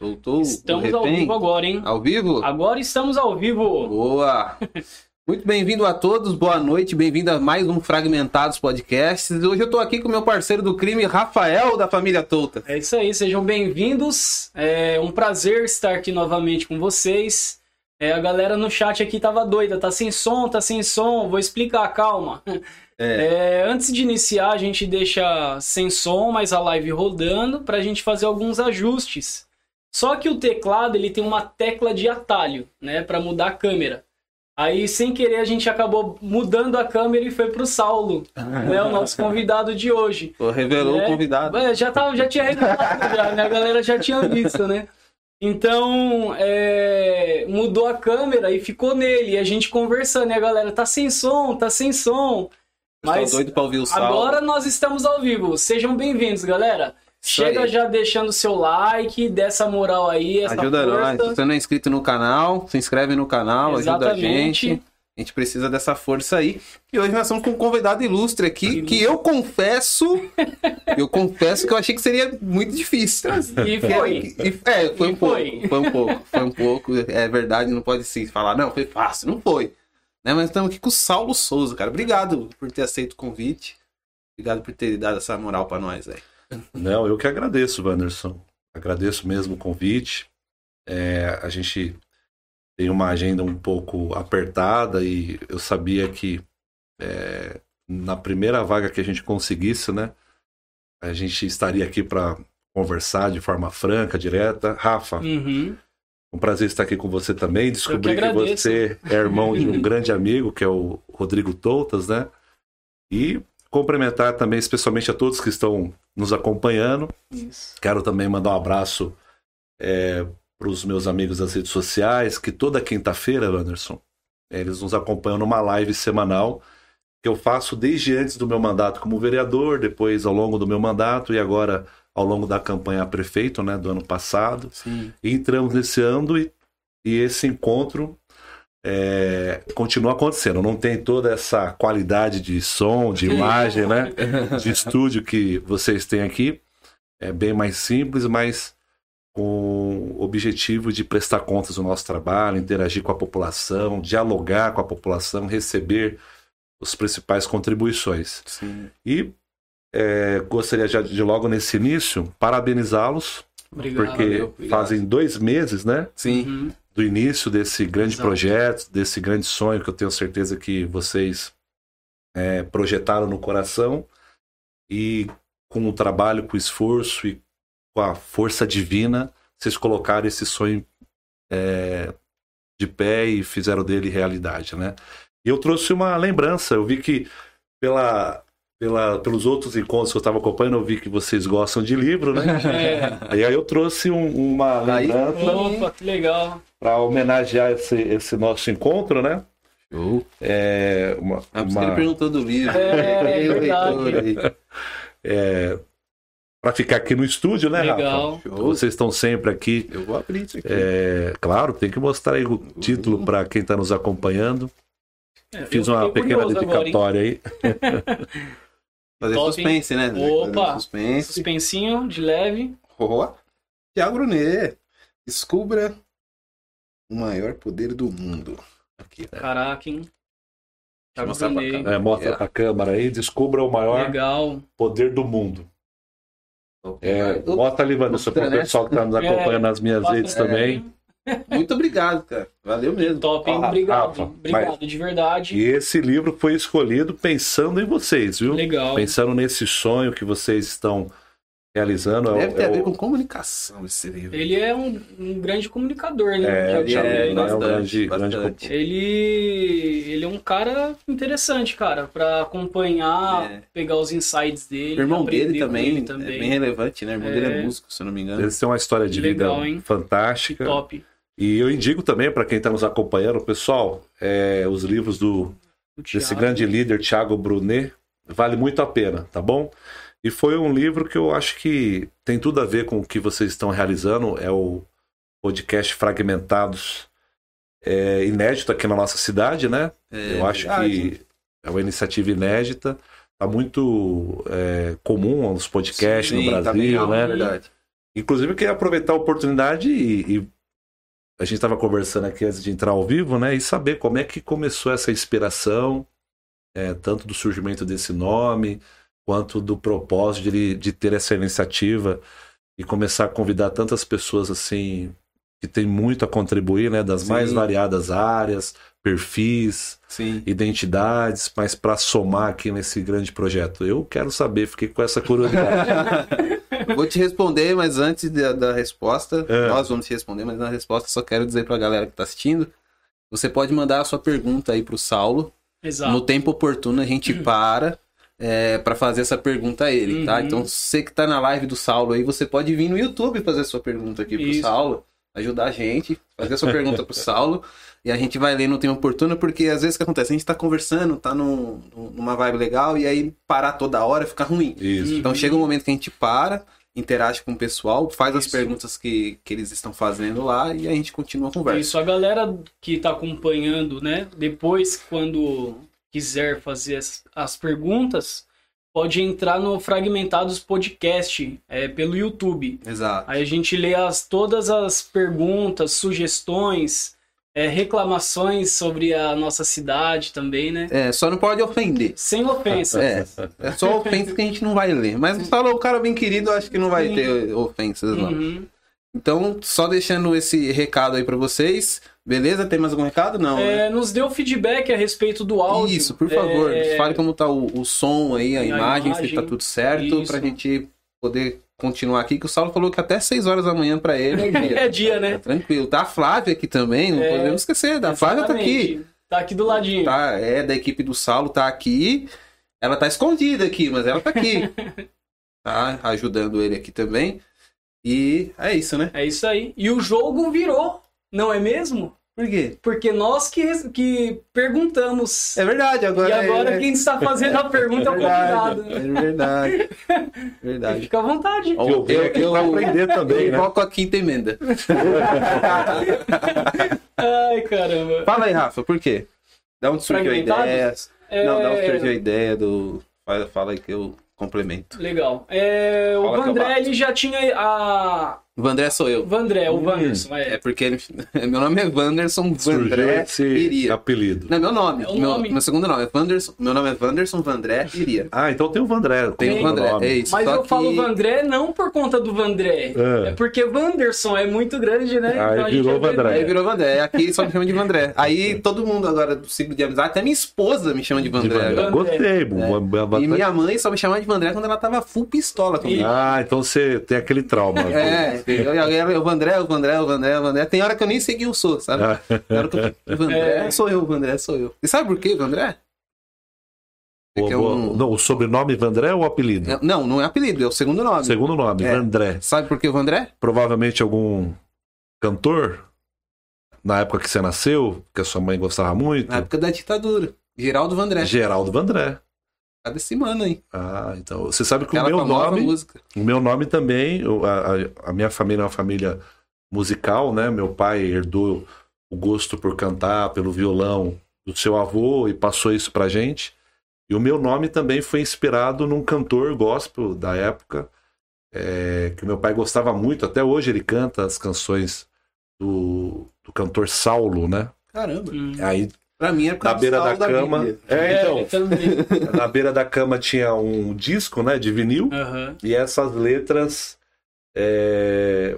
Voltou Estamos ao vivo agora, hein? Ao vivo? Agora estamos ao vivo. Boa! Muito bem-vindo a todos, boa noite, bem-vindo a mais um Fragmentados Podcasts. Hoje eu tô aqui com meu parceiro do crime, Rafael, da família Touta. É isso aí, sejam bem-vindos. É um prazer estar aqui novamente com vocês. É, a galera no chat aqui tava doida, tá sem som, tá sem som, vou explicar, calma. É. É, antes de iniciar, a gente deixa sem som, mas a live rodando, pra gente fazer alguns ajustes. Só que o teclado ele tem uma tecla de atalho, né, para mudar a câmera. Aí, sem querer, a gente acabou mudando a câmera e foi pro Saulo, né? O nosso convidado de hoje. Pô, revelou né? o convidado. É, já, tava, já tinha revelado, já, né? A galera já tinha visto, né? Então, é, mudou a câmera e ficou nele. E a gente conversando, e a galera, tá sem som, tá sem som. Mas doido pra ouvir o Saulo. agora nós estamos ao vivo. Sejam bem-vindos, galera. Isso Chega aí. já deixando seu like, dessa moral aí, essa Ajuda força. nós. Se você não é inscrito no canal, se inscreve no canal, ajuda a Exatamente. gente. A gente precisa dessa força aí. E hoje nós estamos com um convidado ilustre aqui, que eu confesso, eu confesso que eu achei que seria muito difícil. E foi. E- É, foi E um pouco, foi. foi um pouco, foi um pouco. É verdade, não pode se falar, não, foi fácil, não foi. Né? Mas estamos aqui com o Saulo Souza, cara. Obrigado por ter aceito o convite. Obrigado por ter dado essa moral pra nós aí. Não, eu que agradeço, Wanderson. Agradeço mesmo o convite. É, a gente tem uma agenda um pouco apertada e eu sabia que é, na primeira vaga que a gente conseguisse, né, a gente estaria aqui para conversar de forma franca, direta. Rafa, Uhum. um prazer estar aqui com você também. Descobri que, agradeço. você é irmão de um grande amigo, que é o Rodrigo Toutas, né? E cumprimentar também especialmente a todos que estão nos acompanhando. Isso. Quero também mandar um abraço para os meus amigos das redes sociais, que toda quinta-feira, Anderson, eles nos acompanham numa live semanal que eu faço desde antes do meu mandato como vereador, depois ao longo do meu mandato e agora ao longo da campanha a prefeito, né, do ano passado. Sim. E entramos nesse ano e, e esse encontro é, continua acontecendo. Não tem toda essa qualidade de som, de imagem, né? De estúdio que vocês têm aqui. É bem mais simples, mas com o objetivo de prestar contas do nosso trabalho, interagir com a população, dialogar com a população, receber as principais contribuições. Sim. E é, gostaria já de logo nesse início parabenizá-los Obrigado. porque obrigado. fazem dois meses, né, Sim. Uhum. Do início desse grande Exato. projeto, desse grande sonho que eu tenho certeza que vocês é, projetaram no coração e com o trabalho, com o esforço e com a força divina, vocês colocaram esse sonho é, de pé e fizeram dele realidade, né? E eu trouxe uma lembrança, eu vi que pela, pela, pelos outros encontros que eu estava acompanhando, eu vi que vocês gostam de livro, né? É. E aí eu trouxe um- uma lembrança Opa, que legal. para homenagear esse, esse nosso encontro, né? Show. É, uma, Ah, uma- ele perguntou do livro. É, verdade. aí. é, para ficar aqui no estúdio, né, Rafa? Legal. Show. Vocês estão sempre aqui. Eu vou abrir isso aqui. É, claro, tem que mostrar aí o título para quem está nos acompanhando. É, Fiz uma pequena curioso agora, dedicatória aí. Fazer top, suspense, né? Opa. Fazer Suspense. Suspensinho de leve. Oh, Tiago Brunet. Descubra o maior poder do mundo. Aqui. Caraca, hein? Pra Brunet. É, mostra Yeah. a câmera aí, descubra o maior Legal. poder do mundo. É, Opa, bota ali, Vanessa, para o né? pessoal que está nos É, acompanhando nas minhas redes também. Muito obrigado, cara. Valeu mesmo. Top, hein? Ah, Obrigado. Rafa, Obrigado, de verdade. E esse livro foi escolhido pensando em vocês, viu? Legal. Pensando nesse sonho que vocês estão realizando. é o- Deve ter é a ver o- com comunicação esse livro. Ele é um, um grande comunicador, né? É, ele é, é um bastante, grande- grande bastante. Ele, ele é um cara interessante, cara, pra acompanhar, É. pegar os insights dele. O irmão dele também, ele é também. bem relevante, né? O irmão É. dele é músico, se eu não me engano. Eles têm uma história de Legal, vida hein? fantástica. Top. E eu indico também para quem está nos acompanhando, pessoal, é, os livros do desse grande líder Thiago Brunet vale muito a pena, tá bom? E foi um livro que eu acho que tem tudo a ver com o que vocês estão realizando. É o podcast Fragmentados, é, inédito aqui na nossa cidade, né? É, eu acho verdade. que é uma iniciativa inédita. Tá muito é, comum nos podcasts Sim, no tá Brasil, alto, né? Verdade. Inclusive, eu queria aproveitar a oportunidade e, e a gente estava conversando aqui antes de entrar ao vivo, né? E saber como é que começou essa inspiração, é, tanto do surgimento desse nome, quanto do propósito de, de ter essa iniciativa e começar a convidar tantas pessoas assim que tem muito a contribuir, né, das Sim. mais variadas áreas, perfis, Sim. identidades, mas para somar aqui nesse grande projeto. Eu quero saber, fiquei com essa curiosidade. Vou te responder, mas antes da, da resposta, é. nós vamos te responder, mas na resposta só quero dizer para a galera que está assistindo, você pode mandar a sua pergunta aí para o Saulo. Exato. No tempo oportuno a gente para é, para fazer essa pergunta a ele, tá? uhum. tá? Então, você que tá na live do Saulo aí, você pode vir no YouTube fazer a sua pergunta aqui pro Isso. Saulo, ajudar a gente, fazer a sua pergunta pro Saulo, e a gente vai ler no tempo oportuno, porque às vezes o que acontece? A gente tá conversando, tá num, numa vibe legal, e aí parar toda hora fica ruim. Isso. Então, chega um momento que a gente para, interage com o pessoal, faz Isso. as perguntas que, que eles estão fazendo lá e a gente continua a conversa. Isso, a galera que tá acompanhando, né? Depois, quando quiser fazer as, as perguntas, pode entrar no Fragmentados Podcast é, pelo YouTube. Exato. Aí a gente lê as, todas as perguntas, sugestões, é, reclamações sobre a nossa cidade também, né? É, só não pode ofender. Sem ofensa. É, é só ofensa que a gente não vai ler. Mas falou o cara bem querido, acho que não vai Sim. ter ofensas, não. Uhum. Então, só deixando esse recado aí para vocês. Beleza? Tem mais algum recado? Não. É, né? Nos deu feedback a respeito do áudio. Isso, por favor. É... Fale como tá o, o som aí, a, a imagem, imagem, se tá tudo certo, Isso. pra gente poder continuar aqui, que o Saulo falou que até 6 horas da manhã para ele é dia. é dia, né? Tá tranquilo. Tá a Flávia aqui também, não é... podemos esquecer. Da Flávia tá aqui. Tá aqui do ladinho. Tá, é, da equipe do Saulo, tá aqui. Ela tá escondida aqui, mas ela tá aqui. tá ajudando ele aqui também. E é isso, né? É isso aí. E o jogo virou, não é mesmo? Por quê? Porque nós que, que perguntamos. É verdade, agora. E agora é... quem está fazendo a pergunta é, é o convidado. É verdade. verdade. Fica à vontade. Eu, eu, eu, aprender também. Eu né? a quinta emenda. Ai, caramba. Fala aí, Rafa, por quê? Da onde surgiu a ideia? É... Não, da onde surgiu a ideia do. Fala, fala aí que eu complemento. Legal. É, o André, ele já tinha a Vandré sou eu. Vandré, o hum, Wanderson, é. É porque ele, meu nome é Wanderson Vandré Iria. apelido. Não, é meu nome. É meu, nome. meu segundo nome é Wanderson. Meu nome é Wanderson Vandré Iria. Ah, então tem o Vandré. Tem o Vandré, é isso. Mas eu que... falo Vandré não por conta do Vandré. É, é porque Wanderson é muito grande, né? Ah, então virou Vandré. Aí virou Vandré. Aqui só me chama de Vandré. Aí todo mundo agora do ciclo de amizade, até minha esposa me chama de Vandré. De Vandré. Gostei. É. E minha mãe só me chamava de Vandré quando ela tava full pistola comigo. Ah, então você tem aquele trauma. É, entendeu? E eu Vandré, o Vandré, o Vandré, o Vandré. Tem hora que eu nem sei quem eu sou, sabe? Ah. Tem hora que eu... O Vandré é. sou eu, o Vandré sou eu. E sabe por quê, Vandré? É o, é um... Não, o sobrenome Vandré ou o apelido? É, não, não é apelido, é o segundo nome. Segundo nome, é. Vandré. Sabe por que o Vandré? Provavelmente algum cantor na época que você nasceu, que a sua mãe gostava muito. Na época da ditadura. Geraldo Vandré. Geraldo Vandré. Cada semana aí. Ah, então. Você sabe que Aquela o meu nome. Música. O meu nome também. A, a, minha família é uma família musical, né? Meu pai herdou o gosto por cantar, pelo violão do seu avô e passou isso pra gente. E o meu nome também foi inspirado num cantor gospel da época, é, que meu pai gostava muito. Até hoje ele canta as canções do, do cantor Saulo, né? Caramba. Aí Pra mim é Na beira da, da cama. É, então. É, na beira da cama tinha um disco, né, de vinil. Uhum. E essas letras é,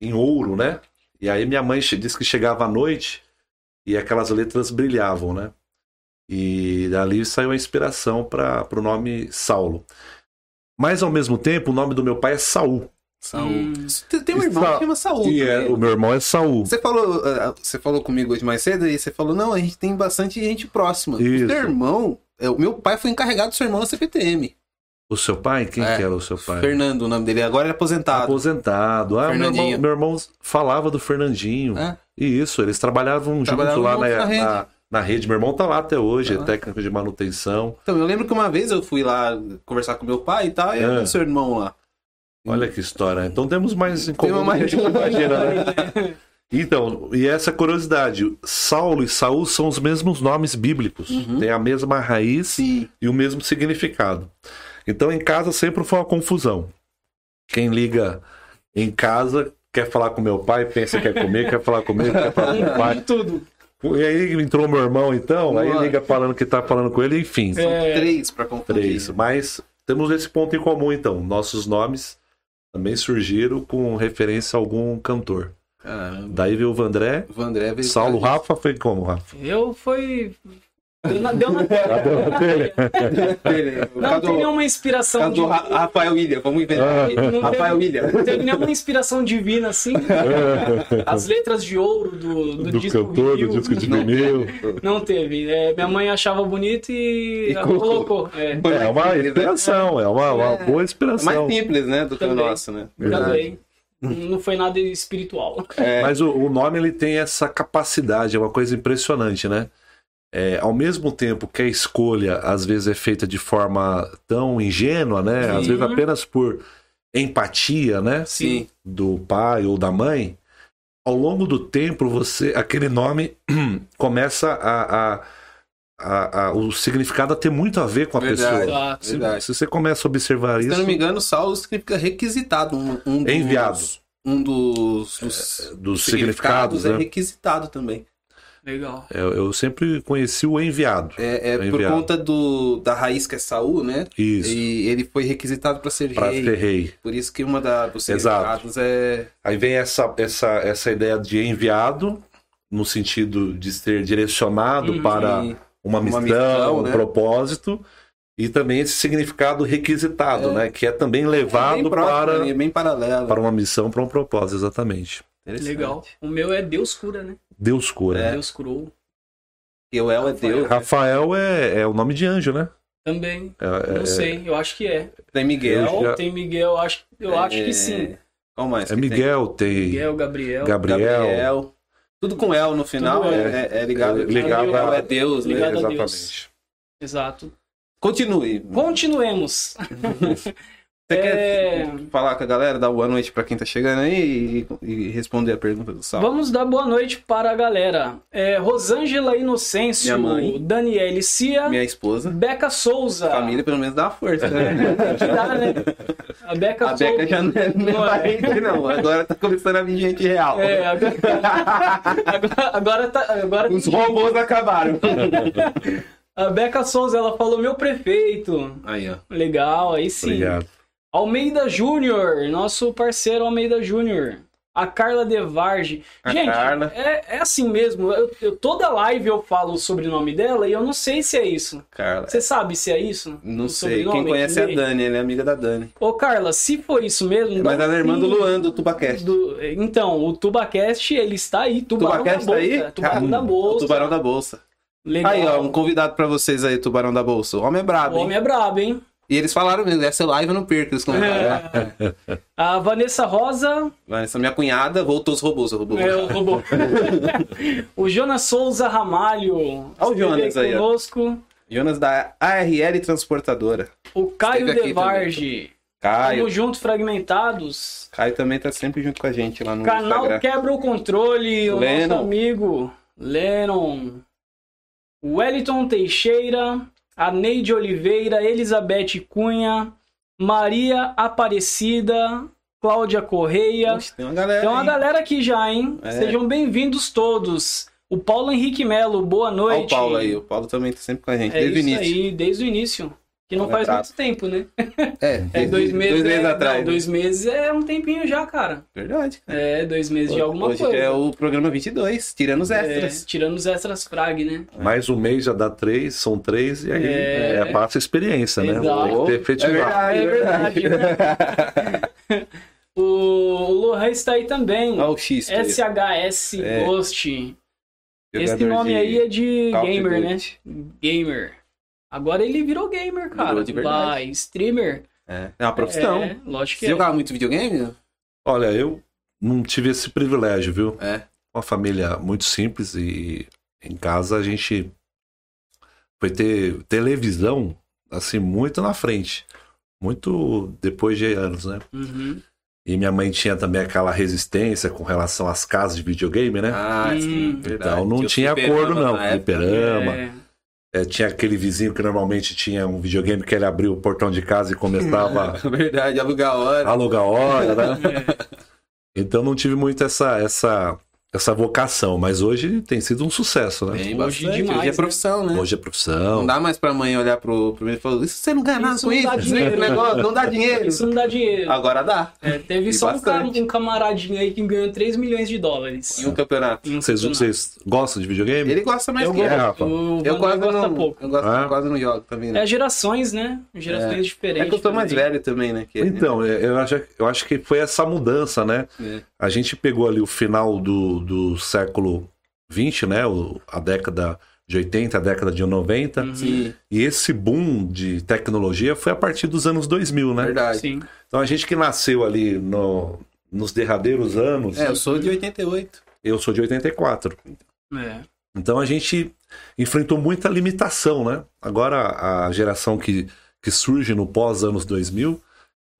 em ouro, né? E aí minha mãe disse que chegava à noite e aquelas letras brilhavam, né? E dali saiu a inspiração para o nome Saulo. Mas ao mesmo tempo, o nome do meu pai é Saul. Saul. Hum. Tem um irmão Sa que chama Saul. E é, o meu irmão é Saul. Você falou, uh, você falou comigo hoje mais cedo e você falou: não, a gente tem bastante gente próxima. Isso. O seu irmão, é, o meu pai foi encarregado do seu irmão na CPTM. O seu pai? Quem é, que era o seu pai? Fernando, o nome dele. Agora ele é aposentado. Aposentado. Ah, meu irmão, meu irmão, falava do Fernandinho. É? E isso, eles trabalhavam, trabalhavam juntos lá na, na, rede. Na, na, rede. Meu irmão tá lá até hoje, é técnico de manutenção. Então, eu lembro que uma vez eu fui lá conversar com meu pai e tal, e é. o seu irmão lá. Olha que história. Então temos mais em comum mais... imagina, né? Então, e essa curiosidade, Saulo e Saul são os mesmos nomes bíblicos, uhum. têm a mesma raiz Sim. e o mesmo significado. Então, em casa sempre foi uma confusão. Quem liga em casa, quer falar com meu pai, pensa que quer comer, quer falar comigo, quer falar com o pai. Tudo. E aí entrou meu irmão, então, aí liga falando que tá falando com ele, enfim. São é... três para confundir. Três, mas temos esse ponto em comum, então. Nossos nomes também surgiram com referência a algum cantor. Caramba. Daí veio o Vandré. Vandré veio Saulo Rafa foi como, Rafa? Eu fui Deu na, deu na telha. Não tem nenhuma inspiração. De... Rafael William, vamos inventar. Não Rafael William. Não teve nenhuma inspiração divina assim. As letras de ouro do, do, do disco cantor, vinil. do disco de vinil. Não teve. É, minha mãe achava bonito e, e colocou. É. é uma inspiração, é uma, uma boa inspiração. É mais simples, né, do que o nosso, né? Também. Não foi nada espiritual. É. Mas o, o nome ele tem essa capacidade, é uma coisa impressionante, né? É, ao mesmo tempo que a escolha às vezes é feita de forma tão ingênua, né? Sim. Às vezes apenas por empatia, né? Sim. Do pai ou da mãe, ao longo do tempo você, aquele nome começa a, a, a, a, o significado a ter muito a ver com a verdade, pessoa. Se, se, você começa a observar se isso. Se não me engano, Saulo significa requisitado, um, um dos, enviado. Um dos, dos, é, dos significados, significados é né? requisitado também. Legal. Eu, eu, sempre conheci o enviado. É, é por conta do, da raiz que é Saul, né? Isso. E ele foi requisitado para ser pra rei. Ser rei. Por isso que uma da, dos significados é. Aí vem essa, essa, essa ideia de enviado, no sentido de ser direcionado uhum. para uma missão, uma missão né? um propósito. E também esse significado requisitado, é. né? Que é também levado é próximo, para, né? bem paralelo. para uma missão, para um propósito, exatamente. Legal. O meu é Deus cura, né? Deus cura. É. Deus curou. Euel é Deus. Rafael é, é o nome de anjo, né? Também. É, não é, sei, eu acho que é. Tem Miguel. Já... Tem Miguel, eu acho, eu é... acho que sim. Qual mais? É Miguel, tem? tem? Miguel, Gabriel. Gabriel. Gabriel. Tudo com El no final é, é, ligado. ligado a... é Deus, né? ligado? Exatamente. Deus. Exato. Continue. Continuemos. Você é... quer falar com a galera, dar boa noite para quem tá chegando aí e, e, responder a pergunta do Sal? Vamos dar boa noite para a galera. É, Rosângela Inocêncio, minha mãe, Daniele Cia, minha esposa, Beca Souza. Família pelo menos dá uma força, né? dá, né? A Beca a Souza. Beca já não é, não é parente, não. Agora tá começando a vir gente real. É, agora, agora, agora tá. Agora Os robôs acabaram. A Beca Souza, ela falou meu prefeito. Aí, ó. Legal, aí sim. Obrigado. Almeida Júnior, nosso parceiro Almeida Júnior. A Carla Devarge. A Gente, Carla. É, é assim mesmo. Eu, eu, toda live eu falo o sobrenome dela e eu não sei se é isso. Carla. Você sabe se é isso? Não sei. Quem conhece é a Dani, ela é amiga da Dani. Ô, Carla, se for isso mesmo. Mas ela é irmã do Luan, do Tubacast. Do... Então, o Tubacast, ele está aí. Tubarão Tubacast da Bolsa. Tá aí? Tubarão da Bolsa. O Tubarão da Bolsa. Legal. Aí, ó, um convidado pra vocês aí, Tubarão da Bolsa. O homem é brabo, O homem é brabo, hein? E eles falaram mesmo, essa live eu não perco eles é. A Vanessa Rosa. Vanessa, minha cunhada, voltou os robôs. O robô. É, o robô. o Jonas Souza Ramalho. Olha o Jonas aí. Conosco. Jonas da ARL Transportadora. O Caio Devarge. Caio. Tamo junto, fragmentados. Caio também tá sempre junto com a gente lá no Canal Instagram. Quebra o Controle, o Lennon. nosso amigo Lennon. Wellington Teixeira a Neide Oliveira, Elizabeth Cunha, Maria Aparecida, Cláudia Correia. Poxa, tem uma galera. Tem uma galera aqui já, hein? É. Sejam bem-vindos todos. O Paulo Henrique Melo, boa noite. Olha o Paulo aí, o Paulo também tá sempre com a gente, é desde o início. Aí, desde o início. Que não faz muito tempo, né? É, é dois meses, dois meses é, atrás. Não, dois meses é um tempinho já, cara. Verdade. Cara. É, dois meses de alguma hoje coisa. Hoje é o programa 22, tirando os extras. É, tirando os extras frag, né? Mais um mês já dá três, são três, e aí é, é passa a experiência, né? Exato. Tem que ter É verdade, É verdade. o Lohan está aí também. Olha o X. SHS É. Ghost. Esse nome de aí é de Call gamer, né? Gamer. Agora ele virou gamer, cara. Virou de verdade. Vai, streamer. É, é uma profissão. É, lógico que Você é. jogava muito videogame? Olha, eu não tive esse privilégio, viu? É. Uma família muito simples e em casa a gente foi ter televisão assim muito na frente, muito depois de anos, né? Uhum. E minha mãe tinha também aquela resistência com relação às casas de videogame, né? Ah, Hum. sim, verdade. então não os tinha acordo não, época. fliperama. É. É, tinha aquele vizinho que normalmente tinha um videogame que ele abria o portão de casa e começava Verdade, alugar a hora. alugar hora, né? Então não tive muito essa, essa essa vocação, mas hoje tem sido um sucesso, né? Bem, hoje, demais, hoje é profissão, né? Hoje é profissão. Não dá mais pra mãe olhar pro primeiro e falar, isso você não ganha nada com isso, dinheiro, negócio, não dá dinheiro. Isso não dá dinheiro. Agora dá. É, teve e só um, um camaradinho aí que ganhou 3 milhões de dólares. Em um campeonato. vocês, vocês gostam de videogame? Ele gosta mais eu que eu, Rafa. Eu quase não, pouco. Eu gosto, ah. quase não jogo também, né? É gerações, né? Gerações é. diferentes. É que eu tô mais velho também, né? Que, então, é, eu acho, eu acho que foi essa mudança, né? A gente pegou ali o final do, do século 20, né? O, a década de 80, a década de 90. Uhum. E esse boom de tecnologia foi a partir dos anos 2000, né? Verdade. Sim. Então a gente que nasceu ali no, nos derradeiros anos. É, eu sou de 88. Eu sou de 84. É. Então a gente enfrentou muita limitação, né? Agora a geração que, que surge no pós anos 2000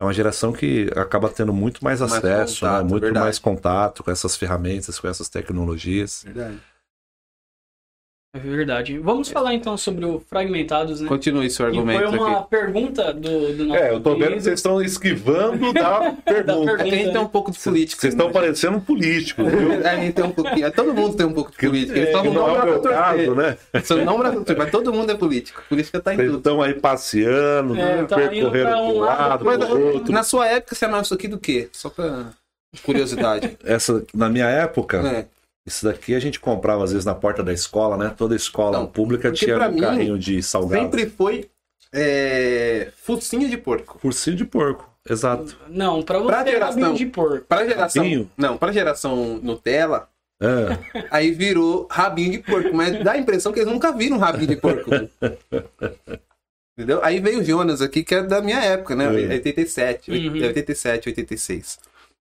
é uma geração que acaba tendo muito mais, mais acesso, né? contato, né? muito verdade. mais contato com essas ferramentas, com essas tecnologias. Verdade. É verdade. Vamos falar então sobre o Fragmentados, né? Continue seu argumento. Que foi uma aqui. pergunta do, do nosso. É, eu tô vendo que vocês estão esquivando da pergunta. da. É a gente tem um pouco de político. Vocês estão parecendo um político, viu? É, a gente tem um pouquinho. Todo mundo tem um pouco de política. Eles é, não, não é o caso, né? Não mas todo mundo é político. Política tá em vocês tudo. estão aí passeando, é, tá percorrendo um lado, mas, outro. Na sua época, você amava isso aqui do quê? Só pra curiosidade. Essa, na minha época. É isso daqui a gente comprava às vezes na porta da escola, né? Toda escola Não, pública tinha um mim, carrinho de salgado. Sempre foi é, focinho de porco. Focinho de porco, exato. Não, para você pra geração, de porco. Para geração, rabinho? não, para geração Nutella, é. aí virou rabinho de porco, mas dá a impressão que eles nunca viram rabinho de porco. Entendeu? Aí veio o Jonas aqui, que é da minha época, né? É. 87, uhum. 87, 86.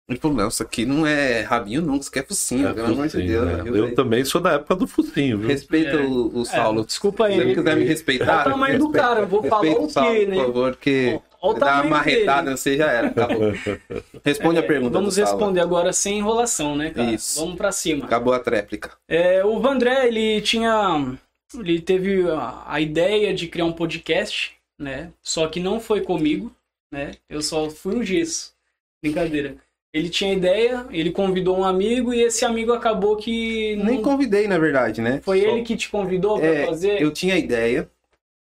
Ele falou, não, isso aqui não é rabinho nunca, isso aqui é focinho, é pelo amor de Deus. Né? Eu, também sou da época do focinho, viu? Respeita é. o, o, Saulo. É, desculpa aí. Se ele quiser me respeitar... É o tamanho do cara, eu vou falar o quê, né? Por favor, que... Dá uma marretada, você já era, acabou. Responde a é, pergunta Vamos responder agora sem enrolação, né, cara? Isso. Vamos pra cima. Acabou a tréplica. É, o Vandré, ele tinha... Ele teve a, a ideia de criar um podcast, né? Só que não foi comigo, né? Eu só fui um gesso. Brincadeira. Ele tinha ideia, ele convidou um amigo e esse amigo acabou que. Não... Nem convidei, na verdade, né? Foi Só... ele que te convidou para é, fazer? Eu tinha ideia,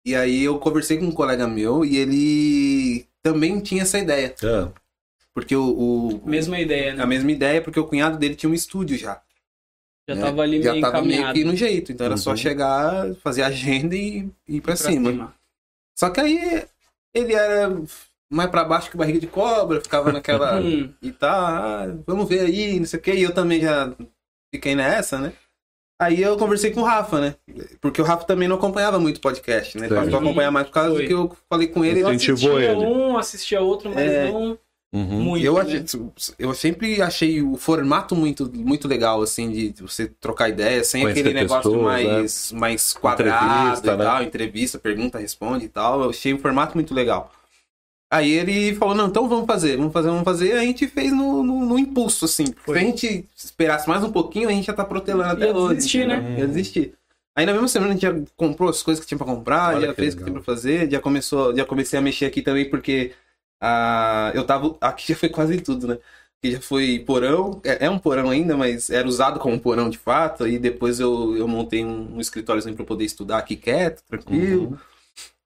e aí eu conversei com um colega meu e ele também tinha essa ideia. É. Porque o, o. Mesma ideia, né? A mesma ideia, porque o cunhado dele tinha um estúdio já. Já né? tava ali meio Já tava meio que no jeito. Então era uhum. só chegar, fazer agenda e, e ir pra, ir cima. cima. Só que aí ele era mais para baixo que barriga de cobra, ficava naquela. Hum. e tá, ah, vamos ver aí, não sei o que. E eu também já fiquei nessa, né? Aí eu conversei com o Rafa, né? Porque o Rafa também não acompanhava muito podcast, né? Ele passou a acompanhar mais por causa Foi. do que eu falei com ele. Eu assistia ele. um, assistia outro, mas é... não. Uhum. Muito, eu, né? eu sempre achei o formato muito, muito legal, assim, de você trocar ideia, sem Conhecer aquele negócio pessoas, mais, né? mais quadrado entrevista, e tal, né? entrevista, pergunta, responde e tal. Eu achei o formato muito legal. Aí ele falou, não, então vamos fazer, vamos fazer, vamos fazer. Aí a gente fez no, no, no impulso, assim. Se a gente esperasse mais um pouquinho, a gente já tá protelando até Ia hoje. Desistir, né? Ia desistir. Aí na mesma semana a gente já comprou as coisas que tinha pra comprar, Olha já fez o que tinha pra fazer, já começou, já comecei a mexer aqui também, porque ah, eu tava. Aqui já foi quase tudo, né? Aqui já foi porão, é, é, um porão ainda, mas era usado como porão de fato. E depois eu, eu montei um, um escritóriozinho pra poder estudar aqui quieto, tranquilo. Uhum.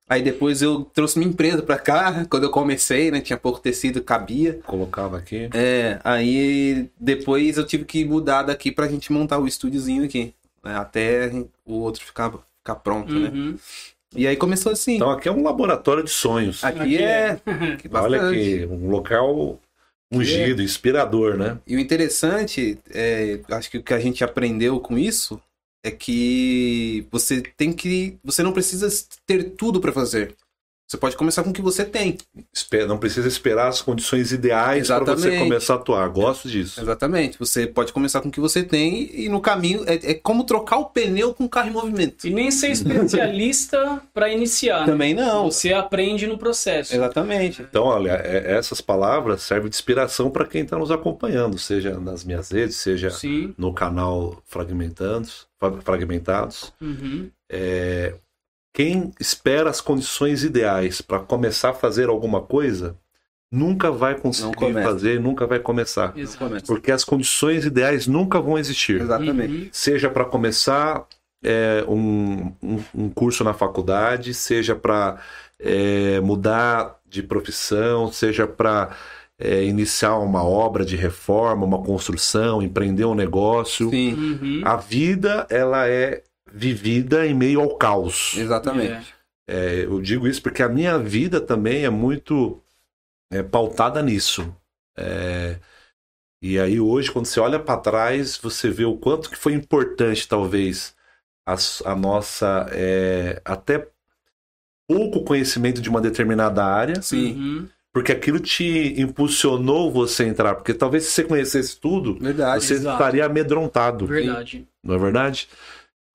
Aí depois eu trouxe minha empresa pra cá, quando eu comecei, né? Tinha pouco tecido, cabia. Colocava aqui. É, aí depois eu tive que mudar daqui pra gente montar o estúdiozinho aqui. Né, até o outro ficar, ficar pronto, né. uhum. né? E aí começou assim. Então aqui é um laboratório de sonhos. Aqui, aqui é. Aqui Olha aqui, um local ungido, é... inspirador, né? E o interessante, é, acho que o que a gente aprendeu com isso é que você tem que. Você não precisa ter tudo para fazer. Você pode começar com o que você tem. Não precisa esperar as condições ideais para você começar a atuar. Gosto disso. Exatamente. Você pode começar com o que você tem e no caminho é, é como trocar o pneu com o carro em movimento. E nem ser especialista para iniciar. Né? Também não. Você aprende no processo. Exatamente. Então, olha, é, essas palavras servem de inspiração para quem está nos acompanhando, seja nas minhas redes, seja Sim. no canal Fragmentados. Fragmentados. Uhum. É, quem espera as condições ideais para começar a fazer alguma coisa nunca vai conseguir fazer, nunca vai começar. Exatamente. Porque as condições ideais nunca vão existir. Exatamente. Uhum. Seja para começar é, um, um, um, curso na faculdade, seja para é, mudar de profissão, seja para é, iniciar uma obra de reforma, uma construção, empreender um negócio. Sim. Uhum. A vida ela é vivida em meio ao caos. Exatamente. É, eu digo isso porque a minha vida também é muito é, pautada nisso. É, e aí hoje, quando você olha para trás, você vê o quanto que foi importante, talvez, a, a nossa é, até pouco conhecimento de uma determinada área. Sim. Uhum. Porque aquilo te impulsionou você a entrar. Porque talvez se você conhecesse tudo, verdade, você exato. estaria amedrontado. Verdade. Não é verdade?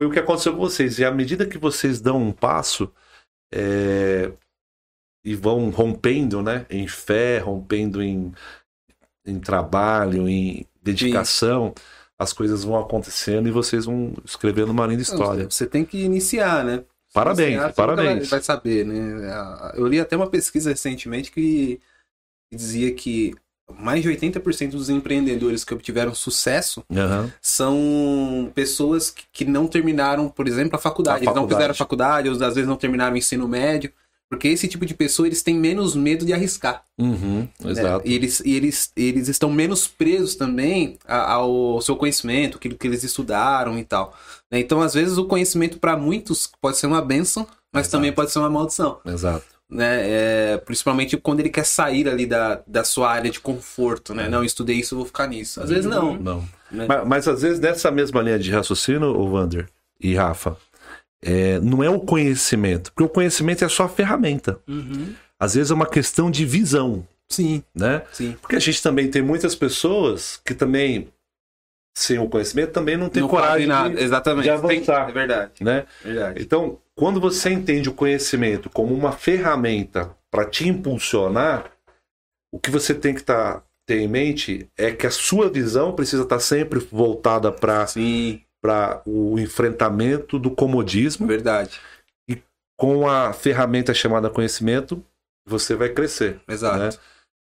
Foi o que aconteceu com vocês. E à medida que vocês dão um passo é, e vão rompendo né, em fé, rompendo em, em trabalho, em dedicação, Sim. as coisas vão acontecendo e vocês vão escrevendo uma linda história. Você tem que iniciar, né? Parabéns, iniciar, parabéns. Vai saber, né? Eu li até uma pesquisa recentemente que dizia que mais de 80% dos empreendedores que obtiveram sucesso uhum. são pessoas que, que, não terminaram, por exemplo, a faculdade. A eles faculdade. não fizeram a faculdade, ou às vezes não terminaram o ensino médio. Porque esse tipo de pessoa, eles têm menos medo de arriscar. Uhum, exato. E, eles, e eles, eles estão menos presos também ao seu conhecimento, aquilo que eles estudaram e tal. Né? Então, às vezes, o conhecimento para muitos pode ser uma benção, mas exato. também pode ser uma maldição. Exato né? É, principalmente quando ele quer sair ali da, da sua área de conforto, né? É. Não, estudei isso, vou ficar nisso. Às vezes não. Não. Né? Mas, mas, às vezes nessa mesma linha de raciocínio, o Wander e Rafa, é, não é o conhecimento, porque o conhecimento é só a ferramenta. Uhum. Às vezes é uma questão de visão. Sim. Né? Sim. Porque a gente também tem muitas pessoas que também sem o conhecimento também não tem não coragem nada. De, Exatamente. de avançar. É verdade. Né? verdade. Então, quando você entende o conhecimento como uma ferramenta para te impulsionar, o que você tem que tá, ter em mente é que a sua visão precisa estar tá sempre voltada para o enfrentamento do comodismo. Verdade. E com a ferramenta chamada conhecimento, você vai crescer. Exato. Né?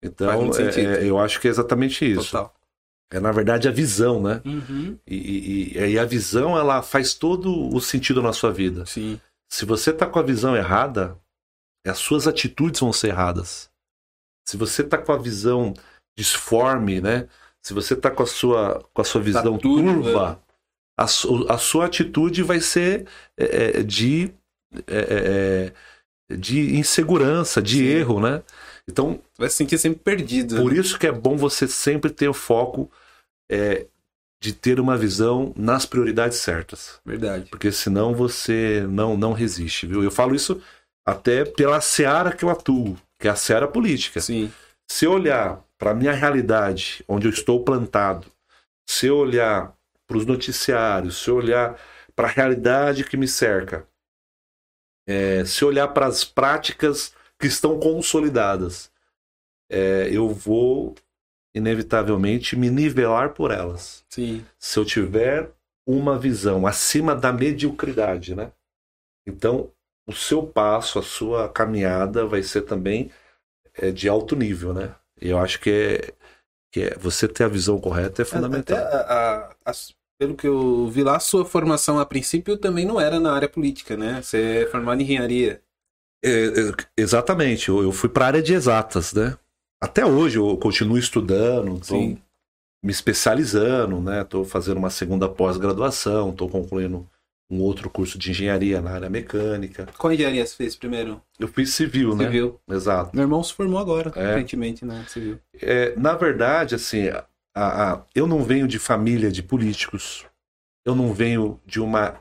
Então, é, é, eu acho que é exatamente isso. Total. É, na verdade, a visão, né? Uhum. E, e, e, a visão, ela faz todo o sentido na sua vida. Sim. Se você tá com a visão errada, as suas atitudes vão ser erradas. Se você tá com a visão disforme, né? Se você tá com a sua, com a sua visão tá turva, a, a, sua atitude vai ser é, é de, é, é, de insegurança, de Sim. erro, né? Então. Vai se sentir sempre perdido. Por né? isso que é bom você sempre ter o foco é, de ter uma visão nas prioridades certas. Verdade. Porque senão você não, não resiste, viu? Eu falo isso até pela seara que eu atuo, que é a seara política. Sim. Se eu olhar para a minha realidade, onde eu estou plantado, se eu olhar para os noticiários, se eu olhar para a realidade que me cerca, é, se eu olhar para as práticas que estão consolidadas, é, eu vou inevitavelmente me nivelar por elas. Sim. Se eu tiver uma visão acima da mediocridade, né? Então, o seu passo, a sua caminhada vai ser também é, de alto nível, né? Eu acho que é, que é você ter a visão correta é fundamental. A, a, a, pelo que eu vi lá, a sua formação a princípio também não era na área política, né? Você é formado em engenharia. É, é, exatamente, eu, eu fui para a área de exatas, né? Até hoje eu continuo estudando, estou me especializando, né? Estou fazendo uma segunda pós-graduação, estou concluindo um outro curso de engenharia na área mecânica. Qual engenharia você fez primeiro? Eu fiz civil, né? Civil. Exato. Meu irmão se formou agora, é. recentemente, né? Civil. É, na verdade, assim, a, a, eu não venho de família de políticos. Eu não venho de uma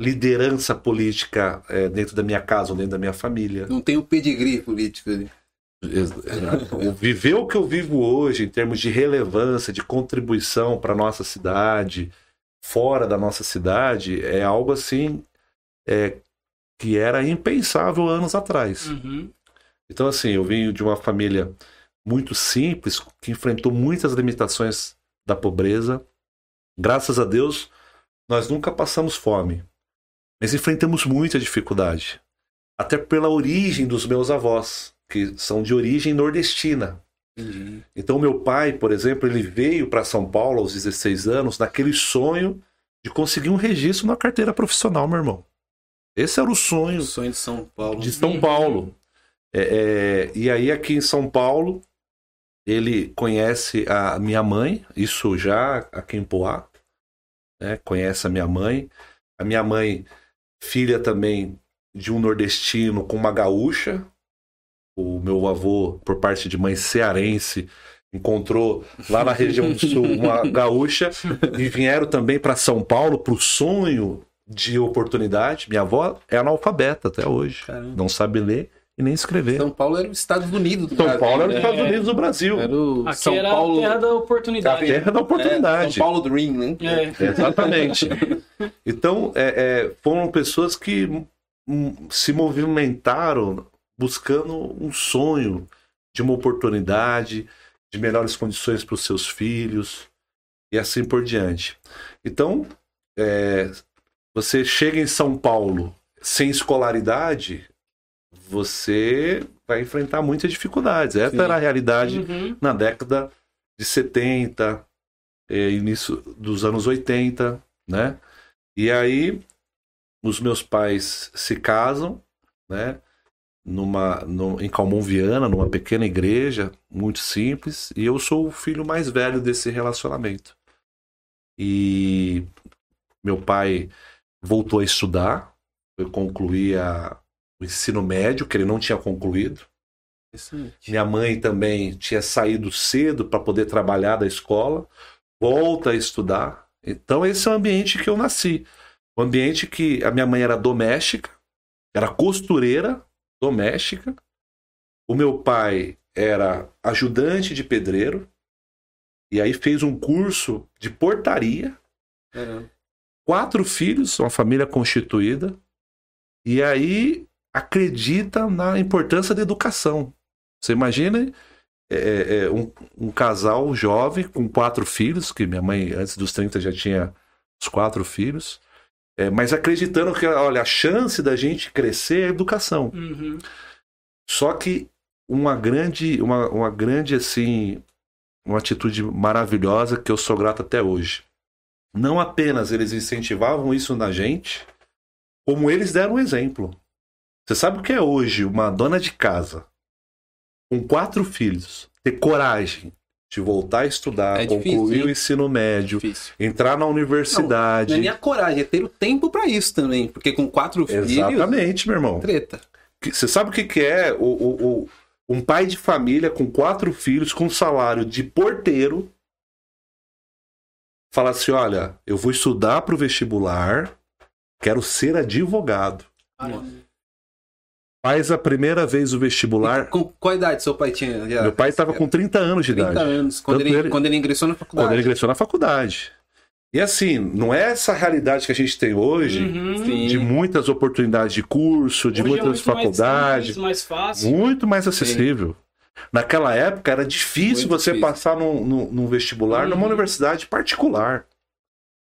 liderança política é, dentro da minha casa ou dentro da minha família. Não tem o pedigree político ali. Viver o que eu vivo hoje, em termos de relevância, de contribuição para nossa cidade, fora da nossa cidade, é algo assim é, que era impensável anos atrás. Uhum. Então, assim, eu vim de uma família muito simples, que enfrentou muitas limitações da pobreza. Graças a Deus, nós nunca passamos fome, mas enfrentamos muita dificuldade. Até pela origem dos meus avós que são de origem nordestina. Uhum. Então, meu pai, por exemplo, ele veio para São Paulo aos 16 anos naquele sonho de conseguir um registro na carteira profissional, meu irmão. Esse era o sonho. O sonho de São Paulo. De São Paulo. É, é, e aí, aqui em São Paulo, ele conhece a minha mãe, isso já aqui em Poá, né? conhece a minha mãe. A minha mãe, filha também de um nordestino com uma gaúcha. O meu avô, por parte de mãe cearense, encontrou lá na região do sul uma gaúcha e vieram também para São Paulo para o sonho de oportunidade. Minha avó é analfabeta até hoje, Caramba. não sabe ler e nem escrever. São Paulo era os Estados Unidos do São Brasil. Paulo era os né? Estados Unidos do Brasil. Era o Aqui São era Paulo... a terra da oportunidade. A terra da oportunidade. É, São Paulo Dream, né? É. Exatamente. então, é, é, foram pessoas que se movimentaram buscando um sonho de uma oportunidade, de melhores condições para os seus filhos e assim por diante. Então, é, você chega em São Paulo sem escolaridade, você vai enfrentar muitas dificuldades. Essa Sim. era a realidade uhum. na década de 70, é, início dos anos 80, né? E aí os meus pais se casam, né? Numa, no, em Calmon Viana, numa pequena igreja, muito simples, e eu sou o filho mais velho desse relacionamento. E meu pai voltou a estudar, foi concluir a, o ensino médio, que ele não tinha concluído. Minha mãe também tinha saído cedo para poder trabalhar da escola, volta a estudar. Então, esse é o ambiente que eu nasci. O ambiente que a minha mãe era doméstica, era costureira doméstica. O meu pai era ajudante de pedreiro. E aí fez um curso de portaria. Quatro filhos, uma família constituída. E aí acredita na importância da educação. Você imagina é, é, é, um, um, casal jovem com quatro filhos, que minha mãe antes dos 30 já tinha os quatro filhos, é, mas acreditando que, olha, a chance da gente crescer é a educação. Uhum. Só que uma grande, uma, uma grande, assim, uma atitude maravilhosa que eu sou grato até hoje. Não apenas eles incentivavam isso na gente, como eles deram um exemplo. Você sabe o que é hoje uma dona de casa com quatro filhos ter coragem de voltar a estudar, é concluir o ensino médio, difícil. entrar na universidade. Não, não é nem a coragem, é ter o tempo para isso também, porque com quatro filhos. Exatamente, meu irmão. Treta. Você sabe o que, é o, o, o, um pai de família com quatro filhos com salário de porteiro falar assim: olha, eu vou estudar para o vestibular, quero ser advogado. Nossa faz a primeira vez o vestibular. Com qual idade seu pai tinha? Já? Meu pai estava com 30 anos de 30 idade. 30 anos, quando ele, ele, quando ele ingressou na faculdade. Quando ele ingressou na faculdade. E assim, não é essa realidade que a gente tem hoje, uhum, de muitas oportunidades de curso, de hoje é muitas é faculdades. Mais, mais fácil. Muito mais acessível. Sim. Naquela época era difícil muito você difícil. passar num, num, num vestibular uhum. numa universidade particular.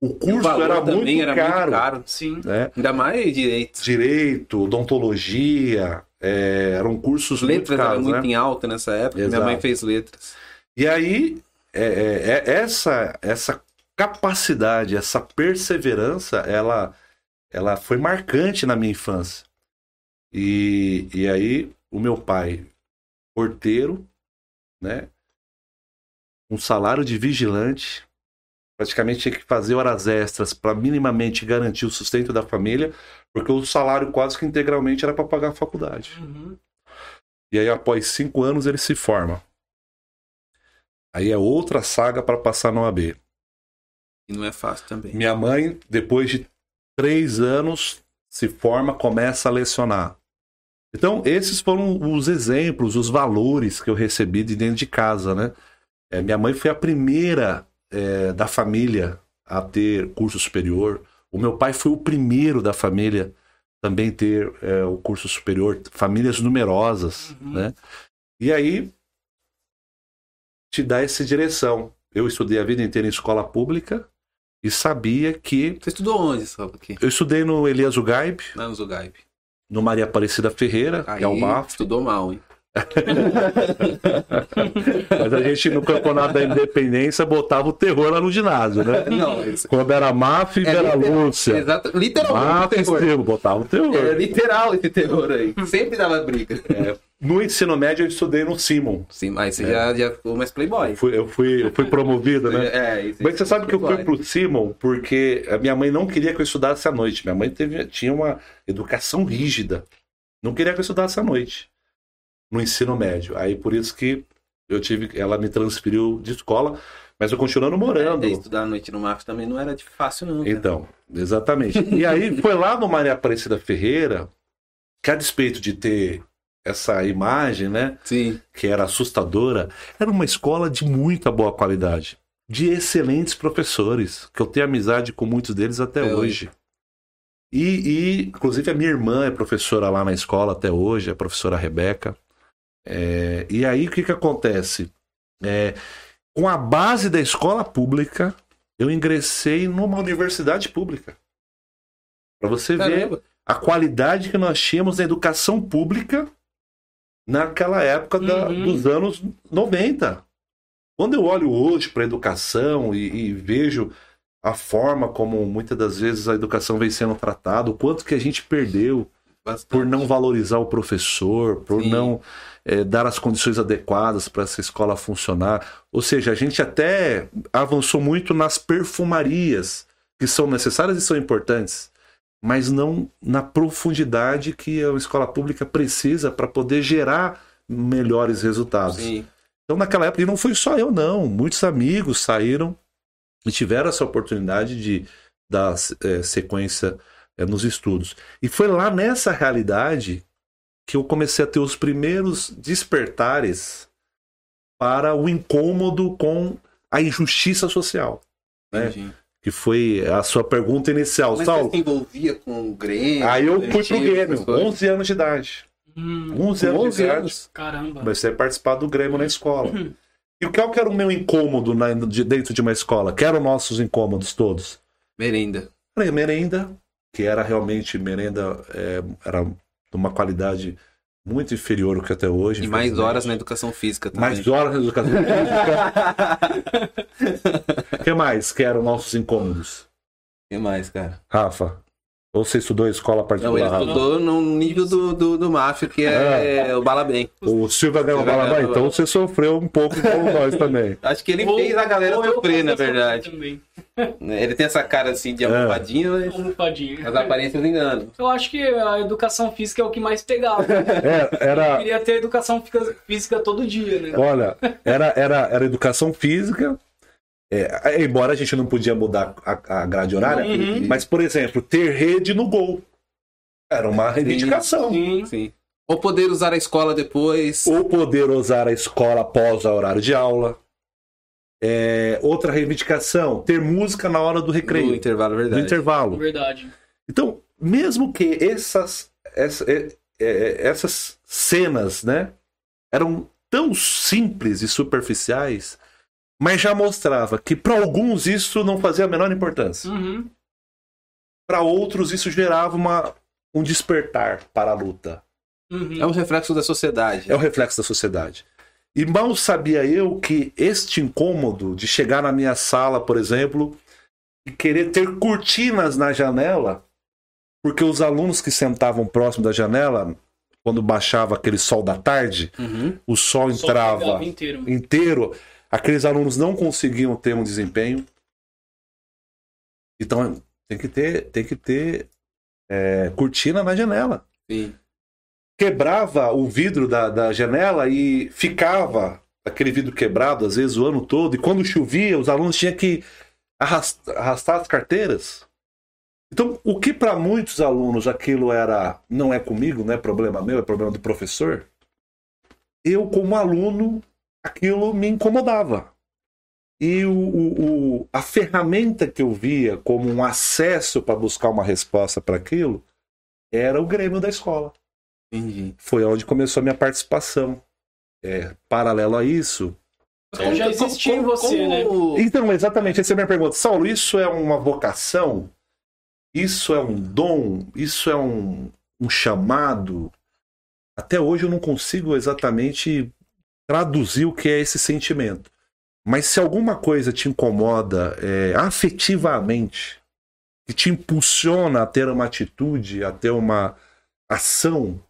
O curso o era, muito, era caro, muito caro. Sim. Né? Ainda mais direito. Direito, odontologia. É, eram cursos letras muito caros. muito né? em alta nessa época. Exato. Minha mãe fez letras. E aí, é, é, é, essa, essa capacidade, essa perseverança, ela, ela foi marcante na minha infância. E, e aí, o meu pai, porteiro, né? Um salário de vigilante, praticamente tinha que fazer horas extras para minimamente garantir o sustento da família, porque o salário quase que integralmente era para pagar a faculdade. Uhum. E aí, após cinco anos, ele se forma. Aí é outra saga para passar no AB. E não é fácil também. Minha mãe, depois de três anos, se forma, começa a lecionar. Então, esses foram os exemplos, os valores que eu recebi de dentro de casa, né? É, minha mãe foi a primeira é, da família a ter curso superior. O meu pai foi o primeiro da família também ter é, o curso superior, famílias numerosas, uhum. né? E aí te dá essa direção. Eu estudei a vida inteira em escola pública e sabia que. Você estudou onde, só aqui? Eu estudei no Elias Ugaib. Não, no Ugaib. No Maria Aparecida Ferreira, aí, que é o MAF. Estudou mal, hein? Mas a gente no campeonato da independência botava o terror lá no ginásio, né? Não, isso... Quando era máfia e é era literal, Lúcia. Exato, literalmente. Máfia botava o terror. É literal esse terror aí. Sempre dava briga. É, no ensino médio eu estudei no Simon. Sim, mas você é. já, já ficou mais playboy. Eu fui, eu fui, eu fui promovido, né? É, isso, mas você sabe que eu fui pro Simon porque a minha mãe não queria que eu estudasse à noite. Minha mãe teve, tinha uma educação rígida. Não queria que eu estudasse à noite no ensino médio. Aí por isso que eu tive, ela me transferiu de escola, mas eu continuando morando. É, estudar à noite no MAF também não era de fácil não. Cara. Então, exatamente. e aí foi lá no Maria Aparecida Ferreira, que a despeito de ter essa imagem, né? Sim. Que era assustadora, era uma escola de muita boa qualidade, de excelentes professores, que eu tenho amizade com muitos deles até é hoje. hoje. E, e, inclusive, a minha irmã é professora lá na escola até hoje, a professora Rebeca. É, e aí o que, que acontece? É, com a base da escola pública, eu ingressei numa universidade pública. Para você Caramba. ver a qualidade que nós tínhamos na educação pública naquela época da, uhum. dos anos 90. Quando eu olho hoje para a educação e, e, vejo a forma como muitas das vezes a educação vem sendo tratada, o quanto que a gente perdeu Bastante. por não valorizar o professor, por Sim. não é, dar as condições adequadas para essa escola funcionar. Ou seja, a gente até avançou muito nas perfumarias, que são necessárias e são importantes, mas não na profundidade que a escola pública precisa para poder gerar melhores resultados. Sim. Então, naquela época, e não foi só eu, não. Muitos amigos saíram e tiveram essa oportunidade de dar é, sequência é, nos estudos. E foi lá nessa realidade que eu comecei a ter os primeiros despertares para o incômodo com a injustiça social. Né? Que foi a sua pergunta inicial. Mas Saulo, você se envolvia com o Grêmio? Aí eu fui pro Grêmio, 11 anos de idade. Hum, 11 anos 11 de idade. Anos. Caramba. Comecei a participar do Grêmio na escola. Uhum. E qual que era o meu incômodo na, de, dentro de uma escola? Que eram nossos incômodos todos? Merenda. Merenda, que era realmente merenda, é, era de uma qualidade muito inferior ao que até hoje. E mais horas na educação física também. Mais horas na educação física. O que mais que eram nossos incômodos? O que mais, cara? Rafa, ou você estudou em escola particular? Não, ele estudou no nível do, do, do máfio, que é, é. o Balabem. O Silva ganhou o Balabem, então você sofreu um pouco como nós também. Acho que ele ou, fez a galera sofrer, na verdade. Também. Ele tem essa cara assim de almofadinha, mas almofadinha. as aparências enganam. Eu acho que a educação física é o que mais pegava. É, era... Eu queria ter educação física todo dia, né? Olha, era, era, era educação física, é, embora a gente não podia mudar a, a grade horária, uhum. mas, por exemplo, ter rede no gol. Era uma reivindicação. Sim, sim. Ou poder usar a escola depois. Ou poder usar a escola após o horário de aula. É, outra reivindicação, ter música na hora do recreio. No intervalo, verdade. No intervalo. Verdade. Então, mesmo que essas, essa, é, é, essas cenas, né, eram tão simples e superficiais, mas já mostrava que para alguns isso não fazia a menor importância. Uhum. Para outros isso gerava uma, um despertar para a luta. Uhum. É um reflexo da sociedade. É um reflexo da sociedade. E mal sabia eu que este incômodo de chegar na minha sala, por exemplo, e querer ter cortinas na janela, porque os alunos que sentavam próximo da janela, quando baixava aquele sol da tarde, uhum. o sol, o sol entrava inteiro. inteiro aqueles alunos não conseguiam ter um desempenho. Então tem que ter, tem que ter é, cortina na janela. Sim. Quebrava o vidro da, da janela e ficava aquele vidro quebrado, às vezes, o ano todo. E quando chovia, os alunos tinham que arrastar, arrastar as carteiras. Então, o que para muitos alunos aquilo era não é comigo, não é problema meu, é problema do professor. Eu, como aluno, aquilo me incomodava. E o, o, o, a ferramenta que eu via como um acesso para buscar uma resposta para aquilo era o Grêmio da escola. Entendi. Foi onde começou a minha participação. É, paralelo a isso. Então já existia em você, como... né? Então, exatamente, essa é a minha pergunta. Saulo, isso é uma vocação? Isso é um dom? Isso é um, um chamado? até hoje eu não consigo exatamente traduzir o que é esse sentimento. Mas se alguma coisa te incomoda é, afetivamente, que te impulsiona a ter uma atitude, a ter uma ação,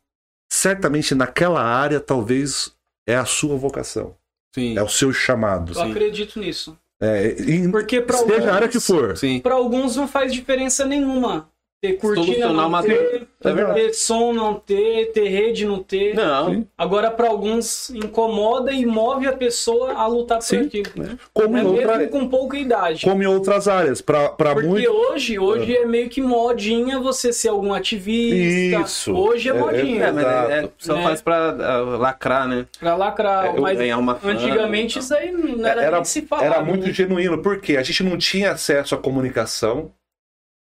certamente naquela área talvez é a sua vocação. Sim. É o seu chamado. Eu sim. acredito nisso. É, em, Porque para alguns, a área que for. Para alguns não faz diferença nenhuma ter cortina não ter, é ter som não ter, ter rede não ter. Não. Agora, para alguns, incomoda e move a pessoa a lutar por Sim. aquilo. É. Como é, outra... mesmo com pouca idade. Como em outras áreas. Pra, pra Porque muito... hoje, hoje é. é. meio que modinha você ser algum ativista. Isso. Hoje é, é modinha. É, mas é, só é. faz pra uh, lacrar, né? Pra lacrar. mas ganhar uma fã, antigamente isso aí não era, era, se falava, Era muito né? genuíno. Porque a gente não tinha acesso à comunicação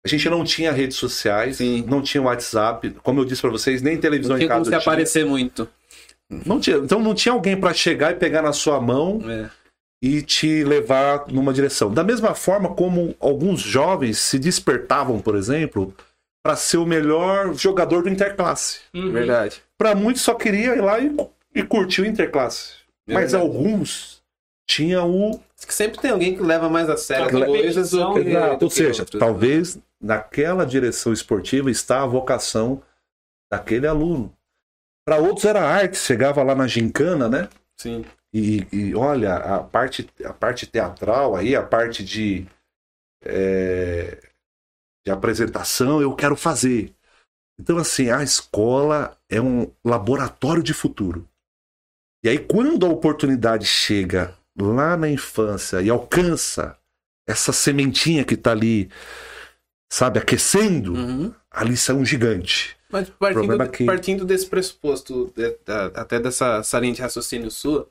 a gente não tinha redes sociais, Sim. não tinha WhatsApp, como eu disse para vocês, nem televisão não em casa. Não tinha como se aparecer muito. Não tinha, então não tinha alguém para chegar e pegar na sua mão é. e te levar numa direção. Da mesma forma como alguns jovens se despertavam, por exemplo, para ser o melhor jogador do interclasse. Uhum. Verdade. Para muitos só queria ir lá e, e curtir o interclasse. É Mas alguns tinham o que sempre tem alguém que leva mais a sério as coisas do que, Exato. Ou seja, talvez naquela direção esportiva está a vocação daquele aluno. Para outros era arte, chegava lá na gincana, né? Sim. E, e olha, a parte, a parte teatral aí, a parte de, é, de apresentação, eu quero fazer. Então, assim, a escola é um laboratório de futuro. E aí, quando a oportunidade chega lá na infância e alcança essa sementinha que está ali sabe, aquecendo, uhum. ali sai um gigante. Mas partindo, é que... partindo desse pressuposto, até dessa linha de raciocínio sua,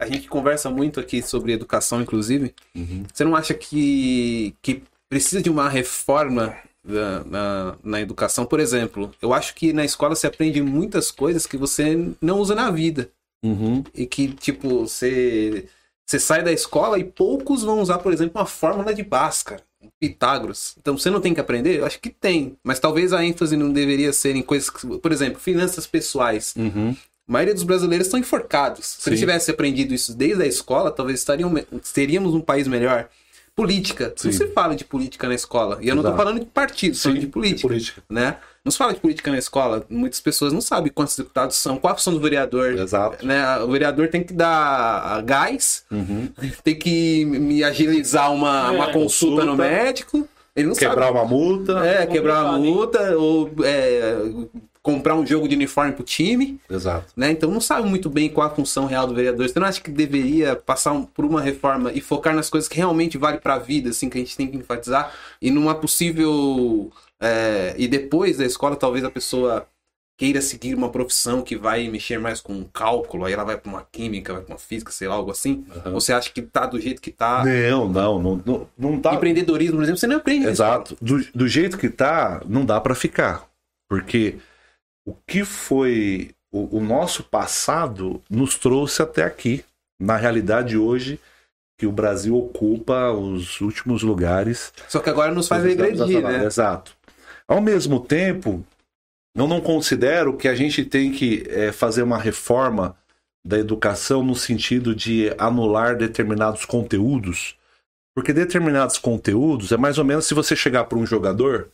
a gente conversa muito aqui sobre educação, inclusive. Uhum. Você não acha que, que precisa de uma reforma na, na, na, educação? Por exemplo, eu acho que na escola você aprende muitas coisas que você não usa na vida. Uhum. E que, tipo, você, você sai da escola e poucos vão usar, por exemplo, uma fórmula de Bhaskara. Pitágoras. Então você não tem que aprender? Eu acho que tem. Mas talvez a ênfase não deveria ser em coisas que, por exemplo, finanças pessoais. Uhum. A maioria dos brasileiros estão enforcados. Se eles tivesse aprendido isso desde a escola, talvez estariam, teríamos um país melhor. Política. Sim. Não se fala de política na escola. E eu Exato. não estou falando de partido, estou falando de política. De política. Né? Não se fala de política na escola. Muitas pessoas não sabem quantos deputados são, qual a função do vereador. Exato. Né? O vereador tem que dar gás, uhum. tem que me agilizar uma, é, uma consulta, consulta, no médico. Ele não quebrar sabe. uma multa. É, quebrar uma multa, ou é, comprar um jogo de uniforme pro time. Exato. Né? Então não sabe muito bem qual a função real do vereador. Você não acha que deveria passar um, por uma reforma e focar nas coisas que realmente vale para a vida, assim, que a gente tem que enfatizar, e numa possível. É, e depois da escola, talvez a pessoa queira seguir uma profissão que vai mexer mais com cálculo, aí ela vai para uma química, vai para uma física, sei lá, algo assim. Uhum. Você acha que tá do jeito que tá? Não, não, não, não, não tá. Empreendedorismo, por exemplo, você não aprende. Exato. Do, do jeito que tá, não dá para ficar. Porque o que foi o, o, nosso passado nos trouxe até aqui. Na realidade, hoje, que o Brasil ocupa os últimos lugares. Só que agora nos faz regredir, né? Exato. Ao mesmo tempo, eu não considero que a gente tem que é, fazer uma reforma da educação no sentido de anular determinados conteúdos, porque determinados conteúdos é mais ou menos se você chegar para um jogador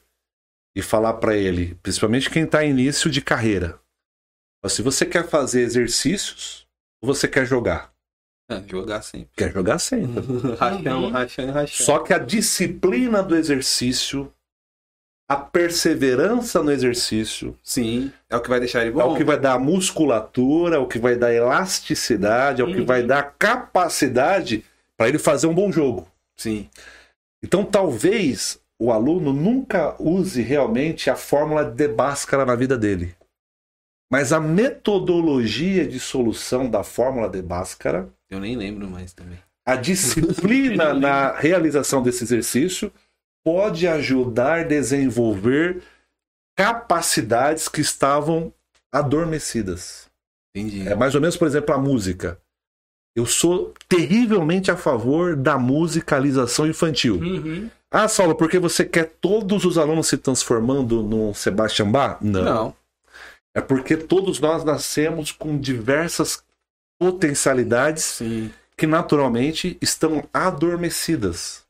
e falar para ele, principalmente quem está em início de carreira, se você quer fazer exercícios ou você quer jogar? É, jogar sempre. Quer jogar sempre. rachando, rachando, rachando. Só que a disciplina do exercício, a perseverança no exercício. Sim, é o que vai deixar ele bom. É o que vai dar musculatura, é o que vai dar elasticidade, é o que vai uhum. dar capacidade para ele fazer um bom jogo. Sim. Então talvez o aluno nunca use realmente a fórmula de Bhaskara na vida dele. Mas a metodologia de solução da fórmula de Bhaskara. Eu nem lembro mais também. A disciplina na realização desse exercício pode ajudar a desenvolver capacidades que estavam adormecidas. Entendi. É mais ou menos, por exemplo, a música. Eu sou terrivelmente a favor da musicalização infantil. Uhum. Ah, Saulo, porque você quer todos os alunos se transformando no Sebastian Bach? Não. Não. É porque todos nós nascemos com diversas potencialidades Sim. que naturalmente estão adormecidas.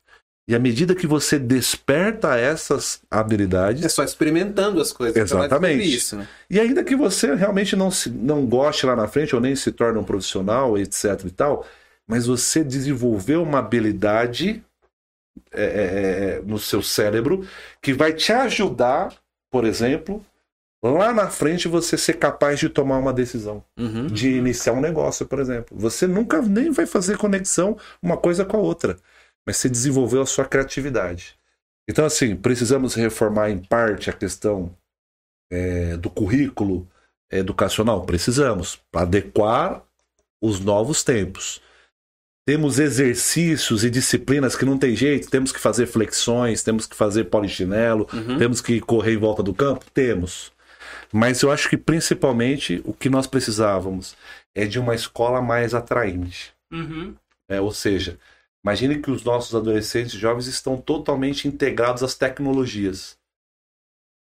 E à medida que você desperta essas habilidades. É só experimentando as coisas. Exatamente. Isso, né? E ainda que você realmente não, se, não goste lá na frente, ou nem se torne um profissional, etc e tal, mas você desenvolveu uma habilidade é, é, é, no seu cérebro que vai te ajudar, por exemplo, lá na frente você ser capaz de tomar uma decisão, uhum. de iniciar um negócio, por exemplo. Você nunca nem vai fazer conexão uma coisa com a outra mas você desenvolveu a sua criatividade. Então, assim, precisamos reformar em parte a questão é, do currículo educacional? Precisamos, para adequar os novos tempos. Temos exercícios e disciplinas que não tem jeito, temos que fazer flexões, temos que fazer polichinelo, uhum. temos que correr em volta do campo? Temos. Mas eu acho que principalmente o que nós precisávamos é de uma escola mais atraente. Uhum. É, ou seja, Imagine que os nossos adolescentes e jovens estão totalmente integrados às tecnologias.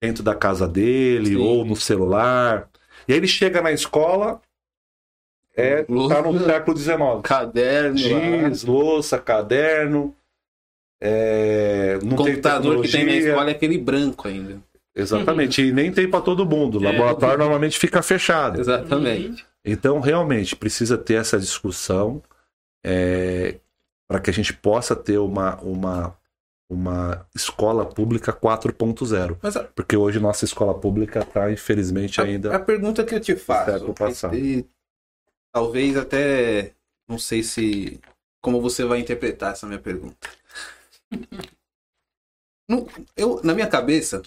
Dentro da casa dele Sim. ou no celular. E aí ele chega na escola, é, tá no século XIX. Caderno. Giz, louça, caderno. É, não computador que tem na escola é aquele branco ainda. Exatamente, e nem tem para todo mundo. O é. laboratório é. normalmente fica fechado. Exatamente. Então, realmente, precisa ter essa discussão. É, para que a gente possa ter uma, uma, uma escola pública 4.0. A... Porque hoje nossa escola pública está, infelizmente, a, ainda. A pergunta que eu te faço, e, talvez até não sei se como você vai interpretar essa minha pergunta. não, eu, na minha cabeça,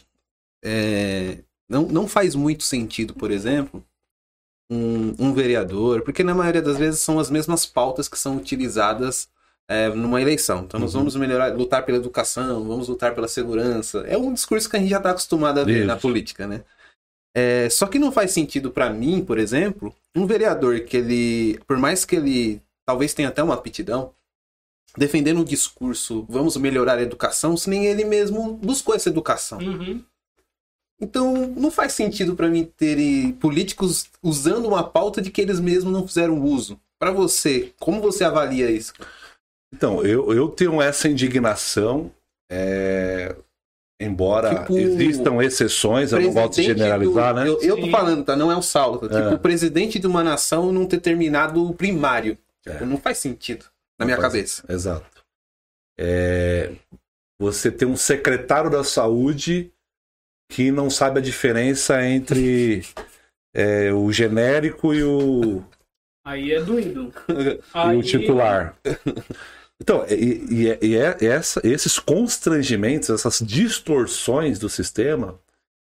é, não, não faz muito sentido, por exemplo, um, um vereador, porque na maioria das vezes são as mesmas pautas que são utilizadas é, numa eleição. Então nós uhum. vamos melhorar, lutar pela educação, vamos lutar pela segurança. É um discurso que a gente já está acostumado a ver Isso. na política, né? É, só que não faz sentido para mim, por exemplo, um vereador que ele, por mais que ele talvez tenha até uma aptidão, defendendo um discurso, vamos melhorar a educação, se nem ele mesmo buscou essa educação. Uhum. Então, não faz sentido para mim ter políticos usando uma pauta de que eles mesmos não fizeram uso. Para você, como você avalia isso? Então, eu, eu tenho essa indignação, é... embora tipo, existam exceções, eu não gosto de generalizar, do, né? Eu, eu tô falando, tá? Não é o Saulo. Tá? É. Tipo, o presidente de uma nação não ter terminado o primário. Tipo, é. Não faz sentido, na não minha faz... cabeça. Exato. É... Você tem um secretário da saúde que não sabe a diferença entre é, o genérico e o. Aí é doido. e Aí... o titular. Então, e, e, e é, essa, esses constrangimentos, essas distorções do sistema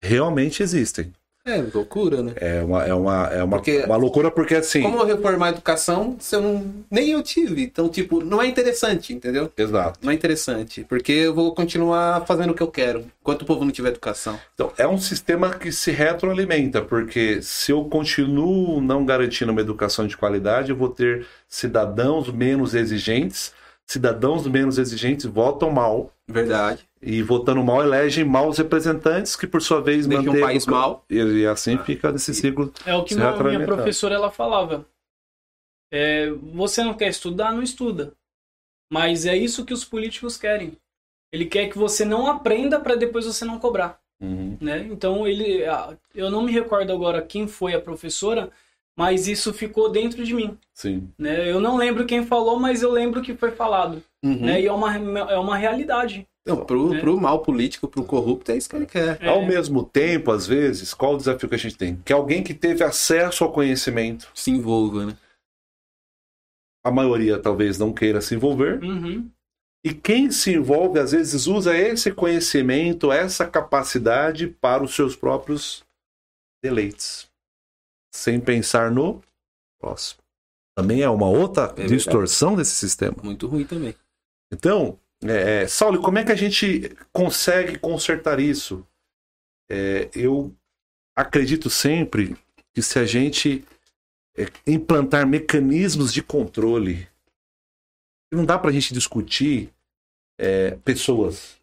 realmente existem. É loucura, né? É uma, é uma, é uma, porque, uma loucura porque assim. Como reformar a educação, se eu não. Nem eu tive. Então, tipo, não é interessante, entendeu? Exato. Não é interessante. Porque eu vou continuar fazendo o que eu quero, enquanto o povo não tiver educação. Então, é um sistema que se retroalimenta, porque se eu continuo não garantindo uma educação de qualidade, eu vou ter cidadãos menos exigentes cidadãos menos exigentes votam mal. Verdade. E votando mal elegem maus representantes que por sua vez mantêm um país mal. E, e assim fica nesse ciclo. É o que minha, minha professora ela falava. É, você não quer estudar, não estuda. Mas é isso que os políticos querem. Ele quer que você não aprenda para depois você não cobrar. Uhum. Né? Então ele, eu não me recordo agora quem foi a professora, mas isso ficou dentro de mim. Sim. Né? Eu não lembro quem falou, mas eu lembro que foi falado. Uhum. Né? E é uma, é uma realidade. Não, pro, né? pro mal político, pro corrupto, é isso que ele quer. É. Ao mesmo tempo, às vezes, qual o desafio que a gente tem? Que alguém que teve acesso ao conhecimento se envolva, né? A maioria talvez não queira se envolver. Uhum. E quem se envolve, às vezes, usa esse conhecimento, essa capacidade para os seus próprios deleites sem pensar no próximo. Também é uma outra é distorção desse sistema. Muito ruim também. Então, é, é, Saulo, como é que a gente consegue consertar isso? É, eu acredito sempre que se a gente é, implantar mecanismos de controle, não dá para a gente discutir é, pessoas,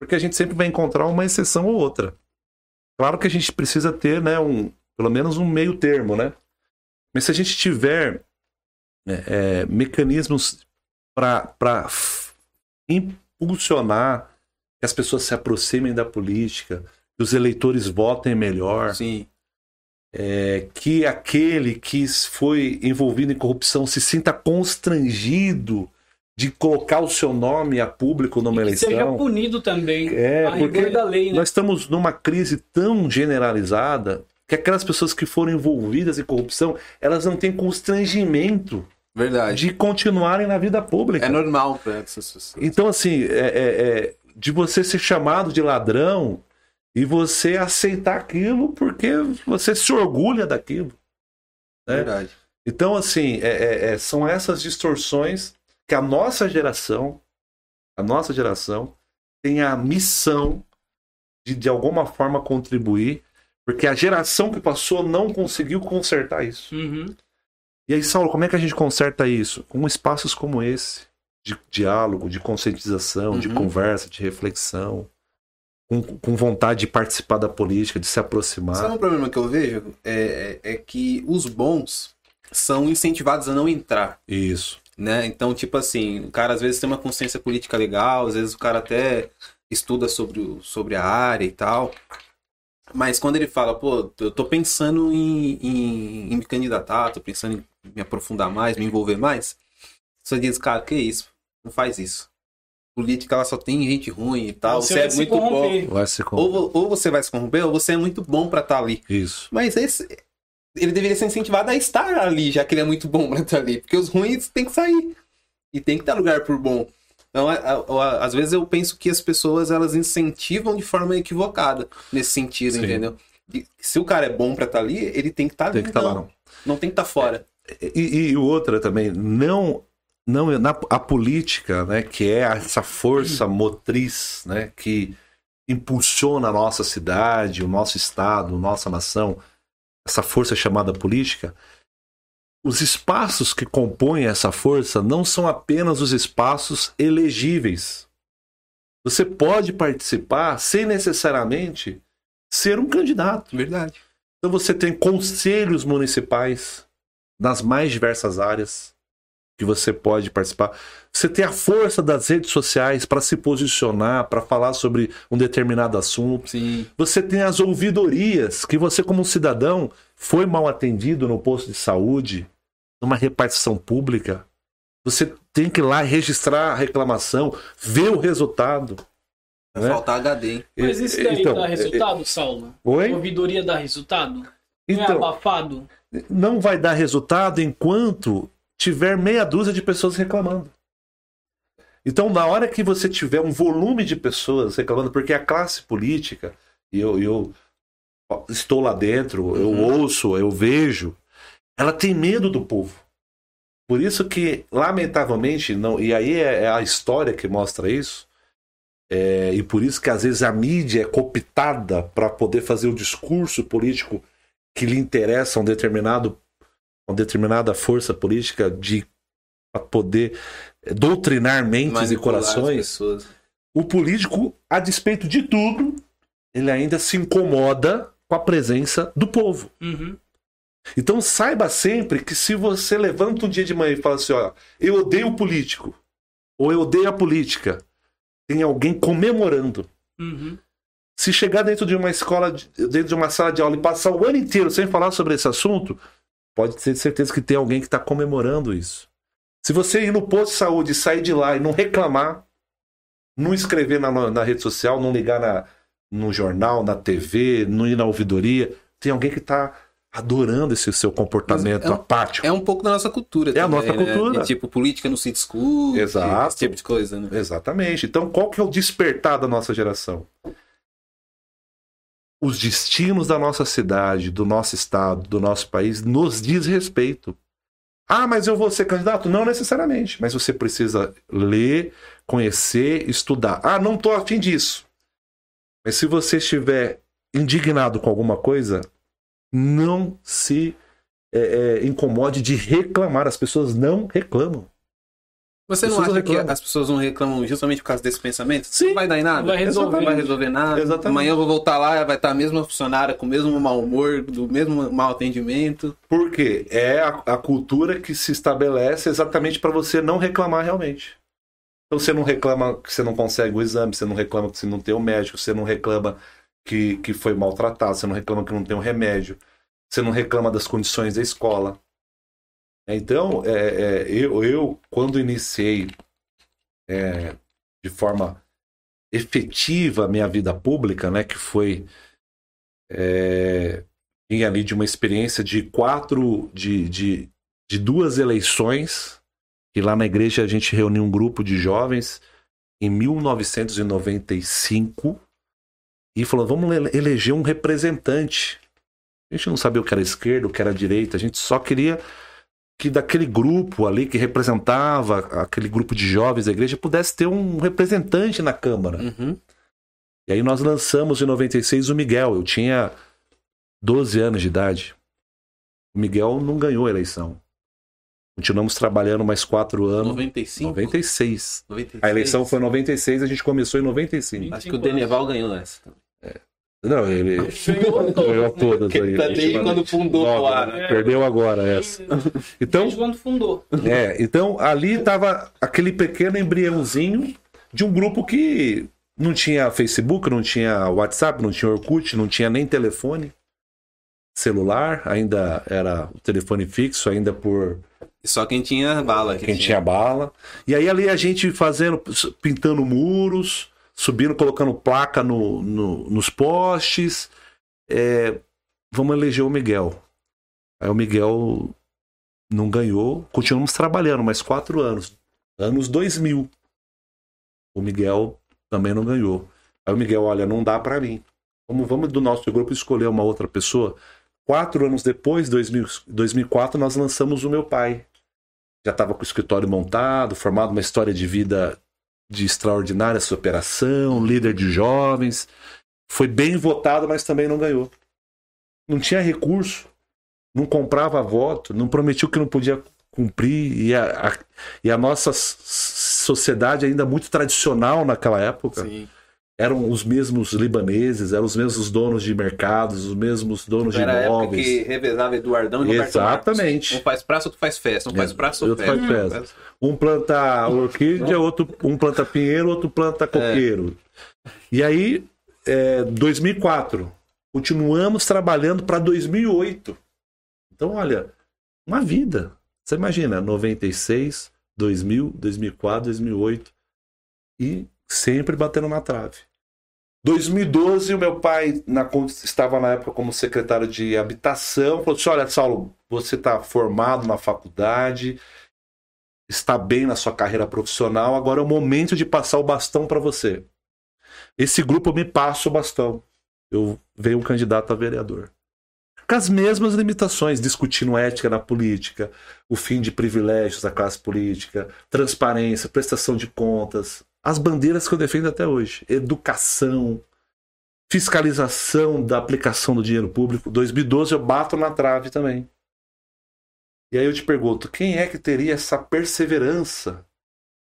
porque a gente sempre vai encontrar uma exceção ou outra. Claro que a gente precisa ter né, um, Pelo menos um meio termo, né? Mas se a gente tiver é, é, mecanismos para impulsionar que as pessoas se aproximem da política, que os eleitores votem melhor. É, que aquele que foi envolvido em corrupção se sinta constrangido de colocar o seu nome a público numa e eleição. Seja punido também. É, porque da lei, né? nós estamos numa crise tão generalizada que aquelas pessoas que foram envolvidas em corrupção, elas não têm constrangimento Verdade. de continuarem na vida pública. É normal para essas pessoas. Então, assim, é, é, é, de você ser chamado de ladrão e você aceitar aquilo porque você se orgulha daquilo. Né? Verdade. Então, assim, é, é, é, são essas distorções que a nossa geração, a nossa geração, tem a missão de, de alguma forma, contribuir porque a geração que passou não conseguiu consertar isso. Uhum. E aí, Saulo, como é que a gente conserta isso? Com espaços como esse, de diálogo, de conscientização, uhum. de conversa, de reflexão, com, com, vontade de participar da política, de se aproximar. Sabe um problema que eu vejo? É, é, é que os bons são incentivados a não entrar. Isso. Né? Então, tipo assim, o cara às vezes tem uma consciência política legal, às vezes o cara até estuda sobre, o, sobre a área e tal. Mas quando ele fala, pô, eu tô pensando em, em, em me candidatar, tô pensando em me aprofundar mais, me envolver mais, você diz, cara, que isso? Não faz isso. Política, ela só tem gente ruim e tal. Você, você é muito bom. Vai se ou, ou você vai se corromper, ou você é muito bom para estar tá ali. Isso. Mas esse, ele deveria ser incentivado a estar ali, já que ele é muito bom pra estar tá ali. Porque os ruins têm que sair. E tem que dar lugar pro bom. Então, às vezes eu penso que as pessoas elas incentivam de forma equivocada nesse sentido, Sim. entendeu? se o cara é bom para estar tá ali, ele tem que estar tá ali. Tem que estar tá lá, não. Não tem que estar fora. É, e, e outra também, não não na, a política, né, que é essa força motriz, né, que impulsiona a nossa cidade, o nosso estado, nossa nação, essa força chamada política, os espaços que compõem essa força não são apenas os espaços elegíveis. Você pode participar sem necessariamente ser um candidato. Verdade. Então você tem conselhos municipais nas mais diversas áreas que você pode participar. Você tem a força das redes sociais para se posicionar, para falar sobre um determinado assunto. Sim. Você tem as ouvidorias que você como cidadão foi mal atendido no posto de saúde, numa repartição pública, você tem que ir lá registrar a reclamação, ver o resultado. Vai né? faltar HD, hein? Mas isso daí então, dá resultado, Saulo? Oi? A ouvidoria dá resultado? Não é então, é abafado? Não vai dar resultado enquanto tiver meia dúzia de pessoas reclamando. Então, na hora que você tiver um volume de pessoas reclamando, porque a classe política, e eu, eu estou lá dentro, uhum. eu ouço, eu vejo, ela tem medo do povo. Por isso que, lamentavelmente, não, e aí é, é a história que mostra isso, é, e por isso que às vezes a mídia é cooptada para poder fazer o discurso político que lhe interessa a um determinado, uma determinada força política de poder doutrinar mentes e corações. O político, a despeito de tudo, ele ainda se incomoda com a presença do povo. Uhum. Então saiba sempre que se você levanta um dia de manhã e fala assim, ó, eu odeio o político, ou eu odeio a política, tem alguém comemorando. Uhum. Se chegar dentro de uma escola, dentro de uma sala de aula e passar o ano inteiro sem falar sobre esse assunto, pode ter certeza que tem alguém que está comemorando isso. Se você ir no posto de saúde, sair de lá e não reclamar, não escrever na, na rede social, não ligar na, no jornal, na TV, não ir na ouvidoria, tem alguém que está adorando esse seu comportamento é apático. É um pouco da nossa cultura. É também, a nossa né? cultura. E, tipo, política não se discute. Exato. Esse tipo de coisa, né? Exatamente. Então, qual que é o despertar da nossa geração? Os destinos da nossa cidade, do nosso estado, do nosso país nos diz respeito. Ah, mas eu vou ser candidato? Não necessariamente. Mas você precisa ler, conhecer, estudar. Ah, não estou afim disso. Mas se você estiver indignado com alguma coisa, não se é, é, incomode de reclamar. As pessoas não reclamam. Você não acha que as pessoas não reclamam justamente por causa desse pensamento? Sim. Não vai dar em nada? Não vai resolver. Não vai resolver nada. Exatamente. Amanhã eu vou voltar lá, vai estar a mesma funcionária, com o mesmo mau humor, do mesmo mau atendimento. Por quê? É a, a cultura que se estabelece exatamente para você não reclamar realmente. Então você não reclama que você não consegue o exame, você não reclama que você não tem o médico, você não reclama que, que foi maltratado, você não reclama que não tem o remédio, você não reclama das condições da escola. Então, é, é, eu, eu, quando iniciei é, de forma efetiva a minha vida pública, né, que foi é, ali de uma experiência de quatro, de, de, de duas eleições, e lá na igreja a gente reuniu um grupo de jovens em 1995 e falou: vamos eleger um representante. A gente não sabia o que era esquerda, o que era direita, a gente só queria que daquele grupo ali que representava aquele grupo de jovens da igreja pudesse ter um representante na Câmara. Uhum. E aí nós lançamos em 96 o Miguel. Eu tinha 12 anos de idade. O Miguel não ganhou a eleição. Continuamos trabalhando mais quatro anos. 95? 96. 96. A eleição foi em 96, a gente começou em 95. Acho que o Deneval ganhou essa. Não, ele Ganhou todas, ganhou né? todas aí. tá desde quando fundou Nova, lá, né? Perdeu agora essa. Então, Desde quando fundou. É, então ali tava aquele pequeno embriãozinho de um grupo que não tinha Facebook, não tinha WhatsApp, não tinha Orkut, não tinha nem telefone celular, ainda era o telefone fixo, ainda por Só quem tinha bala. quem tinha bala. E aí ali a gente fazendo, pintando muros, subindo, colocando placa no, no- nos postes. É, vamos eleger o Miguel. Aí o Miguel não ganhou. Continuamos trabalhando mais quatro anos. Anos 2000. O Miguel também não ganhou. Aí o Miguel, olha, não dá pra mim. Vamos, vamos do nosso grupo escolher uma outra pessoa. Quatro anos depois, 2000, 2004, nós lançamos o meu pai já estava com o escritório montado, formado uma história de vida de extraordinária superação, líder de jovens. Foi bem votado, mas também não ganhou. Não tinha recurso, não comprava voto, não prometiu que não podia cumprir. E a, a- e a nossa sociedade ainda muito tradicional naquela época Sim. Eram os mesmos libaneses, eram os mesmos donos de mercados, os mesmos donos de Era a época imóveis. que revezava Eduardão e Roberto Marcos. Exatamente. Um faz praça, outro faz festa. Um faz É, praça, outro outro faz festa. Um planta orquídea, outro um planta pinheiro, outro planta coqueiro. E aí, é, 2004, continuamos trabalhando para 2008. Então, olha, uma vida. Você imagina, 96, 2000, 2004, 2008 e sempre batendo na trave. 2012, o meu pai na, estava na época como secretário de habitação. Falou assim: Olha, Saulo, você está formado na faculdade, está bem na sua carreira profissional, agora é o momento de passar o bastão para você. Esse grupo me passa o bastão. Eu venho um candidato a vereador. Com as mesmas limitações, discutindo ética na política, o fim de privilégios da classe política, transparência, prestação de contas, as bandeiras que eu defendo até hoje: educação, fiscalização da aplicação do dinheiro público. 2012 eu bato na trave também. E aí eu te pergunto: quem é que teria essa perseverança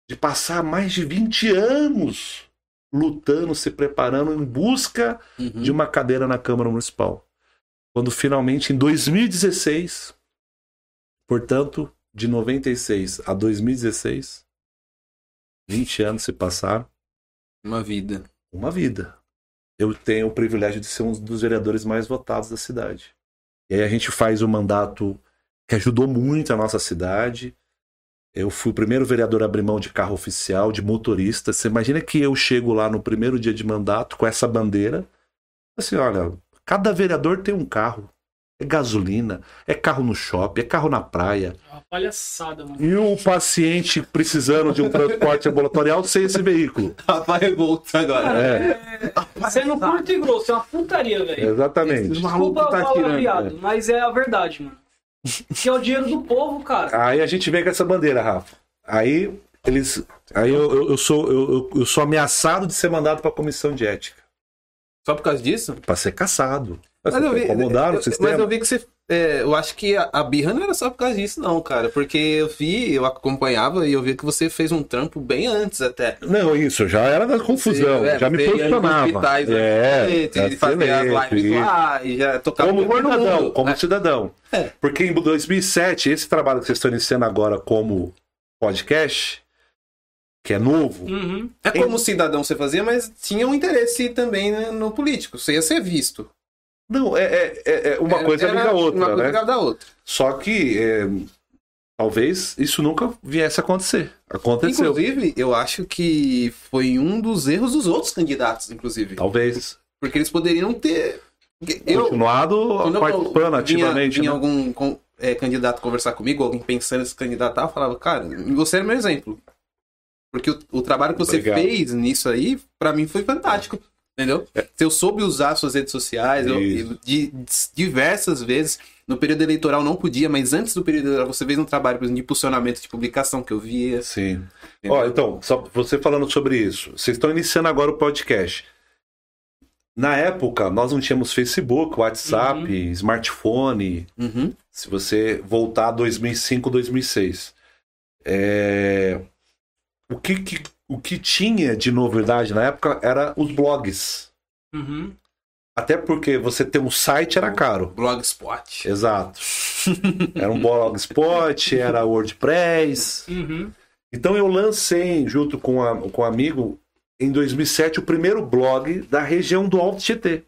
de passar mais de 20 anos lutando, se preparando em busca Uhum. de uma cadeira na Câmara Municipal? Quando finalmente em 2016, portanto, de 96 a 2016, 20 anos se passaram, Uma vida. uma vida. Eu tenho o privilégio de ser um dos vereadores mais votados da cidade. E aí a gente faz um mandato que ajudou muito a nossa cidade. Eu fui o primeiro vereador a abrir mão de carro oficial, de motorista. Você imagina que eu chego lá no primeiro dia de mandato com essa bandeira. Assim, olha, cada vereador tem um carro. É gasolina, é carro no shopping, é carro na praia. É uma palhaçada, mano. E o paciente precisando de um transporte ambulatorial sem esse veículo. Rapaz, revolto agora. É, Sendo curto e grosso, é uma putaria, velho. exatamente. Desculpa tá tirando. viado, mas é a verdade, mano. Que é o dinheiro do povo, cara. Aí a gente vem com essa bandeira, Rafa. Aí eles. Aí eu, eu, eu sou, eu, eu- eu sou ameaçado de ser mandado pra comissão de ética. Só por causa disso? Pra ser caçado. Mas eu vi, Incomodaram o sistema. mas eu vi que você é, eu acho que a, a, birra não era só por causa disso, não, cara. Porque eu vi, eu acompanhava e eu vi que você fez um trampo bem antes até. Não, isso, já era da confusão. Você, é, já me posicionava. Hospitais, é, é, e fazia as lives lá e já tocava como cidadão, como é. cidadão. É. Porque em 2007, esse trabalho que vocês estão iniciando agora como podcast, que é novo. Uhum. É como cidadão você fazia, mas tinha um interesse também né, no político. Você ia ser visto. Não, é, é, é, é uma coisa liga a outra, uma coisa né? da outra. Só que é, talvez isso nunca viesse a acontecer. Aconteceu. Inclusive, eu acho que foi um dos erros dos outros candidatos, inclusive. Talvez. Porque eles poderiam ter eu, continuado participando ativamente. Tinha né? algum é, candidato conversar comigo, alguém pensando em se candidatar, eu falava, cara, você é meu exemplo. Porque o, o trabalho que você Obrigado. fez nisso aí, para mim foi fantástico. Entendeu? É. Eu soube usar suas redes sociais eu, de, diversas vezes. No período eleitoral não podia, mas antes do período eleitoral você fez um trabalho de impulsionamento de publicação que eu via. Sim. Ó, então, só você falando sobre isso. Vocês estão iniciando agora o podcast. Na época, nós não tínhamos Facebook, WhatsApp, uhum. smartphone. Uhum. Se você voltar a 2005, 2006. É... O que, que o que tinha de novidade na época era os blogs. Uhum. Até porque você ter um site era caro. Blogspot. Exato. era um blogspot, era WordPress. Uhum. Então eu lancei, junto com, a, com um amigo, em 2007, o primeiro blog da região do Alto Tietê.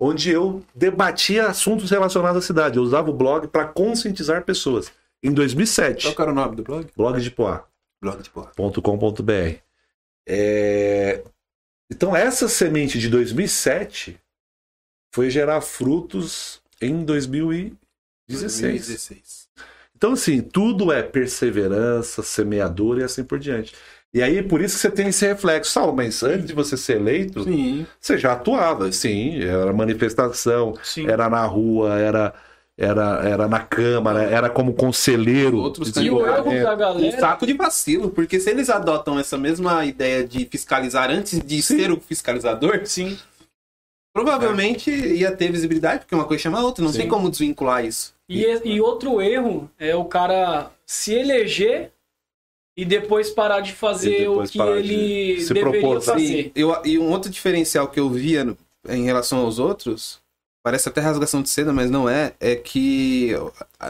Onde eu debatia assuntos relacionados à cidade. Eu usava o blog para conscientizar pessoas. Em 2007. Qual era o nome do blog? Blog de Poá blogdepoa.com.br. É... Então, essa semente de 2007 foi gerar frutos em 2016. 2016. Então, assim, tudo é perseverança, semeador e assim por diante. E aí, por isso que você tem esse reflexo. Sal, mas antes de você ser eleito, sim. você já atuava, sim, era manifestação, sim. era na rua, era era, era na Câmara, era como conselheiro. Outros de o erro da galera... Um saco de vacilo, porque se eles adotam essa mesma ideia de fiscalizar antes de sim. ser o fiscalizador, sim. provavelmente é. ia ter visibilidade, porque uma coisa chama a outra, não sim. tem como desvincular isso. E, e outro erro é o cara se eleger e depois parar de fazer o que ele de deveria propor, fazer. Eu, e um outro diferencial que eu via em relação aos outros parece até rasgação de seda, mas não é, é que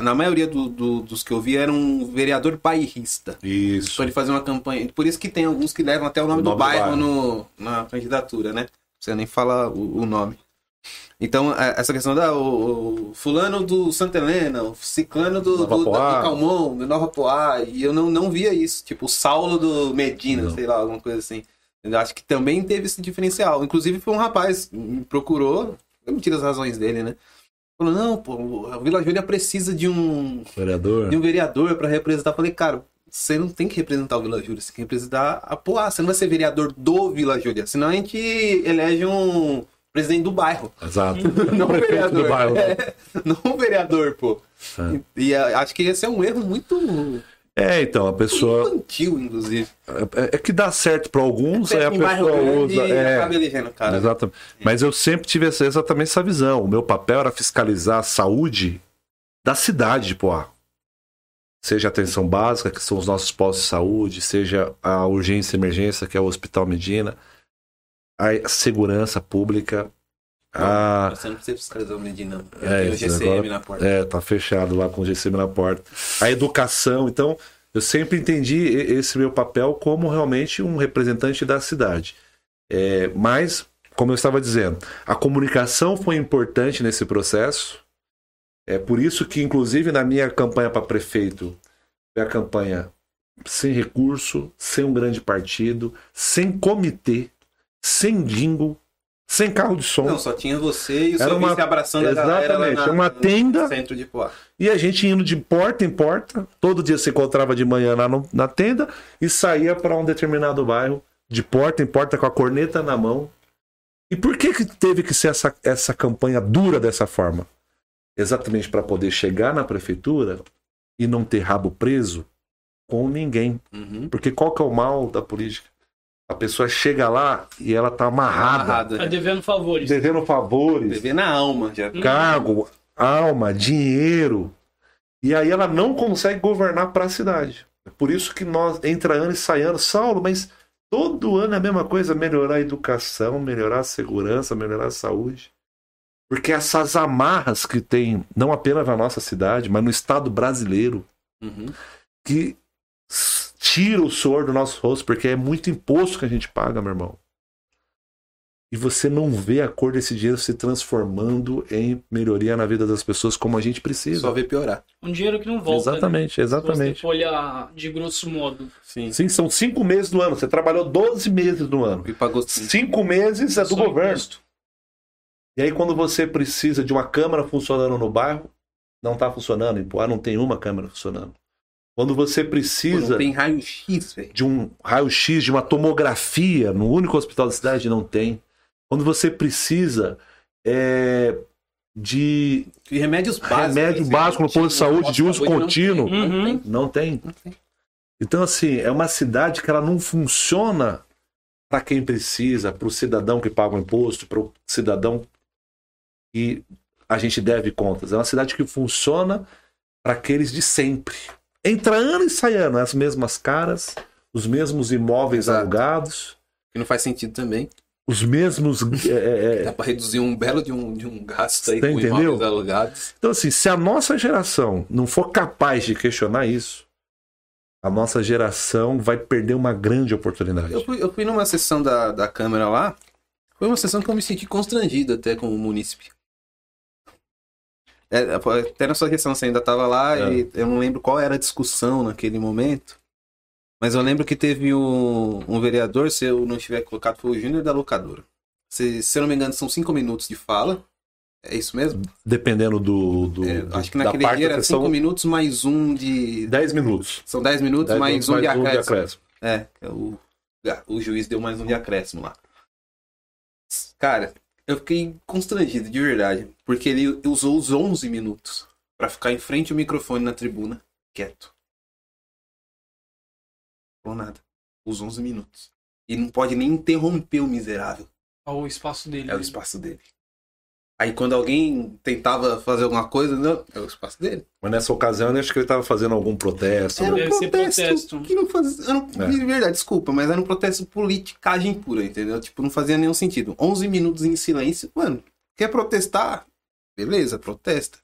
na maioria do, do, dos que eu vi era um vereador bairrista. Isso. Para ele fazer uma campanha. Por isso que tem alguns que levam até o nome, o nome do, bairro, do, bairro, No, na candidatura, né? Você nem fala o, o nome. Então, é, essa questão da o, o fulano do Santa Helena, o ciclano do, do, do, Calmon, do Nova Poá, e eu não, não via isso. Tipo, o Saulo do Medina, não. sei lá, alguma coisa assim. Eu acho que também teve esse diferencial. Inclusive, foi um rapaz me procurou, eu não tiro as razões dele, né? Falou, não, pô, a Vila Júlia precisa de um vereador, de um vereador para representar. Eu falei, cara, você não tem que representar o Vila Júlia, você tem que representar a Poá. Você não vai ser vereador do Vila Júlia, senão a gente elege um presidente do bairro. Exato. não um vereador. Do bairro, né? é, não um vereador, pô. É. E, e acho que esse é um erro muito é, então, a pessoa. Infantil, inclusive. É, é que dá certo para alguns, é, a pessoa usa. É, elegendo, cara. Exatamente. Mas eu sempre tive essa, exatamente essa visão. O meu papel era fiscalizar a saúde da cidade de Poá. Seja a atenção básica, que são os nossos postos de saúde, seja a urgência e emergência, que é o Hospital Medina, a segurança pública, ah, você não precisa fiscalizar o Medina. É, o GCM agora, na porta. É, tá fechado lá com o GCM na porta. A educação, então, eu sempre entendi esse meu papel como realmente um representante da cidade. É, mas, como eu estava dizendo, a comunicação foi importante nesse processo. É por isso que, inclusive, na minha campanha para prefeito, foi a campanha sem recurso, sem um grande partido, sem comitê, sem jingle, sem carro de som. Não, só tinha você e o Era seu uma... abraçando Exatamente, a galera uma tenda. centro de Poá. E a gente indo de porta em porta, todo dia se encontrava de manhã lá no, na tenda e saía para um determinado bairro, de porta em porta com a corneta na mão. E por que, que teve que ser essa, essa campanha dura dessa forma? Exatamente para poder chegar na prefeitura e não ter rabo preso com ninguém. Uhum. Porque qual que é o mal da política? A pessoa chega lá e ela tá amarrada. Tá devendo favores. Devendo favores. Devendo a alma. Já. Cargo. alma, dinheiro. E aí ela não consegue governar para a cidade. É por isso que nós entra ano e sai ano, Saulo, mas todo ano é a mesma coisa, melhorar a educação, melhorar a segurança, melhorar a saúde. Porque essas amarras que tem, não apenas na nossa cidade, mas no Estado brasileiro, uhum. que tira o suor do nosso rosto, porque é muito imposto que a gente paga, meu irmão. E você não vê a cor desse dinheiro se transformando em melhoria na vida das pessoas como a gente precisa. Só vê piorar. Um dinheiro que não volta. Exatamente, né? exatamente. Se você olhar de grosso modo. Sim. Sim, são cinco meses do ano. Você trabalhou 12 meses do ano. E pagou cinco meses é do governo. Imposto. E aí, quando você precisa de uma câmera funcionando no bairro, não está funcionando. Em Poá não tem uma câmera funcionando. Quando você precisa. Não tem raio-x, velho. De um raio-x, de uma tomografia, no único hospital da cidade não tem. Quando você precisa é, de. E remédios básicos. Remédio básico no posto de saúde, de uso contínuo. Uhum. Não tem. Não tem. Então, assim, é uma cidade que ela não funciona para quem precisa, para o cidadão que paga o imposto, para o cidadão que a gente deve contas. É uma cidade que funciona para aqueles de sempre. Entra ano e sai ano, as mesmas caras, os mesmos imóveis Exato. alugados. Que não faz sentido também. Os mesmos. É, é... é Dá para reduzir um belo de um, de um gasto aí Você com entendeu? imóveis alugados. Então, assim, se a nossa geração não for capaz de questionar isso, a nossa geração vai perder uma grande oportunidade. Eu fui, eu fui numa sessão da, da Câmara lá, foi uma sessão que eu me senti constrangido até com o munícipe. É, até na sua questão, você ainda estava lá é. e eu não lembro qual era a discussão naquele momento. Mas eu lembro que teve um, um vereador, se eu não estiver colocado, foi o Júnior da Locadora. Se, se eu não me engano, são cinco minutos de fala. É isso mesmo? Dependendo do. do, é, acho que naquele dia era cinco minutos mais um de. Dez minutos. São dez minutos dez mais, minutos, um, mais de um de acréscimo. É, é, o, o juiz deu mais um de acréscimo lá. Cara, eu fiquei constrangido, de verdade. Porque ele usou os 11 minutos para ficar em frente ao microfone na tribuna, quieto. Ou nada. Os 11 minutos. E não pode nem interromper o miserável. É o espaço dele. É o espaço dele. Aí quando alguém tentava fazer alguma coisa, não, é o espaço dele. Mas nessa ocasião eu acho que ele estava fazendo algum protesto. Era um protesto, protesto. Que não fazia. Não, é. De verdade, desculpa, mas era um protesto politicagem pura, entendeu? Tipo, não fazia nenhum sentido. 11 minutos em silêncio, mano, quer protestar? Beleza, protesta.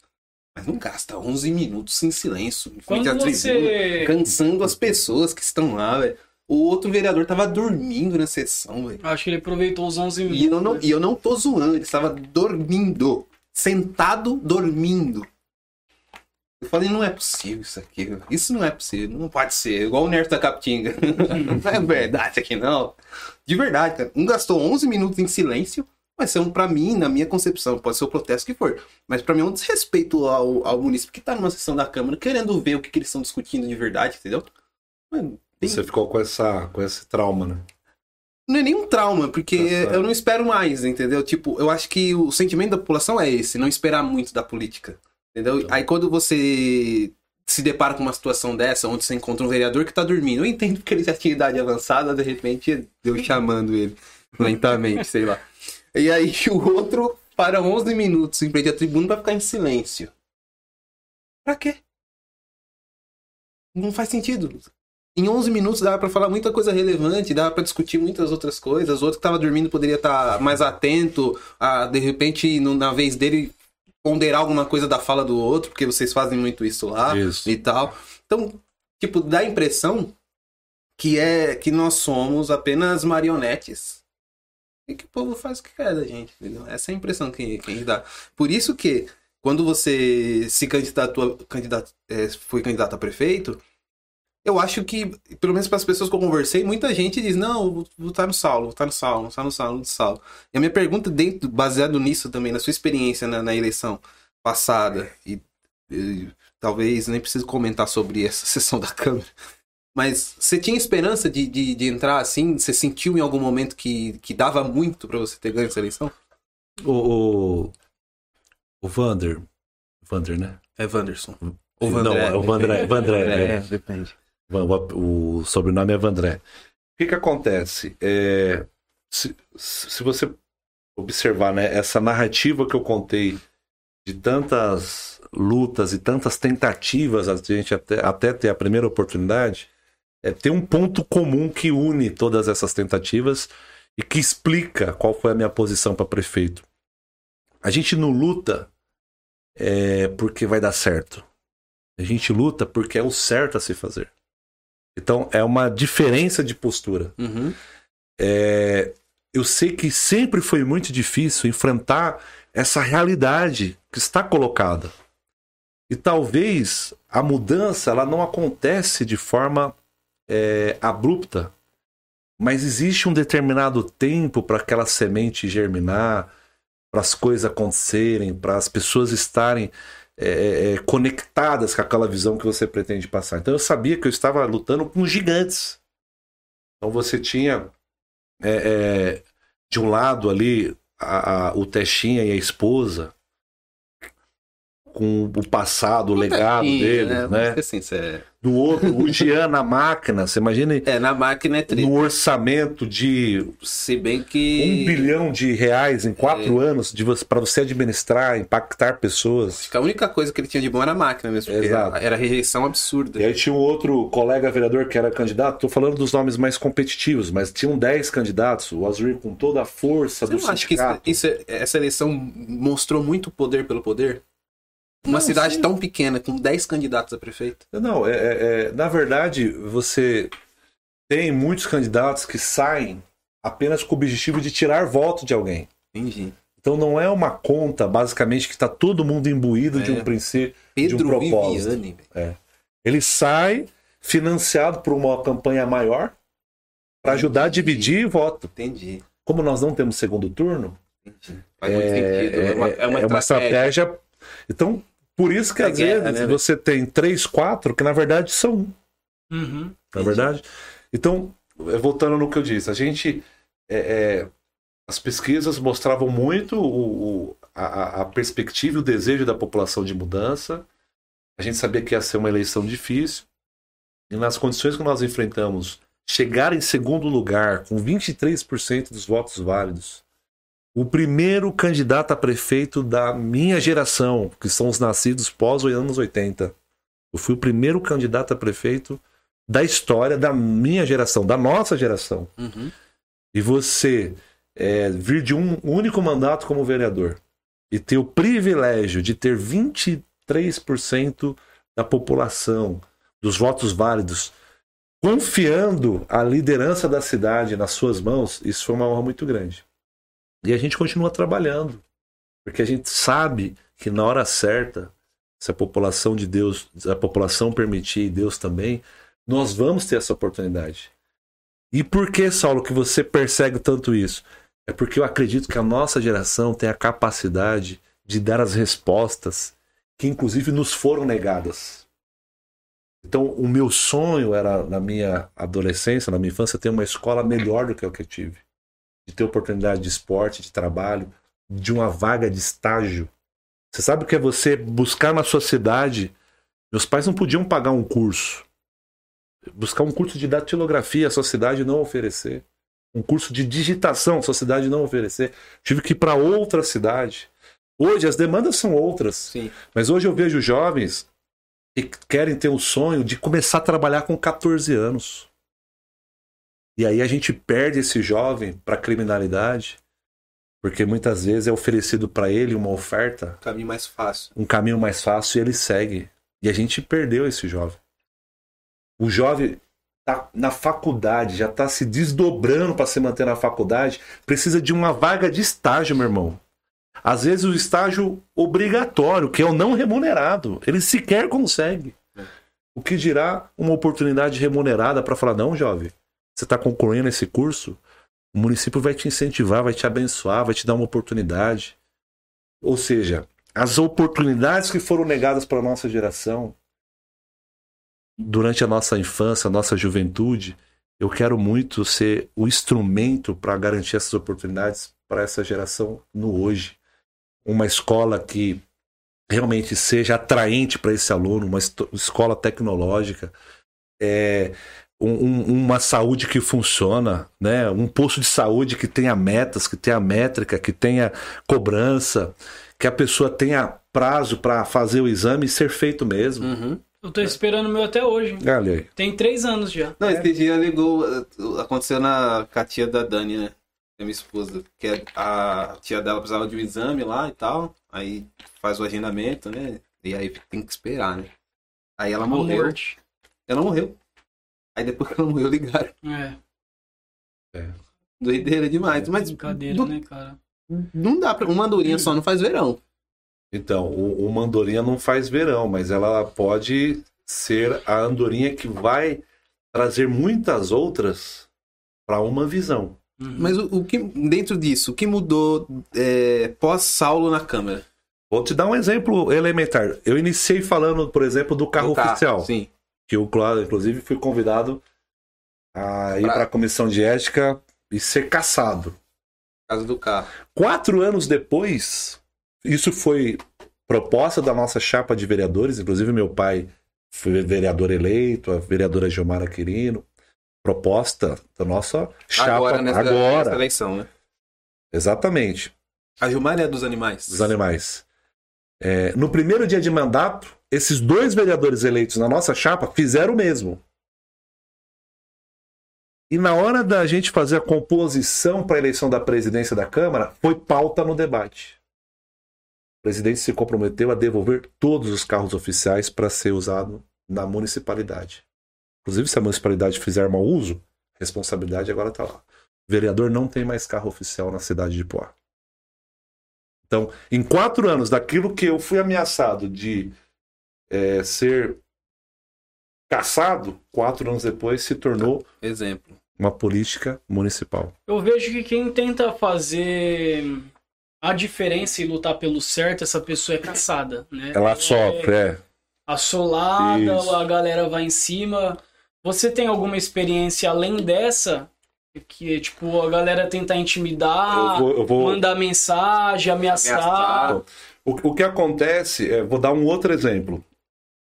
Mas não gasta 11 minutos em silêncio, em frente à você... tribuna, cansando as pessoas que estão lá, velho. O outro vereador tava dormindo na sessão, velho. Acho que ele aproveitou os 11 minutos. E eu não, né? e eu não tô zoando, ele estava dormindo. Sentado, dormindo. Eu falei, não é possível isso aqui. Isso não é possível. Não pode ser. Igual o Nerd da Capitinga. não é verdade aqui, não. De verdade, cara. Um gastou 11 minutos em silêncio. Mas são, para mim, na minha concepção, pode ser o protesto que for. Mas para mim é um desrespeito ao, ao município que tá numa sessão da Câmara querendo ver o que, que eles estão discutindo de verdade, entendeu? Mano. Você ficou com, essa, com esse trauma, né? Não é nenhum trauma, porque eu não espero mais, entendeu? Tipo, eu acho que o sentimento da população é esse, não esperar muito da política. Entendeu? Tá. Aí quando você se depara com uma situação dessa, onde você encontra um vereador que tá dormindo, eu entendo que ele já tinha idade avançada, de repente deu chamando ele lentamente, sei lá. E aí o outro para 11 minutos em frente à tribuna para ficar em silêncio. Pra quê? Não faz sentido em 11 minutos dava para falar muita coisa relevante, dava para discutir muitas outras coisas. O outro que estava dormindo poderia estar tá mais atento, a de repente, na vez dele, ponderar alguma coisa da fala do outro, porque vocês fazem muito isso lá isso. e tal. Então, tipo, dá a impressão que é que nós somos apenas marionetes. E que o povo faz o que quer da gente, entendeu? Essa é a impressão que, que a gente dá. Por isso que, quando você se candidatou, candidato, é, foi candidato a prefeito, eu acho que, pelo menos para as pessoas que eu conversei, muita gente diz: não, vou estar no Saulo, vou estar no Saulo, vou estar no Saulo, no Saulo. E a minha pergunta, dentro, baseado nisso também, na sua experiência na, na eleição passada, e, e, talvez nem preciso comentar sobre essa sessão da Câmara, mas você tinha esperança de, de, de, entrar assim? Você sentiu em algum momento que, que dava muito para você ter ganho essa eleição? O, o, o Vander, Vander, né? É Wanderson. O Vandré, Não, o Vandré, Vandré, é, é, depende. O, o sobrenome é Vandré. O que que acontece? É, se, se você observar né, essa narrativa que eu contei de tantas lutas e tantas tentativas a gente até, até ter a primeira oportunidade, é ter um ponto comum que une todas essas tentativas e que explica qual foi a minha posição para prefeito. A gente não luta é, porque vai dar certo. A gente luta porque é o certo a se fazer. Então é uma diferença de postura. Uhum. É, eu sei que sempre foi muito difícil enfrentar essa realidade que está colocada. E talvez a mudança ela não acontece de forma é, abrupta, mas existe um determinado tempo para aquela semente germinar, para as coisas acontecerem, para as pessoas estarem é, é, é, conectadas com aquela visão que você pretende passar. Então eu sabia que eu estava lutando com gigantes. Então você tinha é, é, de um lado ali a, a, o Testinha e a esposa, com o passado, o legado dele, né? né? Assim, é... Do outro, o Jean na máquina, você imagina? É, na máquina é triste. No orçamento de. Se bem que. Um bilhão de reais em quatro é... anos para você administrar, impactar pessoas. Acho que a única coisa que ele tinha de bom era a máquina mesmo. Exato. Era rejeição absurda. E aí tinha um outro colega vereador que era candidato, tô falando dos nomes mais competitivos, mas tinham dez candidatos. O Azul com toda a força você do não sindicato. Acho que isso, isso, essa eleição mostrou muito poder pelo poder? Uma não, cidade sim. tão pequena, com 10 candidatos a prefeito. Não, é, é, é, na verdade, você tem muitos candidatos que saem apenas com o objetivo de tirar voto de alguém. Entendi. Então não é uma conta, basicamente, que está todo mundo imbuído é. de um princípio, Pedro de um propósito. Viviane, é. Ele sai financiado por uma campanha maior para ajudar a dividir voto. Entendi. Como nós não temos segundo turno, Entendi. Faz é, muito sentido. É, uma, é uma, é uma estratégia. Então, por isso que é às vezes né? você tem três, quatro, que na verdade são um. Uhum, na verdade? Então, é, voltando no que eu disse, a gente. É, é, as pesquisas mostravam muito o, o, a, a perspectiva e o desejo da população de mudança. A gente sabia que ia ser uma eleição difícil. E nas condições que nós enfrentamos, chegar em segundo lugar com 23% dos votos válidos, o primeiro candidato a prefeito da minha geração, que são os nascidos pós os anos 80. Eu fui o primeiro candidato a prefeito da história da minha geração, da nossa geração. Uhum. E você é, vir de um único mandato como vereador e ter o privilégio de ter 23% da população, dos votos válidos, confiando a liderança da cidade nas suas mãos, isso foi uma honra muito grande. E a gente continua trabalhando, porque a gente sabe que na hora certa, se a população de Deus, a população permitir e Deus também, nós vamos ter essa oportunidade. E por que, Saulo, que você persegue tanto isso? É porque eu acredito que a nossa geração tem a capacidade de dar as respostas que, inclusive, nos foram negadas. Então, o meu sonho era, na minha adolescência, na minha infância, ter uma escola melhor do que o que eu tive de ter oportunidade de esporte, de trabalho, de uma vaga de estágio. Você sabe o que é você buscar na sua cidade? Meus pais não podiam pagar um curso. Buscar um curso de datilografia, a sua cidade não oferecer. Um curso de digitação, a sua cidade não oferecer. Tive que ir para outra cidade. Hoje as demandas são outras. Sim. Mas hoje eu vejo jovens que querem ter o sonho de começar a trabalhar com 14 anos. E aí a gente perde esse jovem para criminalidade, porque muitas vezes é oferecido para ele uma oferta, um caminho mais fácil. Um caminho mais fácil e ele segue. E a gente perdeu esse jovem. O jovem tá na faculdade, já tá se desdobrando para se manter na faculdade, precisa de uma vaga de estágio, meu irmão. Às vezes o estágio obrigatório, que é o não remunerado, ele sequer consegue. É. O que dirá uma oportunidade remunerada para falar não, jovem? Você está concluindo esse curso, o município vai te incentivar, vai te abençoar, vai te dar uma oportunidade. Ou seja, as oportunidades que foram negadas para a nossa geração durante a nossa infância, a nossa juventude, eu quero muito ser o instrumento para garantir essas oportunidades para essa geração no hoje. Uma escola que realmente seja atraente para esse aluno, uma escola tecnológica. É, um, uma saúde que funciona, né? um posto de saúde que tenha metas, que tenha métrica, que tenha cobrança, que a pessoa tenha prazo para fazer o exame ser feito mesmo. Uhum. Eu tô esperando o meu até hoje. Olha aí. Tem três anos já. Não, esse dia ligou. Aconteceu na com a tia da Dani, né? É minha esposa. Que é a tia dela precisava de um exame lá e tal. Aí faz o agendamento, né? E aí tem que esperar, né? Aí ela morreu. Morte. Ela morreu. Aí depois que ela morreu, ligaram. É. É. Doideira demais. Mas. Brincadeira, do... né, cara? Não dá pra. Uma andorinha só não faz verão. Então, o, uma andorinha não faz verão, mas ela pode ser a andorinha que vai trazer muitas outras para uma visão. Uhum. Mas o, o, que dentro disso, o que mudou é, pós Saulo na câmera? Vou te dar um exemplo elementar. Eu iniciei falando, por exemplo, do carro, do carro oficial. Sim. Que eu, inclusive, fui convidado a ir para a comissão de ética e ser caçado. Caso do carro. Quatro anos depois, isso foi proposta da nossa chapa de vereadores, inclusive meu pai foi vereador eleito, a vereadora Gilmara Quirino. Proposta da nossa chapa agora. Nessa, agora. Nessa eleição, né? Exatamente. A Gilmara é dos animais. Dos animais. É, no primeiro dia de mandato, esses dois vereadores eleitos na nossa chapa fizeram o mesmo. E na hora da gente fazer a composição para a eleição da presidência da Câmara, foi pauta no debate. O presidente se comprometeu a devolver todos os carros oficiais para ser usado na municipalidade. Inclusive, se a municipalidade fizer mau uso, a responsabilidade agora está lá. O vereador não tem mais carro oficial na cidade de Poá. Então, em quatro anos, daquilo que eu fui ameaçado de é, ser caçado, quatro anos depois se tornou exemplo uma política municipal. Eu vejo que quem tenta fazer a diferença e lutar pelo certo, essa pessoa é caçada, né? Ela sofre, é. Assolada, Isso. a galera vai em cima. Você tem alguma experiência além dessa? Que, tipo, a galera tentar intimidar, eu vou, eu vou... mandar mensagem, ameaçar. ameaçar. O, o que acontece, é, vou dar um outro exemplo.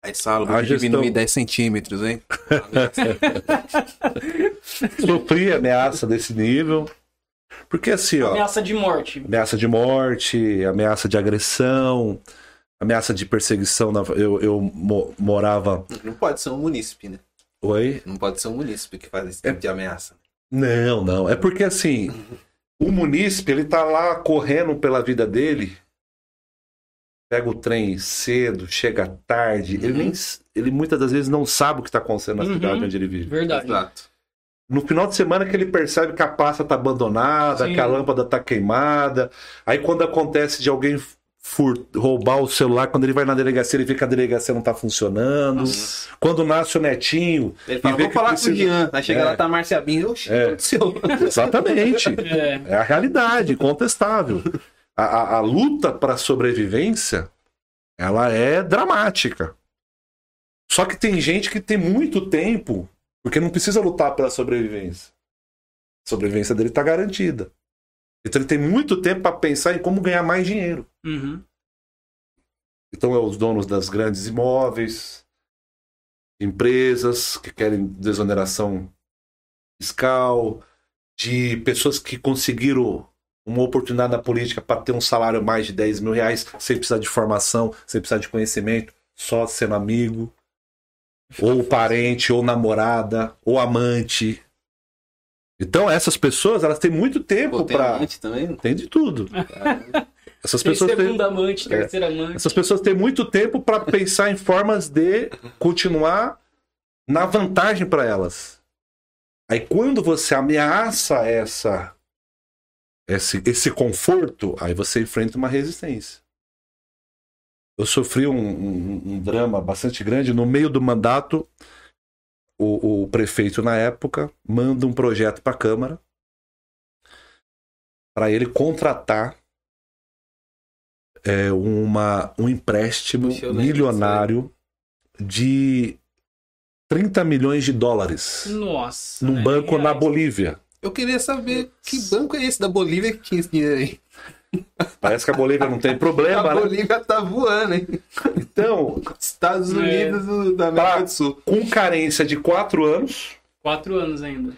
Aí sala, vou gestão... diminuir 10 centímetros, hein? Sofri ameaça desse nível. Porque assim, ó. Ameaça de morte. Ameaça de morte, ameaça de agressão, ameaça de perseguição. Na... Eu, eu mo morava. Não pode ser um munícipe, né? Oi? Não pode ser um munícipe que faz esse tipo é... de ameaça. Não, não. É porque assim, o munícipe, ele tá lá correndo pela vida dele pega o trem cedo, chega tarde, uhum. ele, nem, ele muitas das vezes não sabe o que está acontecendo na uhum. cidade onde ele vive. Verdade. Exato. No final de semana que ele percebe que a pasta está abandonada, Sim. que a lâmpada está queimada. Aí quando acontece de alguém fur... roubar o celular, quando ele vai na delegacia, ele vê que a delegacia não está funcionando. Nossa. Quando nasce o netinho. Ele fala, vou falar precisa... com o Jean. Aí chega é. lá, tá a Marcia Binho. Oxi, é. Exatamente. é. é a realidade, incontestável a, a, a luta para sobrevivência ela é dramática. Só que tem gente que tem muito tempo, porque não precisa lutar pela sobrevivência. A sobrevivência dele está garantida. Então ele tem muito tempo para pensar em como ganhar mais dinheiro. Uhum. Então é os donos das grandes imóveis, empresas que querem desoneração fiscal, de pessoas que conseguiram uma oportunidade na política para ter um salário mais de 10 mil reais sem precisar de formação, sem precisar de conhecimento, só sendo amigo, ou parente, ou namorada, ou amante. Então essas pessoas elas têm muito tempo para também tem de tudo. Essas pessoas têm amante, terceira é, amante. Essas pessoas têm muito tempo para pensar em formas de continuar na vantagem para elas. Aí quando você ameaça essa esse, esse conforto, aí você enfrenta uma resistência. Eu sofri um, um, um drama bastante grande. No meio do mandato, o, o prefeito, na época, manda um projeto para a Câmara para ele contratar é, uma, um empréstimo milionário de 30 milhões de dólares. Nossa. Num né? banco na Bolívia. Eu queria saber que banco é esse da Bolívia que tinha esse dinheiro aí. Parece que a Bolívia não tem problema, a né? Bolívia tá voando, hein? Então, Estados é. Unidos é. da América pra, do Sul. Com carência de 4 anos. 4 anos ainda.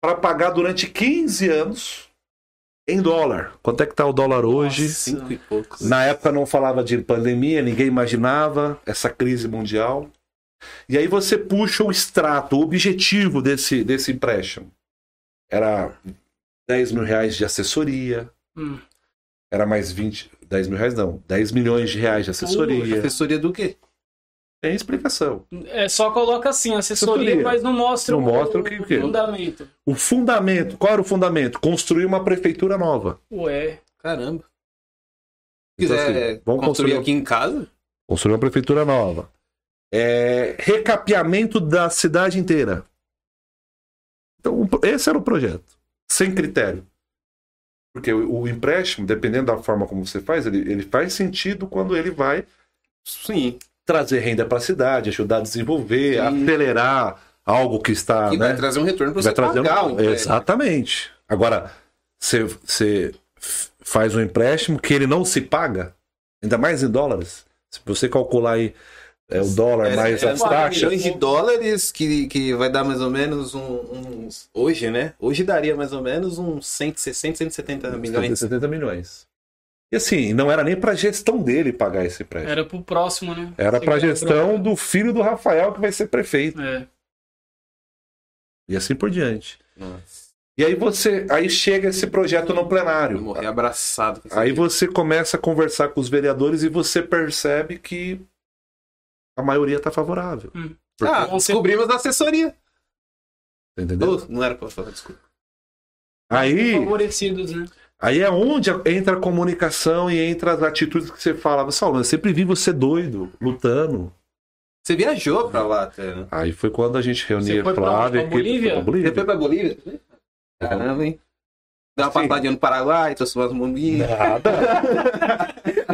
Para pagar durante 15 anos em dólar. Quanto é que tá o dólar hoje? Nossa, cinco e poucos. Na época não falava de pandemia, ninguém imaginava essa crise mundial. E aí você puxa o extrato, o objetivo desse, desse empréstimo. Era 10 mil reais de assessoria. Hum. Era mais 20. 10 mil reais não. 10 milhões de reais de assessoria. Uh, assessoria do quê? Tem explicação. É só coloca assim, assessoria, assessoria. mas não mostra, não o, mostra o, que, o, fundamento. O fundamento, qual era o fundamento? Construir uma prefeitura nova. Ué. Caramba. Se então, quiser assim, vamos construir, construir aqui em casa? Construir uma prefeitura nova. É, recapeamento da cidade inteira. Então, esse era o projeto. Sem critério. Porque o, o empréstimo, dependendo da forma como você faz, ele, ele faz sentido quando ele vai Sim trazer renda para a cidade, ajudar a desenvolver, Sim. acelerar algo que está. Que né? vai trazer um retorno para você trazer pagar um... Exatamente. Agora, você faz um empréstimo que ele não se paga, ainda mais em dólares. Se você calcular aí é, o dólar é, mais é, as taxas. milhões de dólares que, que vai dar mais ou menos um, uns. Hoje, né? Hoje daria mais ou menos uns 160, 170 milhões. 170 milhões. E assim, não era nem para gestão dele pagar esse prédio. Era para o próximo, né? Era para gestão do filho do Rafael que vai ser prefeito. É. E assim por diante. Nossa. E aí você, aí chega esse projeto no plenário. Morrer abraçado. Aí você começa a conversar com os vereadores e você percebe que a maioria está favorável. Hum. Porque... Ah, descobrimos da assessoria. Entendeu? não era para falar, desculpa. Aí. Favorecidos, né? Aí é onde entra a comunicação e entra as atitudes que você fala. Saulo, eu sempre vi você doido, lutando. Você viajou pra lá até, né? Aí foi quando a gente reunia a Flávia. Pra Bolívia? Bolívia? Você foi pra Bolívia? Caramba, hein? Dá uma passadinha no Paraguai, trouxe umas bombinhas. Nada.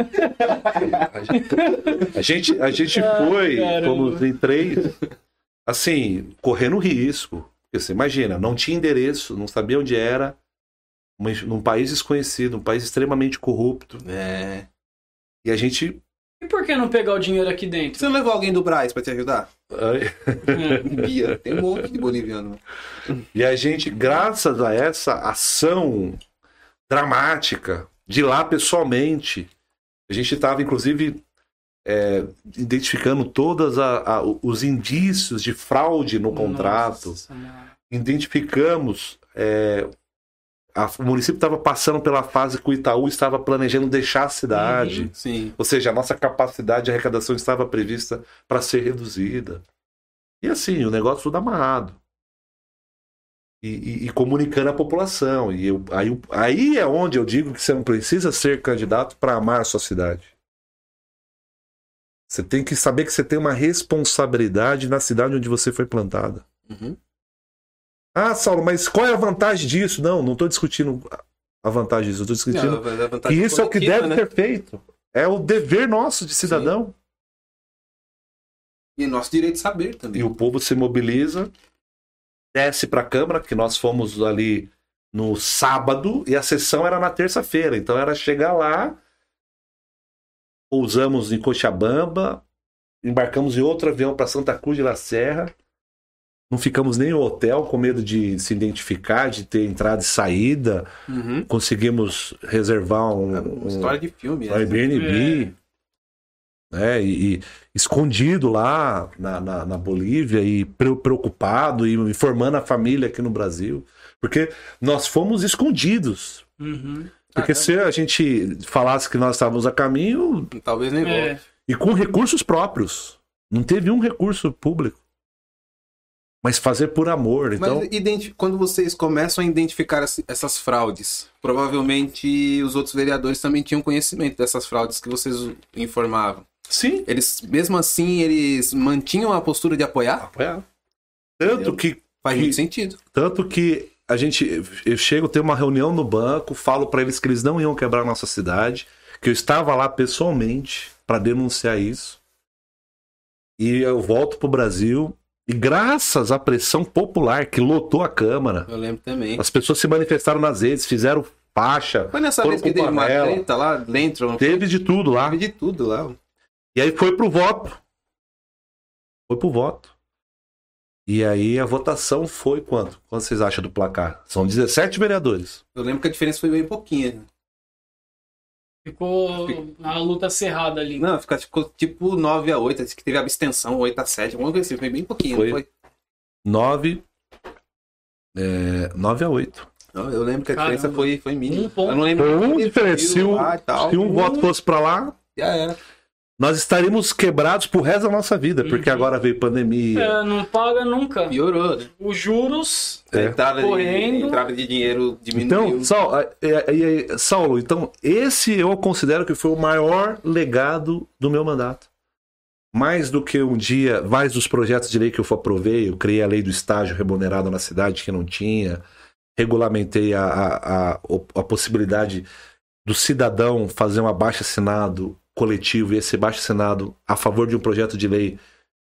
a gente, a gente foi, fomos em três, assim, correndo risco. Porque você imagina, não tinha endereço, não sabia onde era num país desconhecido, um país extremamente corrupto. É. E a gente. E por que não pegar o dinheiro aqui dentro? Você não levou alguém do Braz para te ajudar? É. tem um monte de boliviano. E a gente, graças a essa ação dramática, de lá pessoalmente, a gente estava, inclusive, é, identificando todos os indícios de fraude no contrato. Nossa, identificamos é, a, o município estava passando pela fase que o Itaú estava planejando deixar a cidade. Uhum, sim. Ou seja, a nossa capacidade de arrecadação estava prevista para ser reduzida. E assim, o negócio tudo amarrado. E, e, e comunicando à população. E eu, aí, aí é onde eu digo que você não precisa ser candidato para amar a sua cidade. Você tem que saber que você tem uma responsabilidade na cidade onde você foi plantada. Uhum. Ah, Saulo, mas qual é a vantagem disso? Não, não estou discutindo a vantagem disso. Estou discutindo não, que isso é o que deve né? ser feito. É o dever nosso de cidadão. Sim. E nosso direito de saber também. E o povo se mobiliza, desce para a Câmara, que nós fomos ali no sábado e a sessão era na terça-feira. Então era chegar lá, pousamos em Cochabamba, embarcamos em outro avião para Santa Cruz de la Serra não ficamos nem no hotel com medo de se identificar, de ter entrada e saída. Uhum. Conseguimos reservar um, uma história de filme, um Airbnb, é. Né? E, e, escondido lá na, na, na, Bolívia e preocupado e informando a família aqui no Brasil, porque nós fomos escondidos. Uhum. Porque ah, se a gente falasse que nós estávamos a caminho, talvez nem é. E com recursos próprios. Não teve um recurso público mas fazer por amor. Então... Mas quando vocês começam a identificar essas fraudes, provavelmente os outros vereadores também tinham conhecimento dessas fraudes que vocês informavam. Sim. Eles, mesmo assim, eles mantinham a postura de apoiar? Apoiar. Tanto que. Faz que, muito sentido. Tanto que a gente. Eu chego, tenho uma reunião no banco, falo para eles que eles não iam quebrar a nossa cidade, que eu estava lá pessoalmente para denunciar isso. E eu volto pro Brasil e graças à pressão popular que lotou a Câmara. Eu lembro também. As pessoas se manifestaram nas redes, fizeram faixa. Foi nessa vez que teve uma treta lá dentro? Teve de tudo lá. Teve de tudo lá. E aí foi pro voto. Foi pro voto. E aí a votação foi quanto? Quanto vocês acham do placar? São 17 vereadores. Eu lembro que a diferença foi bem pouquinha. Ficou a luta cerrada ali. Não, ficou tipo 9 a 8 Acho que teve abstenção, 8 a 7 alguma coisa assim. Foi bem pouquinho, foi, foi? 9, é, 9 a 8. Eu lembro que a diferença foi, foi mínima. Um ponto. Eu não lembro. Foi um diferença. Se, um, se um, um voto fosse para lá, já era nós estaríamos quebrados pro resto da nossa vida, porque uhum. agora veio pandemia. É, não paga nunca. Piorou, né? Os juros é. entrada correndo. De, entrada de dinheiro diminuiu. Então, Saulo, é, é, é, Saulo, então, esse eu considero que foi o maior legado do meu mandato. Mais do que um dia, mais dos projetos de lei que eu aprovei, eu criei a lei do estágio remunerado na cidade que não tinha, regulamentei a, a, a, a possibilidade do cidadão fazer um abaixo assinado coletivo e esse baixo senado a favor de um projeto de lei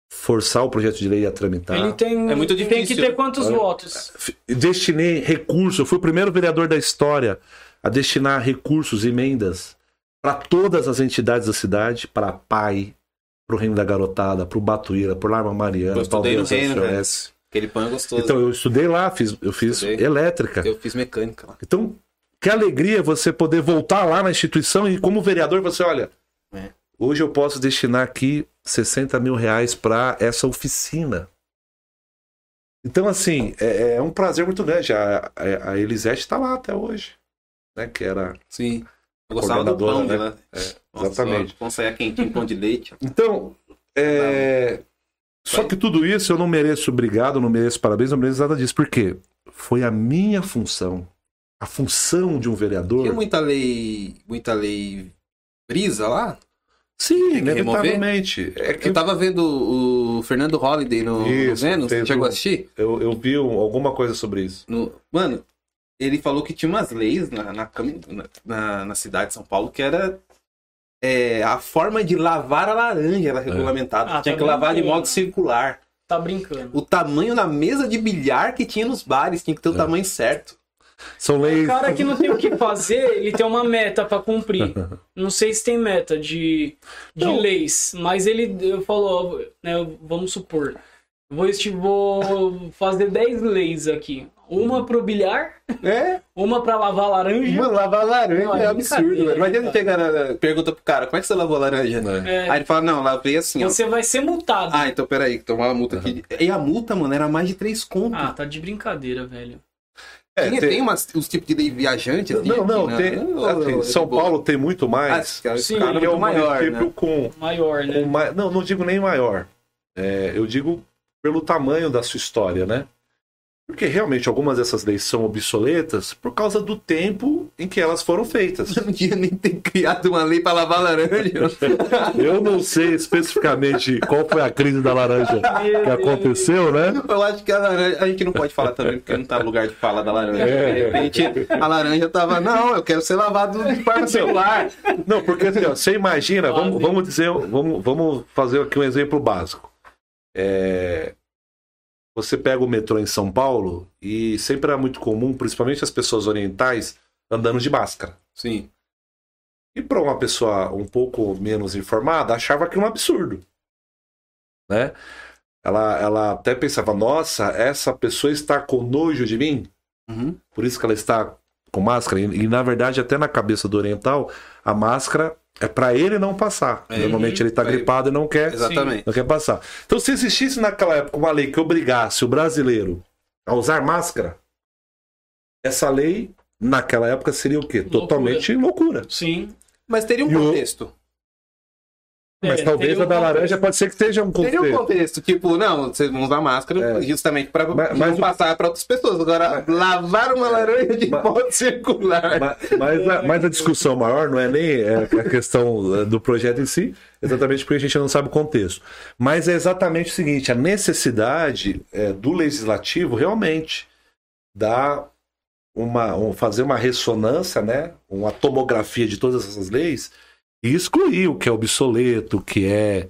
forçar o projeto de lei a tramitar. Ele tem, é muito difícil. tem que ter quantos é. votos? Destinei recursos, eu fui o primeiro vereador da história a destinar recursos, emendas para todas as entidades da cidade, para a PAI, para o Reino da Garotada, para o Batuíra, para o Larma Mariana, para o Reino, né? Aquele pão é gostoso. Então eu estudei lá, fiz, eu fiz estudei. elétrica. Eu fiz mecânica lá. Então, que alegria você poder voltar lá na instituição e como vereador você olha. Hoje eu posso destinar aqui 60 mil reais para essa oficina. Então, assim, é, é, um prazer muito grande. A, a, a Elisete está lá até hoje. Né? Que era. Sim. Eu gostava do pão, né? né? É, exatamente. Pão saia quentinho, pão de leite. Então, é... Só que tudo isso eu não mereço obrigado, não mereço parabéns, não mereço nada disso. Por quê? Foi a minha função. A função de um vereador. Tinha muita lei. Muita lei brisa lá? Sim, inevitavelmente. É que... Eu tava vendo o Fernando Holliday no, isso, no Vênus, você chegou a assistir? Eu, eu vi alguma coisa sobre isso. No... Mano, ele falou que tinha umas leis na, na, na, na cidade de São Paulo que era é, a forma de lavar a laranja era é. regulamentada. Ah, tinha tá que lavar de modo circular. Tá brincando. O tamanho da mesa de bilhar que tinha nos bares tinha que ter o é. tamanho certo. São leis. O cara que não tem o que fazer, ele tem uma meta para cumprir. Não sei se tem meta de, de leis, mas ele falou, né, vamos supor, vou, vou fazer 10 leis aqui. Uma pro bilhar, é? uma pra lavar laranja. Uma lavar laranja não, é, é absurdo, velho. Imagina na, pergunta pro cara, como é que você lavou a laranja? É. Aí ele fala, não, lavei assim, Você ó. vai ser multado. Ah, então peraí, tomar uma multa aqui. E a multa, mano, era mais de 3 contos. Ah, tá de brincadeira, velho. É, tem, tem umas, uns tipos de viajante assim, Não, não, aqui, tem. Né? Assim, São Paulo tem muito mais. Ah, sim, que é o maior, né? com. Maior, né? Com, não, não digo nem maior. É, eu digo pelo tamanho da sua história, né? Porque realmente algumas dessas leis são obsoletas por causa do tempo em que elas foram feitas. Eu não tinha nem ter criado uma lei para lavar laranja. Eu não sei especificamente qual foi a crise da laranja que aconteceu, né? Eu acho que a laranja. A gente não pode falar também, porque não tá no lugar de fala da laranja. É. De repente, a laranja tava. Não, eu quero ser lavado de forma celular. Não, porque assim, ó, você imagina, vamos, vamos dizer, vamos, vamos fazer aqui um exemplo básico. É, você pega o metrô em São Paulo e sempre era muito comum, principalmente as pessoas orientais, andando de máscara. Sim. E para uma pessoa um pouco menos informada, achava que era um absurdo. Né? Ela, ela até pensava, nossa, essa pessoa está com nojo de mim? Uhum. Por isso que ela está com máscara. E, e, na verdade, até na cabeça do oriental, a máscara é para ele não passar. É, Normalmente ele está gripado e não quer, Exatamente. não quer passar. Então, se existisse naquela época uma lei que obrigasse o brasileiro a usar máscara, essa lei naquela época seria o quê? Loucura. Totalmente loucura. Sim. Mas teria um contexto. Mas é, talvez a da laranja pode ser que seja um contexto. Teria um contexto, tipo, não, vocês vão usar máscara é. justamente para não passar para outras pessoas. Agora, mas, lavar uma laranja de modo circular. Mas, mas, a, mas, a, discussão maior não é nem é a questão é, do projeto em si, exatamente porque a gente não sabe o contexto. Mas é exatamente o seguinte: a necessidade é, do legislativo realmente dá uma, um, fazer uma ressonância, né, uma tomografia de todas essas leis e excluir o que é obsoleto, o que é,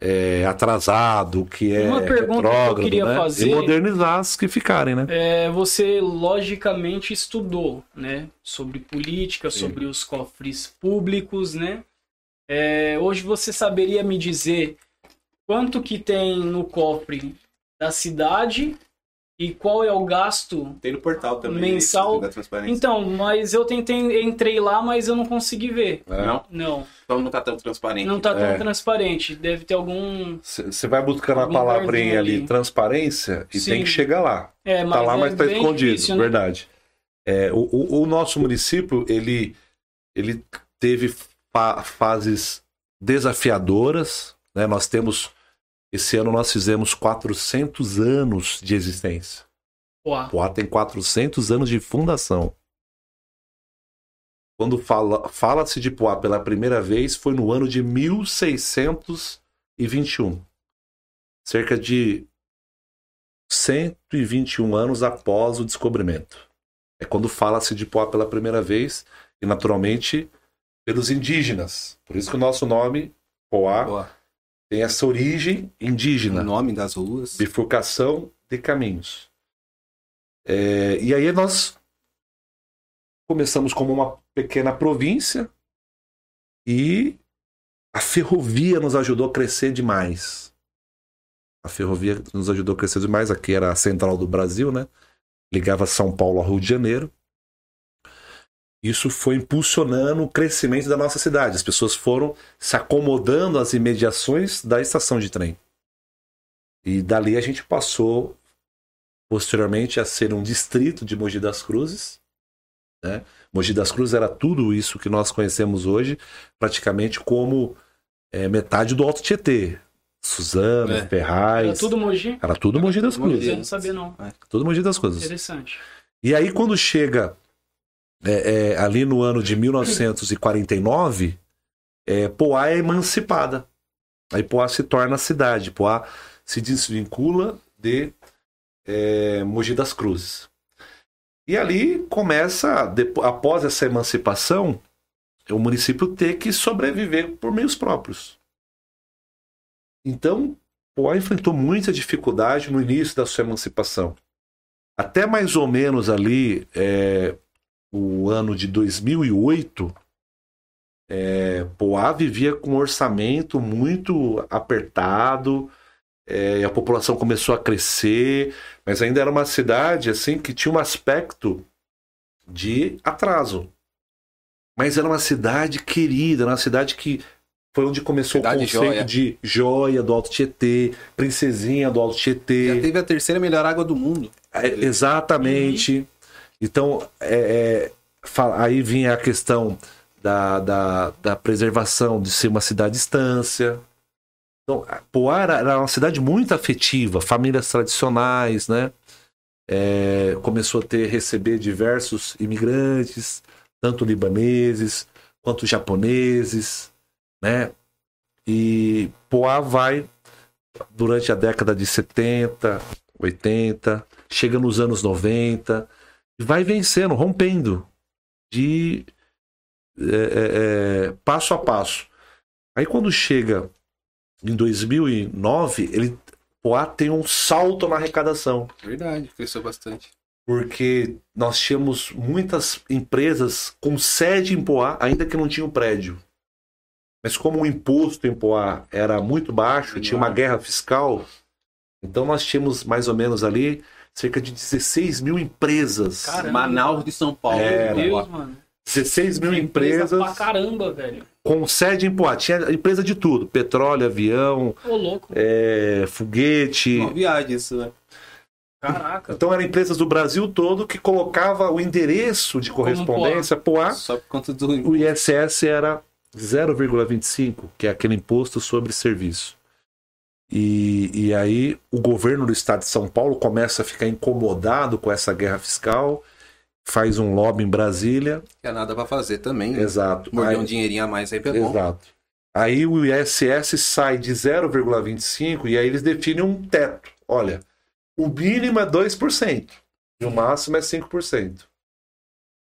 é atrasado, o que é Uma pergunta que eu queria né? fazer. E modernizar as que ficarem, né? É, você logicamente estudou, né? Sobre política, Sim. sobre os cofres públicos, né? É, hoje você saberia me dizer quanto que tem no cofre da cidade e qual é o gasto tem no portal também mensal? então mas eu tentei entrei lá mas eu não consegui ver. É. não? Não. Então não tá tão transparente. Não tá tão é. transparente. Deve ter algum você vai buscando a palavrinha ali, ali, transparência e Sim. tem que chegar lá. É, tá lá é mas tá escondido difícil, né? verdade. É, o, o, o, nosso município ele ele teve fa fases desafiadoras né? Nós temos esse ano nós fizemos 400 anos de existência. Poá. Poá tem 400 anos de fundação. Quando fala-se fala de Poá pela primeira vez foi no ano de 1621. Cerca de 121 anos após o descobrimento. É quando fala-se de Poá pela primeira vez e naturalmente pelos indígenas. Por isso que o nosso nome Poá, Poá tem essa origem indígena. O nome das ruas. Bifurcação de caminhos. É, e aí nós começamos como uma pequena província e a ferrovia nos ajudou a crescer demais. A ferrovia nos ajudou a crescer demais. Aqui era a central do Brasil, né? Ligava São Paulo ao Rio de Janeiro isso foi impulsionando o crescimento da nossa cidade. As pessoas foram se acomodando às imediações da estação de trem. E dali a gente passou posteriormente a ser um distrito de Mogi das Cruzes. Né? Mogi das Cruzes era tudo isso que nós conhecemos hoje, praticamente como é, metade do Alto Tietê. Suzano, é. Ferraz. Era tudo Mogi? Era tudo Mogi das Cruzes. Eu não sabia, não. É. Tudo Mogi das Cruzes. Interessante. E aí, quando chega é, é, ali no ano de 1949, é, Poá é emancipada. Aí Poá se torna cidade. Poá se desvincula de é, Mogi das Cruzes. E ali começa, depois, após essa emancipação, o município ter que sobreviver por meios próprios. Então, Poá enfrentou muita dificuldade no início da sua emancipação. Até mais ou menos ali, é, o ano de 2008, é, Poá vivia com um orçamento muito apertado, é, a população começou a crescer, mas ainda era uma cidade assim que tinha um aspecto de atraso. Mas era uma cidade querida, era uma cidade que foi onde começou cidade o conceito joia. de joia do Alto Tietê, princesinha do Alto Tietê. Já teve a terceira melhor água do mundo. É, exatamente. Uhum. Então, é, é, aí vinha a questão da, da, da, preservação de ser uma cidade estância. Então, Poá era, era uma cidade muito afetiva, famílias tradicionais, né? É, começou a ter receber diversos imigrantes, tanto libaneses quanto japoneses, né? E Poá vai durante a década de 70, 80, chega nos anos 90, vai vencendo, rompendo de é, é, é, passo a passo. Aí quando chega em 2009, ele Poá tem um salto na arrecadação. Verdade, cresceu bastante. Porque nós tínhamos muitas empresas com sede em Poá, ainda que não tinham prédio. Mas como o imposto em Poá era muito baixo, tinha uma guerra fiscal, então nós tínhamos mais ou menos ali cerca de 16 mil empresas. Caramba. Manaus de São Paulo. Era, Meu Deus, mano. 16 mil empresas. Empresa pra caramba, velho. Com sede em Poá. Tinha empresa de tudo: petróleo, avião, Ô, louco. É, foguete. Uma viagem, isso, né? Caraca. Então eram empresas do Brasil todo que colocava o endereço de correspondência Poá. Só por conta do. O ISS era 0,25, que é aquele imposto sobre serviço. E, e aí o governo do estado de São Paulo começa a ficar incomodado com essa guerra fiscal, faz um lobby em Brasília. Que é nada para fazer também. Né? Exato. Morder um dinheirinho a mais aí pegou. Exato. Aí o ISS sai de 0,25 e aí eles definem um teto. Olha, o mínimo é 2% e o máximo é 5%.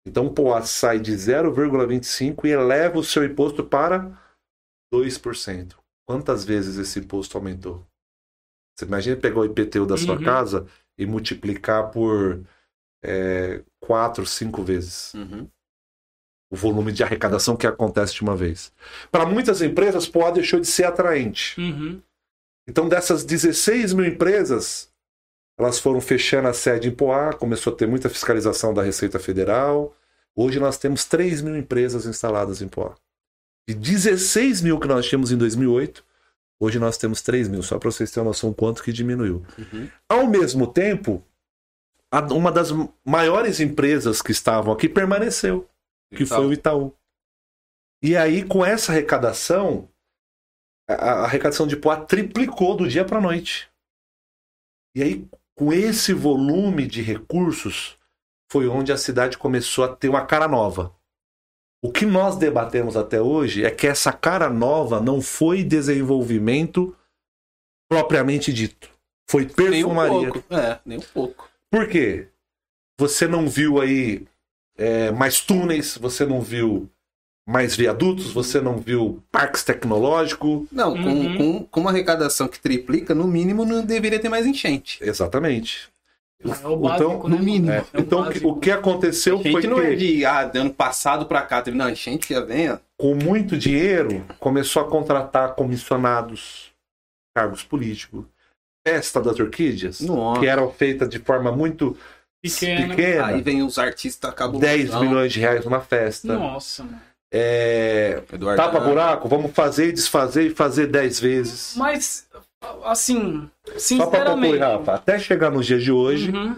Então o POA sai de 0,25 e eleva o seu imposto para 2%. Quantas vezes esse imposto aumentou? Você imagina pegar o IPTU da sua uhum. casa e multiplicar por é, quatro, cinco vezes. Uhum. O volume de arrecadação que acontece de uma vez. Para muitas empresas, Poá deixou de ser atraente. Uhum. Então, dessas 16 mil empresas, elas foram fechando a sede em Poá, começou a ter muita fiscalização da Receita Federal. Hoje nós temos 3 mil empresas instaladas em Poá. De 16 mil que nós tínhamos em 2008, hoje nós temos 3 mil, só para vocês terem uma noção quanto que diminuiu. Uhum. Ao mesmo tempo, uma das maiores empresas que estavam aqui permaneceu, que Itaú. foi o Itaú. E aí, com essa arrecadação, a, a arrecadação de Poá triplicou do dia para a noite. E aí, com esse volume de recursos, foi onde a cidade começou a ter uma cara nova. O que nós debatemos até hoje é que essa cara nova não foi desenvolvimento propriamente dito. Foi perfumaria. Nem um pouco. É, nem um pouco. Por quê? Você não viu aí é, mais túneis, você não viu mais viadutos, você não viu parques tecnológicos. Não, com, uhum. com, com uma arrecadação que triplica, no mínimo não deveria ter mais enchente. Exatamente. É o básico, então, né? no mínimo. É. É então, o, o que aconteceu foi que... não é de ah, ano passado para cá, teve não, enchente já vem. Ó. Com muito dinheiro, começou a contratar comissionados, cargos políticos, festa das orquídeas, Nossa. que eram feitas de forma muito pequena. pequena. Aí vem os artistas, acabam 10 milhões de reais numa festa. Nossa, mano. É, tapa buraco, vamos fazer e desfazer e fazer 10 vezes. Mas assim, sinceramente... Só para concluir, Rafa, até chegar nos dias de hoje, uhum.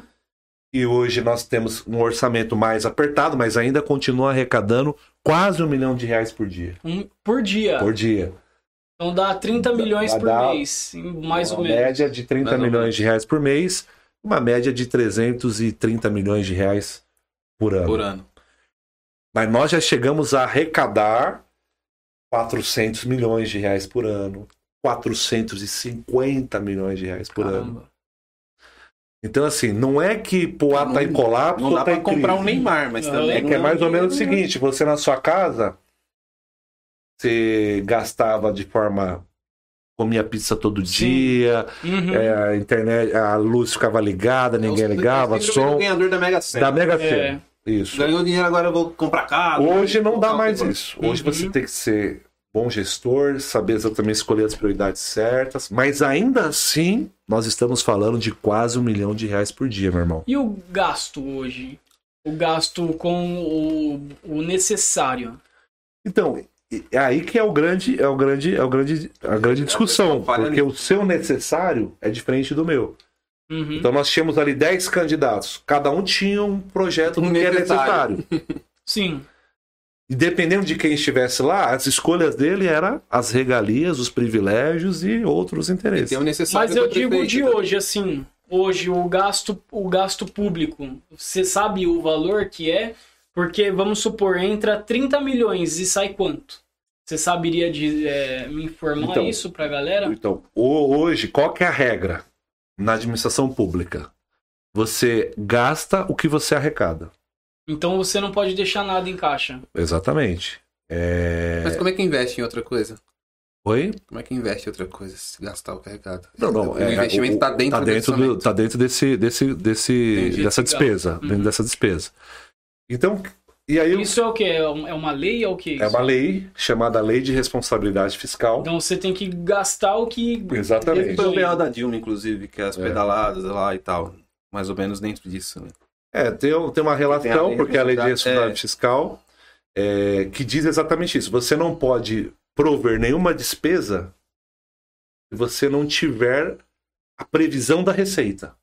e hoje nós temos um orçamento mais apertado, mas ainda continua arrecadando quase um milhão de reais por dia. Um, por dia? Por dia. Então dá 30 milhões por mês, mais ou menos. Uma média de 30 mais milhões de reais por mês, uma média de 330 milhões de reais por ano. Por ano. Mas nós já chegamos a arrecadar 400 milhões de reais por ano. 450 milhões de reais por Caramba. ano. Então, assim, não é que Poá tá em colapso. Não dá tá pra comprar um Neymar, mas também. É que é mais ou menos o seguinte: você na sua casa, você gastava de forma. comia pizza todo Sim. dia, uhum. é, a internet, a luz ficava ligada, é, ninguém ligava, som. O ganhador da Mega Sena. Da Mega é. Sena. É. Isso. Ganhou dinheiro, agora eu vou comprar carro. Hoje não dá mais isso. Hoje uhum. você tem que ser bom gestor, saber exatamente escolher as prioridades certas, mas ainda assim nós estamos falando de quase um milhão de reais por dia, meu irmão. E o gasto hoje? O gasto com o, o necessário? Então, é aí que é o grande, é o grande, é o grande, a grande discussão, porque o seu necessário é diferente do meu. Uhum. Então nós tínhamos ali 10 candidatos, cada um tinha um projeto um que é necessário. Sim. E dependendo de quem estivesse lá, as escolhas dele eram as regalias, os privilégios e outros interesses. Mas eu digo de hoje, assim, hoje o gasto, o gasto público, você sabe o valor que é? Porque, vamos supor, entra 30 milhões e sai quanto? Você saberia de, é, me informar então, isso pra galera? Então, hoje, qual que é a regra na administração pública? Você gasta o que você arrecada. Então você não pode deixar nada em caixa. Exatamente. É... Mas como é que investe em outra coisa? Oi? Como é que investe em outra coisa se gastar o carregado? Não, não. O é, investimento está dentro, tá dentro, do, tá dentro desse, desse, desse, dessa despesa. Uhum. Dentro dessa despesa. Então, e aí, Isso é o que? É uma lei ou o que? É uma lei chamada Lei de Responsabilidade Fiscal. Então você tem que gastar o que. Exatamente. Foi o BO da Dilma, inclusive, que é as é. pedaladas lá e tal. Mais ou menos dentro disso. Né? É, tem, tem uma relação, tem porque a lei de responsabilidade é... fiscal é, que diz exatamente isso. Você não pode prover nenhuma despesa se você não tiver a previsão da receita.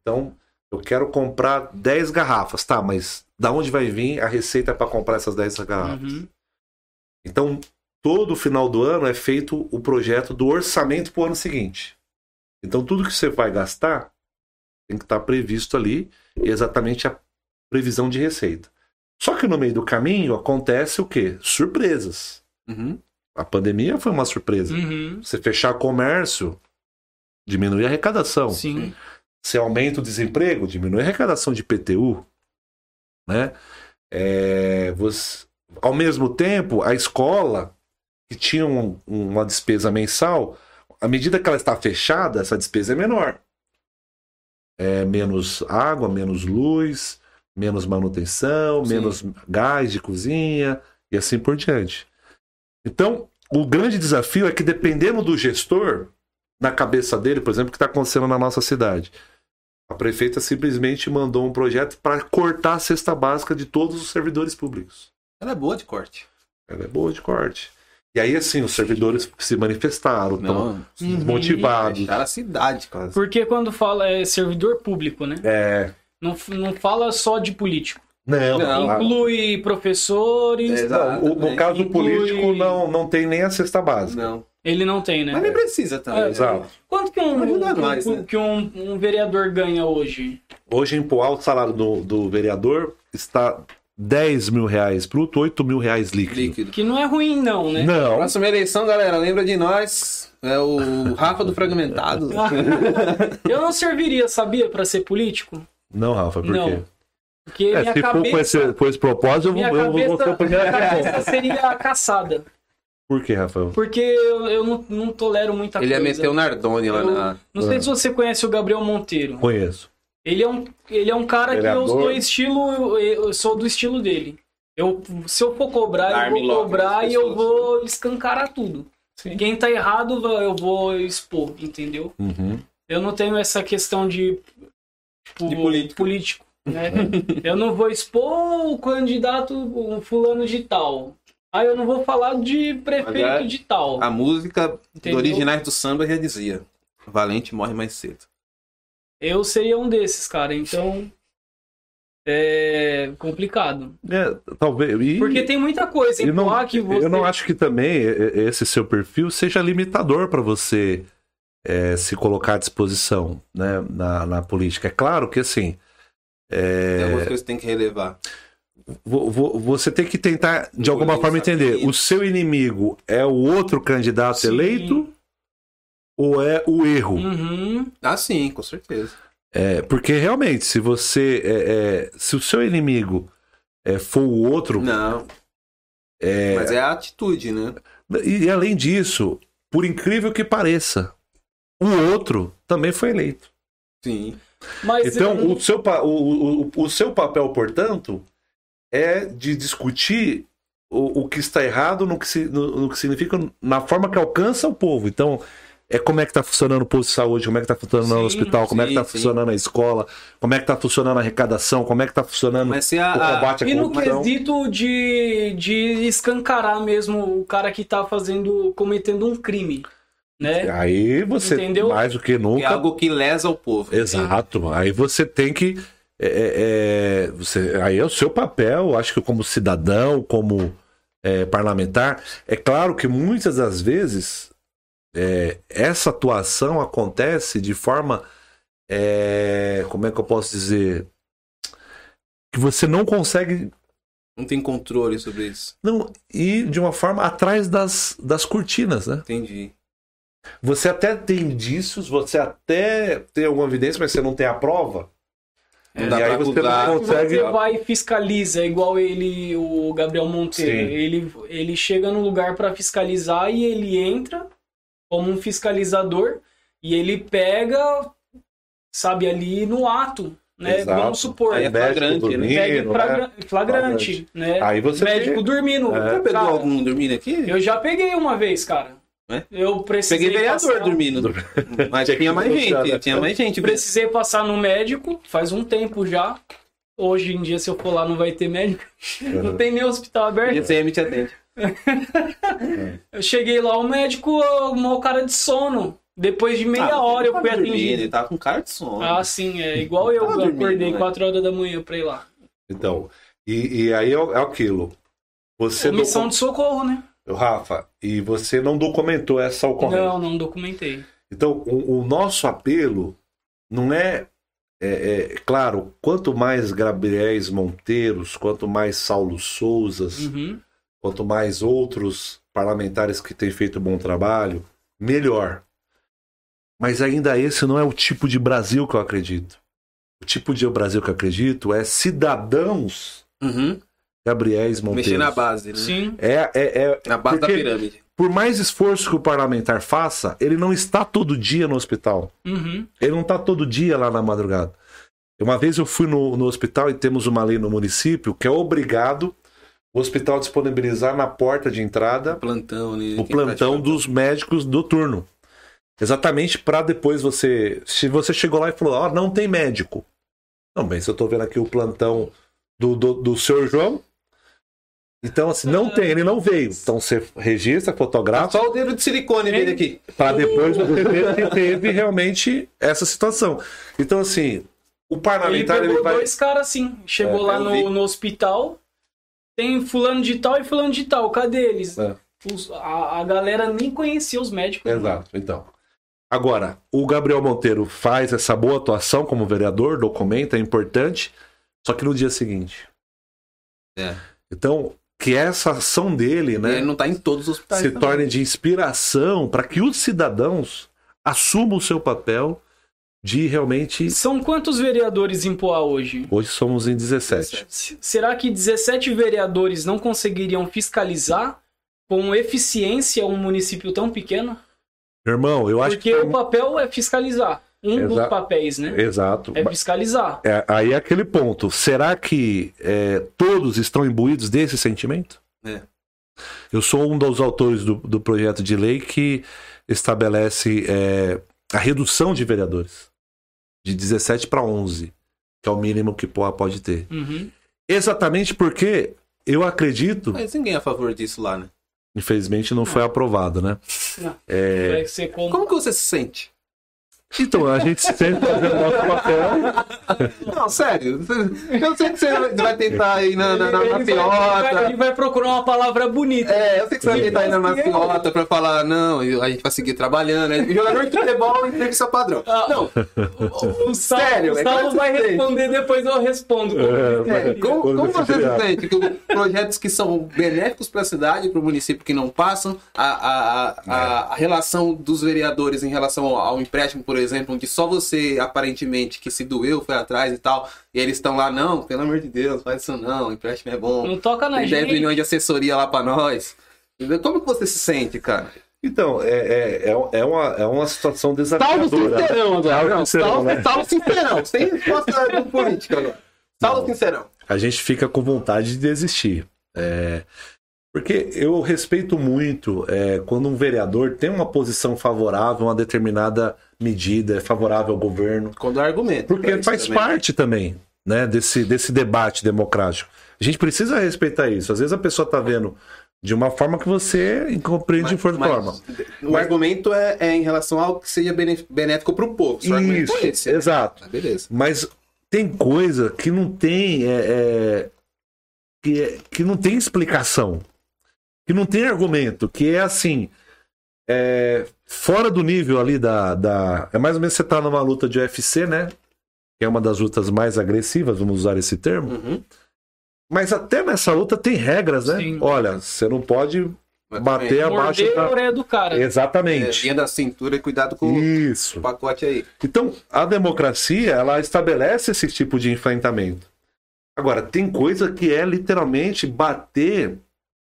Então, eu quero comprar 10 garrafas, tá, mas da onde vai vir a receita para comprar essas 10 garrafas? Uhum. Então, todo final do ano é feito o projeto do orçamento para o ano seguinte. Então, tudo que você vai gastar tem que estar tá previsto ali exatamente a previsão de receita. Só que no meio do caminho acontece o quê? Surpresas. Uhum. A pandemia foi uma surpresa. Uhum. Você fechar comércio, diminui a arrecadação. Sim. Você aumenta o desemprego, diminui a arrecadação de PTU. Né? É, você, ao mesmo tempo, a escola, que tinha um, uma despesa mensal, à medida que ela está fechada, essa despesa é menor é, menos água, menos luz, menos manutenção, Sim. menos gás de cozinha e assim por diante. Então, o grande desafio é que dependendo do gestor, na cabeça dele, por exemplo, o que está acontecendo na nossa cidade. A prefeita simplesmente mandou um projeto para cortar a cesta básica de todos os servidores públicos. Ela é boa de corte. Ela é boa de corte. E aí, assim, os servidores se manifestaram, estão motivados. Cara, a cidade, quase. Porque quando fala é servidor público, né? É. Não, não fala só de político. Não, não. Inclui professores. Exato, no, no caso inclui... político, não, não tem nem a cesta básica. Não. Ele não tem, né? Mas nem precisa também. É, Exato. Quanto que um, um, mais, né? que um, um, vereador ganha hoje? Hoje, em Poá, o salário do, do vereador está 10 mil reais bruto, 8 mil reais líquido. líquido. Que não é ruim, não, né? Não. Próxima eleição, galera, lembra de nós. É o Rafa do Fragmentado. eu não serviria, sabia, para ser político? Não, Rafa, por não. quê? Porque é, se cabeça, for com esse, com esse propósito, eu vou, cabeça, eu vou ser o primeiro. Minha cabeça seria caçada. Por que, Rafael? Porque eu, eu não, não, tolero muita Ele coisa. Ele ia meter o Nardone lá eu, na. Não sei ah. se você conhece o Gabriel Monteiro. Conheço. Ele é um, ele é um cara que eu sou estilo. Eu, sou do estilo dele. Eu, se eu for cobrar, eu vou cobrar e eu vou escancarar tudo. Sim. Quem tá errado, eu vou expor, entendeu? Uhum. Eu não tenho essa questão de, tipo, de político. político né? eu não vou expor o candidato o fulano de tal. Ah, eu não vou falar de prefeito é, de tal. A música Entendeu? do originais do samba já dizia: Valente morre mais cedo. Eu seria um desses, cara. Então. É complicado. É, talvez. E, Porque tem muita coisa em não, que você... Eu não acho que também esse seu perfil seja limitador para você é, se colocar à disposição né, na, na política. É claro que assim. É... Tem algumas coisas que tem que relevar. Você tem que tentar, de alguma forma, entender: o seu inimigo é o outro candidato sim. eleito ou é o erro? Uhum. Ah, sim, com certeza. É, porque realmente, se você. É, é, se o seu inimigo é, for o outro. Não. É, Mas é a atitude, né? E, e além disso, por incrível que pareça, o outro também foi eleito. Sim. Mas então, eu... o, seu, o, o, o seu papel, portanto, é de discutir o, o que está errado no que, se, no, no, que significa na forma que alcança o povo. Então, é como é que está funcionando o posto de saúde, como é que está funcionando sim, o hospital, como sim, é que está funcionando a escola, como é que está funcionando a arrecadação, como é que está funcionando a, o combate à E no quesito de, de escancarar mesmo o cara que está fazendo, cometendo um crime. Né? Aí você, Entendeu? mais do que nunca. É algo que lesa o povo. Exato. Aí você tem que é, é, é, você, aí é o seu papel, acho que como cidadão, como é, parlamentar. É claro que muitas das vezes é, essa atuação acontece de forma. É, como é que eu posso dizer? Que você não consegue. Não tem controle sobre isso. Não, e de uma forma atrás das, das cortinas, né? Entendi. Você até tem indícios, você até tem alguma evidência, mas você não tem a prova. É, e aí você não consegue... Você vai e fiscaliza, igual ele, o Gabriel Monteiro. Ele, ele chega no lugar para fiscalizar e ele entra como um fiscalizador e ele pega, sabe, ali no ato. Né? Exato. Vamos supor. Aí é flagrante, dormindo, né? Pega flagrante, né? flagrante, né? Aí você médico tem... dormindo. É. Você pegou cara, algum dormindo aqui? Eu já peguei uma vez, cara. É? Eu precisei. Peguei vereador passar... dormindo. Mas tinha mais gente. Tinha mais gente. Precisei passar no médico faz um tempo já. Hoje em dia, se eu for lá, não vai ter médico. Uhum. Não tem nem hospital aberto. E a te atende. Eu cheguei lá, o médico, o cara de sono. Depois de meia ah, hora eu fui atendido. Ele tá com cara de sono. Ah, sim, é igual eu, eu acordei 4 né? horas da manhã pra ir lá. Então, e, e aí é, é aquilo. Você é missão de socorro, né? Rafa, e você não documentou essa ocorrência? Não, não documentei. Então, o, o nosso apelo não é, é, é, claro, quanto mais Gabriéis Monteiros, quanto mais Saulo Souzas, uhum. Quanto mais outros parlamentares que têm feito bom trabalho, melhor. Mas ainda esse não é o tipo de Brasil que eu acredito. O tipo de Brasil que eu acredito é cidadãos uhum. Gabriéis Monteiro. Mexer na base, né? Sim. É, é, é na base da pirâmide. Por mais esforço que o parlamentar faça, ele não está todo dia no hospital. Uhum. Ele não está todo dia lá na madrugada. Uma vez eu fui no, no hospital e temos uma lei no município que é obrigado o hospital disponibilizar na porta de entrada o plantão, né? o plantão dos médicos do turno. Exatamente para depois você. Se você chegou lá e falou, ó, oh, não tem médico. Não, bem, se eu tô vendo aqui o plantão do, do, do senhor João. Então, assim, não tem, ele não veio. Então você registra, fotografa. Só o dedo de silicone dele aqui. Para depois você ver se teve realmente essa situação. Então, assim, o parlamentar. Ele pegou ele vai... dois caras assim. Chegou é, lá no, no hospital. Tem fulano de tal e fulano de tal. Cadê eles? É. Os, a, a galera nem conhecia os médicos. Exato, né? então. Agora, o Gabriel Monteiro faz essa boa atuação como vereador, documenta, é importante, só que no dia seguinte. É. Então, que essa ação dele, né? ele não está em todos os hospitais. Se também. torne de inspiração para que os cidadãos assumam o seu papel de realmente. São quantos vereadores em Poá hoje? Hoje somos em 17. Será que 17 vereadores não conseguiriam fiscalizar com eficiência um município tão pequeno? Irmão, eu acho Porque que. Porque o papel é fiscalizar. Um Exa... dos papéis, né? Exato. É fiscalizar. É, aí é aquele ponto. Será que é, todos estão imbuídos desse sentimento? É. Eu sou um dos autores do, do projeto de lei que estabelece é, a redução de vereadores de 17 para 11, que é o mínimo que pode ter. Uhum. Exatamente porque eu acredito. Mas ninguém é a favor disso lá, né? Infelizmente não, não. foi aprovado, né? Não. É... Como... como que você se sente? Então, a gente sempre fazendo nosso papel. Não, sério. Eu sei que você vai tentar ir na, na, na, na piota. Ele vai procurar uma palavra bonita. É, eu sei que você vai tentar ir na, piota pra falar, não, a gente vai seguir trabalhando. Né? Jogador de futebol, entrevista padrão. Ah, não. O, o sério, o Saulo é vai responder, depois eu respondo. É, é, como, como você se sente? Que projetos que são benéficos para a cidade, para o município que não passam, a, a, a, a, relação dos vereadores em relação ao, ao empréstimo, por exemplo, exemplo, onde só você, aparentemente, que se doeu, foi atrás e tal, e eles estão lá, não, pelo amor de Deus, faz isso não, o empréstimo é bom. Não toca na Tem gente. 10 milhões de assessoria lá para nós. Como que você se sente, cara? Então, é, é, é, é, uma, é uma situação desafiadora. Salve sincerão agora. Não, sincerão, né? salve sincerão. Sem resposta do político agora. Salve sincerão. A gente fica com vontade de desistir. É, porque eu respeito muito é, quando um vereador tem uma posição favorável a uma determinada medida, é favorável ao governo. Quando há argumento. Porque faz também. parte também né, desse, desse debate democrático. A gente precisa respeitar isso. Às vezes a pessoa está vendo de uma forma que você compreende de outra forma. O mas... argumento é, é, em relação ao que seja benéfico para o povo. Isso, é esse, exato. Né? beleza. Mas tem coisa que não tem. É, é, que, é, que não tem explicação que não tem argumento, que é assim, é, fora do nível ali da, da. É mais ou menos você tá numa luta de UFC, né? Que é uma das lutas mais agressivas, vamos usar esse termo. Uhum. Mas até nessa luta tem regras, né? Sim. Olha, você não pode bater abaixo da orelha do cara. Exatamente. É, linha da cintura e cuidado com Isso. o pacote aí. Então, a democracia, ela estabelece esse tipo de enfrentamento. Agora, tem coisa que é literalmente bater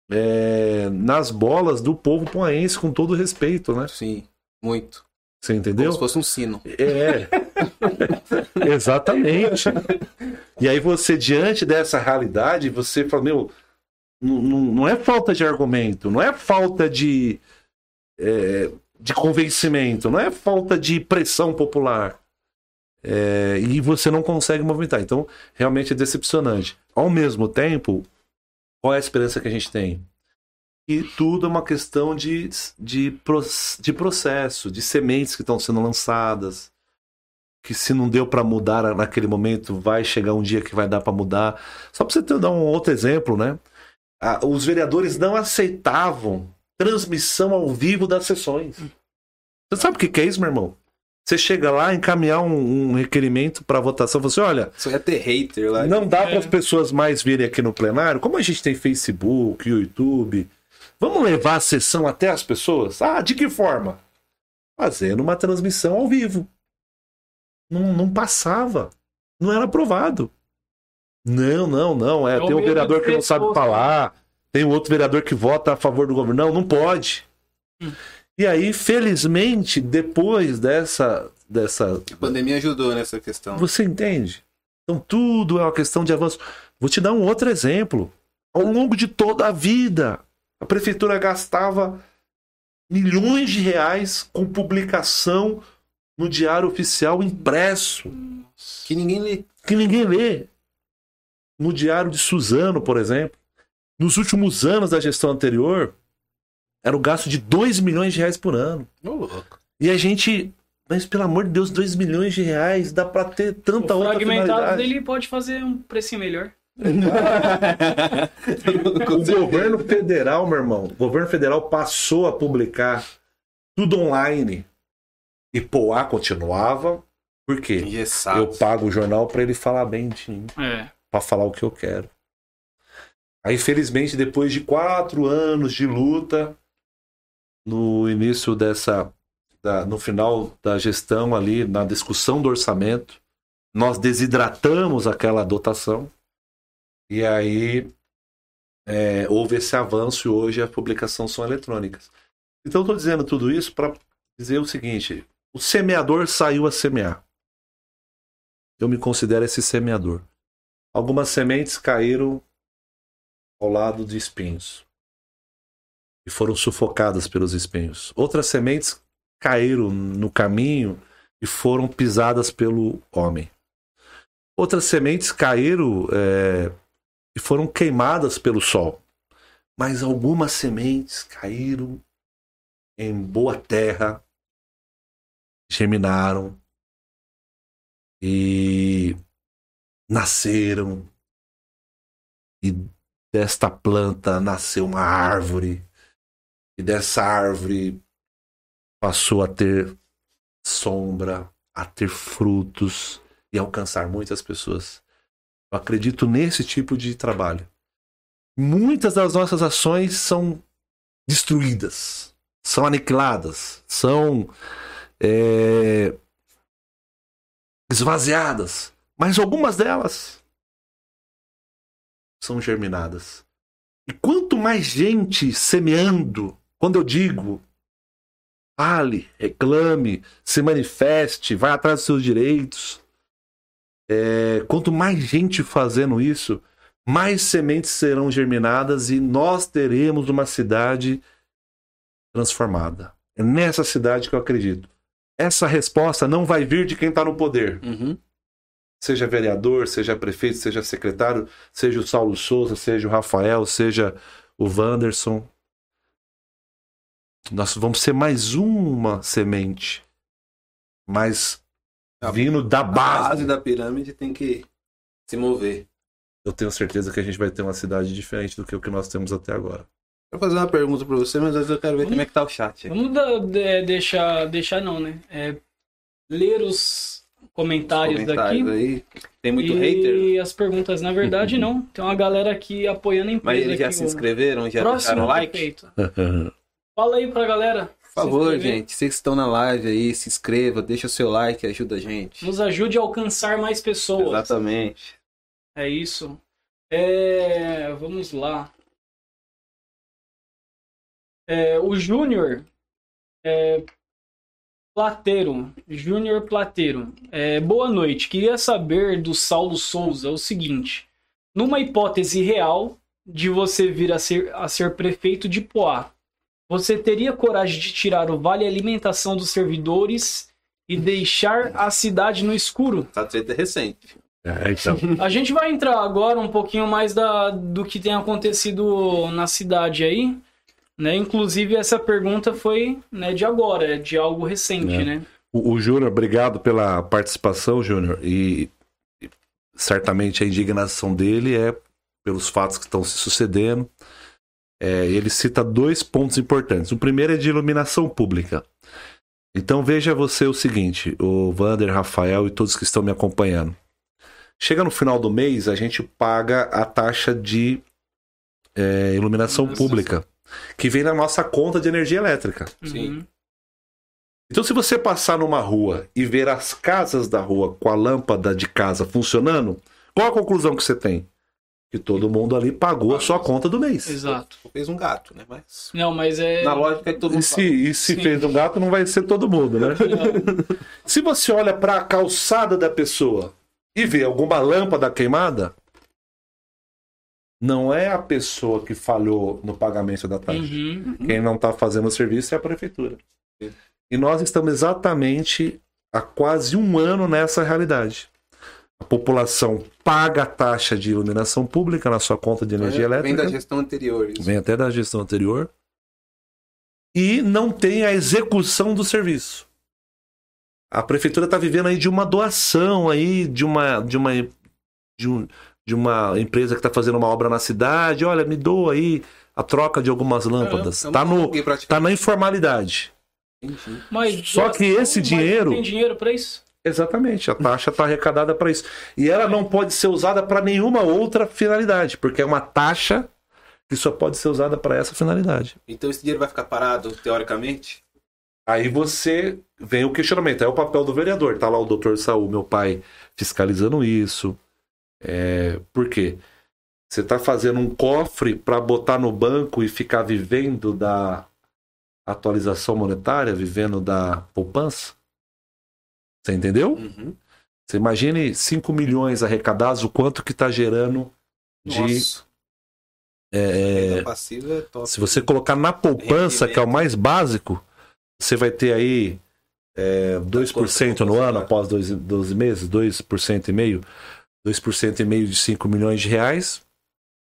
é, nas bolas do povo poaense, com todo respeito, né? Sim, muito. Você entendeu? Como se fosse um sino. É. Exatamente. E aí você, diante dessa realidade, você fala, meu, não, é falta de argumento, não é falta de, é, de convencimento, não é falta de pressão popular. É, e você não consegue movimentar. Então, realmente é decepcionante. Ao mesmo tempo, qual é a esperança que a gente tem? E tudo é uma questão de, de, de processo, de sementes que estão sendo lançadas. Que se não deu para mudar naquele momento, vai chegar um dia que vai dar para mudar. Só para você ter, dar um outro exemplo, né? os vereadores não aceitavam transmissão ao vivo das sessões. Você sabe o que é isso, meu irmão? Você chega lá, encaminhar um, um requerimento para votação, você assim, olha. Você ia ter hater lá. Não dá é. para as pessoas mais virem aqui no plenário. Como a gente tem Facebook, YouTube, vamos levar a sessão até as pessoas? Ah, de que forma? Fazendo uma transmissão ao vivo. Não, não passava. Não era aprovado. Não, não, não. É, é tem um vereador que não sabe falar. Tem um outro vereador que vota a favor do governo. Não, não pode. Hum. E aí, felizmente, depois dessa. dessa a pandemia ajudou nessa questão. Você entende? Então, tudo é uma questão de avanço. Vou te dar um outro exemplo. Ao longo de toda a vida, a prefeitura gastava milhões de reais com publicação no Diário Oficial impresso. Que ninguém lê. Que ninguém lê. No Diário de Suzano, por exemplo. Nos últimos anos da gestão anterior, era o gasto de 2 milhões de reais por ano. Ô, louco. E a gente. Mas pelo amor de Deus, 2 milhões de reais dá pra ter tanta o outra fragmentado finalidade. dele pode fazer um precinho melhor. o governo federal, meu irmão, o governo federal passou a publicar tudo online. E Poá continuava. Por quê? Engessado. Eu pago o jornal pra ele falar bem de mim, É. pra falar o que eu quero. Aí, infelizmente, depois de quatro anos de luta, no início dessa. da- no final da gestão ali, na discussão do orçamento, nós desidratamos aquela dotação. E aí é, houve esse avanço e hoje as publicações são eletrônicas. Então, estou dizendo tudo isso para dizer o seguinte: o semeador saiu a semear. Eu me considero esse semeador. Algumas sementes caíram ao lado de espinhos e foram sufocadas pelos espinhos. Outras sementes caíram no caminho e foram pisadas pelo homem. Outras sementes caíram é, e foram queimadas pelo sol. Mas algumas sementes caíram em boa terra, germinaram e nasceram. E desta planta nasceu uma árvore. E dessa árvore passou a ter sombra, a ter frutos e alcançar muitas pessoas. Eu acredito nesse tipo de trabalho. Muitas das nossas ações são destruídas, são aniquiladas, são é, esvaziadas, mas algumas delas são germinadas. E quanto mais gente semeando, quando eu digo fale, reclame, se manifeste, vai atrás dos seus direitos. É, quanto mais gente fazendo isso, mais sementes serão germinadas e nós teremos uma cidade transformada. É nessa cidade que eu acredito. Essa resposta não vai vir de quem está no poder. Uhum. Seja vereador, seja prefeito, seja secretário, seja o Saulo Souza, seja o Rafael, seja o Wanderson. Nós vamos ser mais uma semente. Mas A- vindo da A base base. da pirâmide tem que se mover. Eu tenho certeza que a gente vai ter uma cidade diferente do que o que nós temos até agora. Vou fazer uma pergunta pra você, mas antes eu quero ver como é que tá o chat. Vamos da- de- deixar, deixar não, né? É, ler os comentários, Comentários daqui. aí. Tem muito e hater. as perguntas, na verdade, não. Tem uma galera aqui apoiando a empresa. Mas eles já aqui, se inscreveram, já deixaram like? Fala aí pra galera. Por favor, se gente, vocês que estão na live aí, se inscreva, deixa o seu like, ajuda a gente. Nos ajude a alcançar mais pessoas. Exatamente. É isso. É, vamos lá. É, o Júnior é, Plateiro. Júnior Plateiro. É, boa noite. Queria saber do Saulo Souza o seguinte. Numa hipótese real de você vir a ser, a ser prefeito de Poá, você teria coragem de tirar o vale alimentação dos servidores e deixar a cidade no escuro? Essa treta é recente. É, então. A gente vai entrar agora um pouquinho mais da, do que tem acontecido na cidade aí. Né? Inclusive, essa pergunta foi né, de agora, é de algo recente, É. né? O, o Júnior, obrigado pela participação, Júnior. E, e certamente a indignação dele é pelos fatos que estão se sucedendo. É, ele cita dois pontos importantes. O primeiro é de iluminação pública. Então veja você o seguinte, o Vander, Rafael e todos que estão me acompanhando. Chega no final do mês, a gente paga a taxa de é, iluminação Nossa. pública, que vem na nossa conta de energia elétrica. Sim. Uhum. Então, se você passar numa rua e ver as casas da rua com a lâmpada de casa funcionando, qual a conclusão que você tem? Que todo mundo ali pagou a sua conta do mês. Exato. Fez um gato, né? Mas Não, mas é. na lógica é que todo E mundo se, e se Sim. fez um gato, não vai ser todo mundo, né? se você olha para a calçada da pessoa e vê alguma lâmpada queimada, não é a pessoa que falhou no pagamento da taxa. Uhum. Quem não está fazendo o serviço é a prefeitura. E nós estamos exatamente há quase um ano nessa realidade. A população paga a taxa de iluminação pública na sua conta de energia é, elétrica. Vem da gestão anterior. Isso. Vem até da gestão anterior. E não tem a execução do serviço. A prefeitura está vivendo aí de uma doação aí, de uma, de uma, de um, de uma empresa que está fazendo uma obra na cidade. Olha, me doa aí a troca de algumas lâmpadas. Está no, tá na informalidade. Mas Só que esse dinheiro. Tem dinheiro para isso? Exatamente, a taxa está arrecadada para isso. E ela não pode ser usada para nenhuma outra finalidade, porque é uma taxa que só pode ser usada para essa finalidade. Então esse dinheiro vai ficar parado, teoricamente? Aí você vem o questionamento, é o papel do vereador. Tá lá o doutor Saul, meu pai, fiscalizando isso. É, por quê? Você está fazendo um cofre para botar no banco e ficar vivendo da atualização monetária, vivendo da poupança? Você entendeu? Uhum. Você imagine 5 milhões arrecadados, o quanto que está gerando de. Nossa. É, é se você colocar na poupança, que é o mais básico, você vai ter aí é, 2% no ano após 12 meses, 2% e meio. 2% e meio de 5 milhões de reais.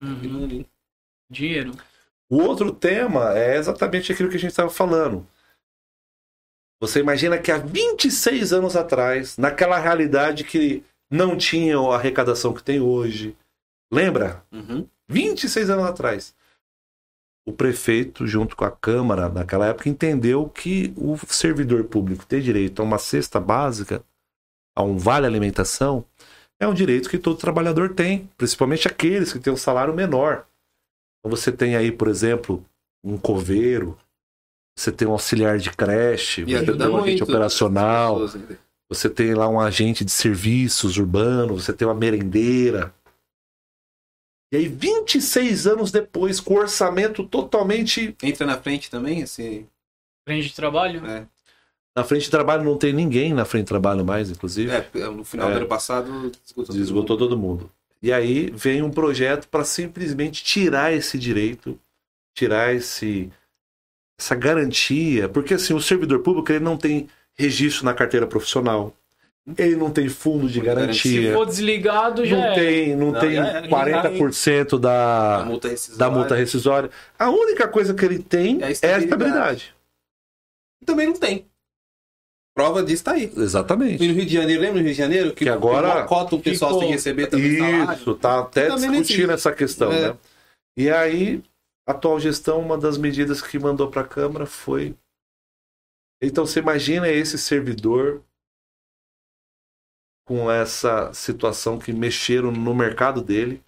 Uhum. Dinheiro. O outro tema é exatamente aquilo que a gente estava falando. Você imagina que há 26 anos atrás, naquela realidade que não tinha a arrecadação que tem hoje. Lembra? Uhum. 26 anos atrás. O prefeito, junto com a Câmara, naquela época, entendeu que o servidor público ter direito a uma cesta básica, a um vale alimentação, é um direito que todo trabalhador tem, principalmente aqueles que têm um salário menor. Então você tem aí, por exemplo, um coveiro, você tem um auxiliar de creche, e você tem um agente operacional, você tem lá um agente de serviços urbano, você tem uma merendeira. E aí, 26 anos depois, com orçamento totalmente. Entra na frente também, esse. Frente de trabalho? É. Na frente de trabalho não tem ninguém na frente de trabalho mais, inclusive. É, no final é. do ano passado esgotou, esgotou todo, mundo. todo mundo. E aí vem um projeto para simplesmente tirar esse direito, tirar esse essa garantia, porque assim, o servidor público ele não tem registro na carteira profissional. Ele não tem fundo de garantia. Se for desligado, já não é. tem, não, não tem é, 40% da, da, multa da multa rescisória. A única coisa que ele tem é a estabilidade. É a estabilidade. Também não tem. Prova disso tá aí. Exatamente. E no Rio de Janeiro, lembra no Rio de Janeiro? Que, que agora. cota o pessoal ficou... sem receber também Isso, tá até discutindo essa questão, é. né? E aí, a atual gestão, uma das medidas que mandou para a Câmara foi. Então, você imagina esse servidor com essa situação que mexeram no mercado dele.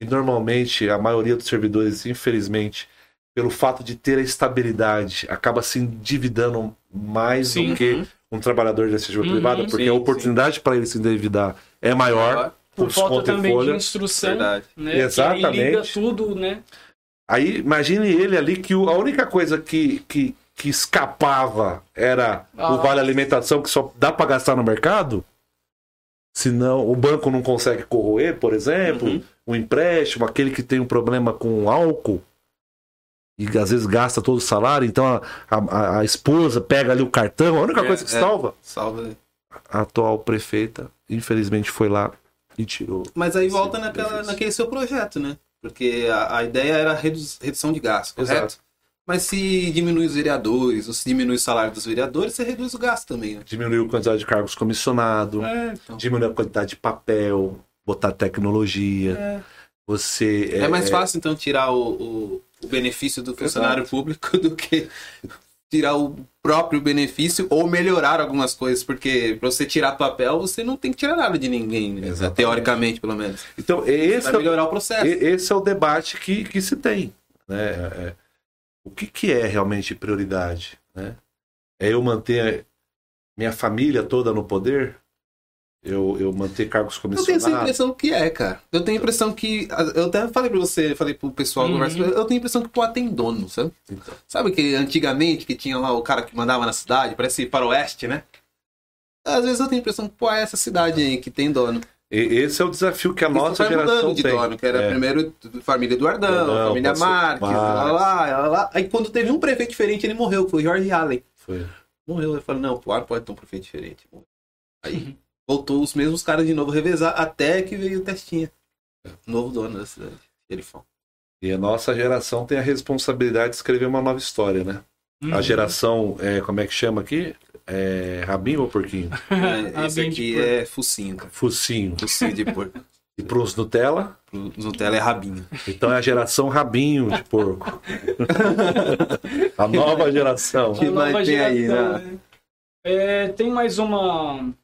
E normalmente, a maioria dos servidores, infelizmente, pelo fato de ter a estabilidade, acaba se endividando mais sim, do que uhum. um trabalhar da iniciativa uhum, privada, porque sim, a oportunidade para ele se endividar é maior. Por falta também folha. de instrução, né? Exatamente. Que liga tudo, né? Aí imagine ele ali que a única coisa que, que, que escapava era ah. o vale alimentação que só dá para gastar no mercado. Senão o banco não consegue corroer, por exemplo, uhum. um empréstimo, aquele que tem um problema com álcool, e às vezes gasta todo o salário, então a, a, a esposa pega ali o cartão, a única é, coisa que é, salva. Salva. A atual prefeita, infelizmente, foi lá e tirou. Mas aí volta naquela, naquele seu projeto, né? Porque a, a ideia era redução de gasto, correto? Exato. Mas se diminui os vereadores, ou se diminui o salário dos vereadores, você reduz o gasto também, né? Diminuiu a quantidade de cargos comissionados, é, então. diminuiu a quantidade de papel, botar tecnologia. É. Você. É, é mais fácil, então, tirar o, o o benefício do funcionário Exato. público do que tirar o próprio benefício ou melhorar algumas coisas, porque para você tirar papel, você não tem que tirar nada de ninguém, né? teoricamente, pelo menos. Então, esse melhorar é, o processo. Esse é o debate que, que se tem. Né? É, é, o que, que é realmente prioridade? Né? É eu manter minha família toda no poder? Eu, eu manter cargos comissionados. Eu tenho essa impressão que é, cara. Eu tenho a impressão que. Eu até falei pra você, falei pro pessoal uhum. conversa, eu tenho a impressão que pô, tem dono, sabe? Então. Sabe que antigamente que tinha lá o cara que mandava na cidade, parece para o oeste, né? Às vezes eu tenho a imprão que, pô, é essa cidade aí que tem dono. esse é o desafio que a nossa geração de tem. Dono, que era é. primeiro família Eduardão, Não, família Marques, lá, lá, lá. Aí quando teve um prefeito diferente, ele morreu, foi Jorge Allen. Foi. Morreu, eu falei, não, claro, pode ter um prefeito diferente. Aí voltou os mesmos caras de novo revezar, até que veio o Testinha. Novo dono da cidade, ele fala. E a nossa geração tem a responsabilidade de escrever uma nova história, né? Uhum. A geração, é, como é que chama aqui? É rabinho ou porquinho? É, esse aqui é focinho. Cara. Focinho. Focinho de porco. E pros Nutella? Pros Nutella é rabinho. Então é a geração rabinho de porco. a nova geração. Que mais tem aí, né? né? É, tem mais uma.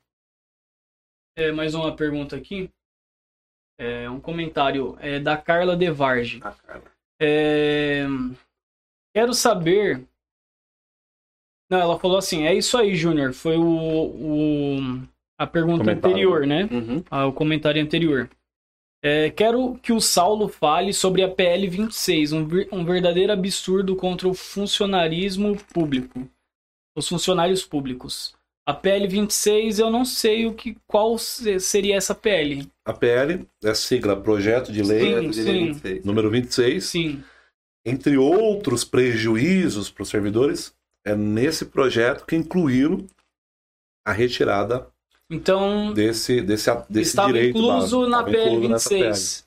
É, mais uma pergunta aqui. É, um comentário é, da Carla De Varge. Ah, Carla. É, quero saber não, ela falou assim: é isso aí, Júnior. Foi o, o, a pergunta comentário. anterior, né? Uhum. Ah, o comentário anterior. É, quero que o Saulo fale sobre a PL 26, um, um verdadeiro absurdo contra o funcionarismo público. Os funcionários públicos. A PL 26, eu não sei o que, qual seria essa PL. A PL é a sigla Projeto de Lei sim, sim. número 26. Sim. Entre outros prejuízos para os servidores, é nesse projeto que incluíram a retirada então, desse, desse, desse estava direito. Incluso lá, na PL 26.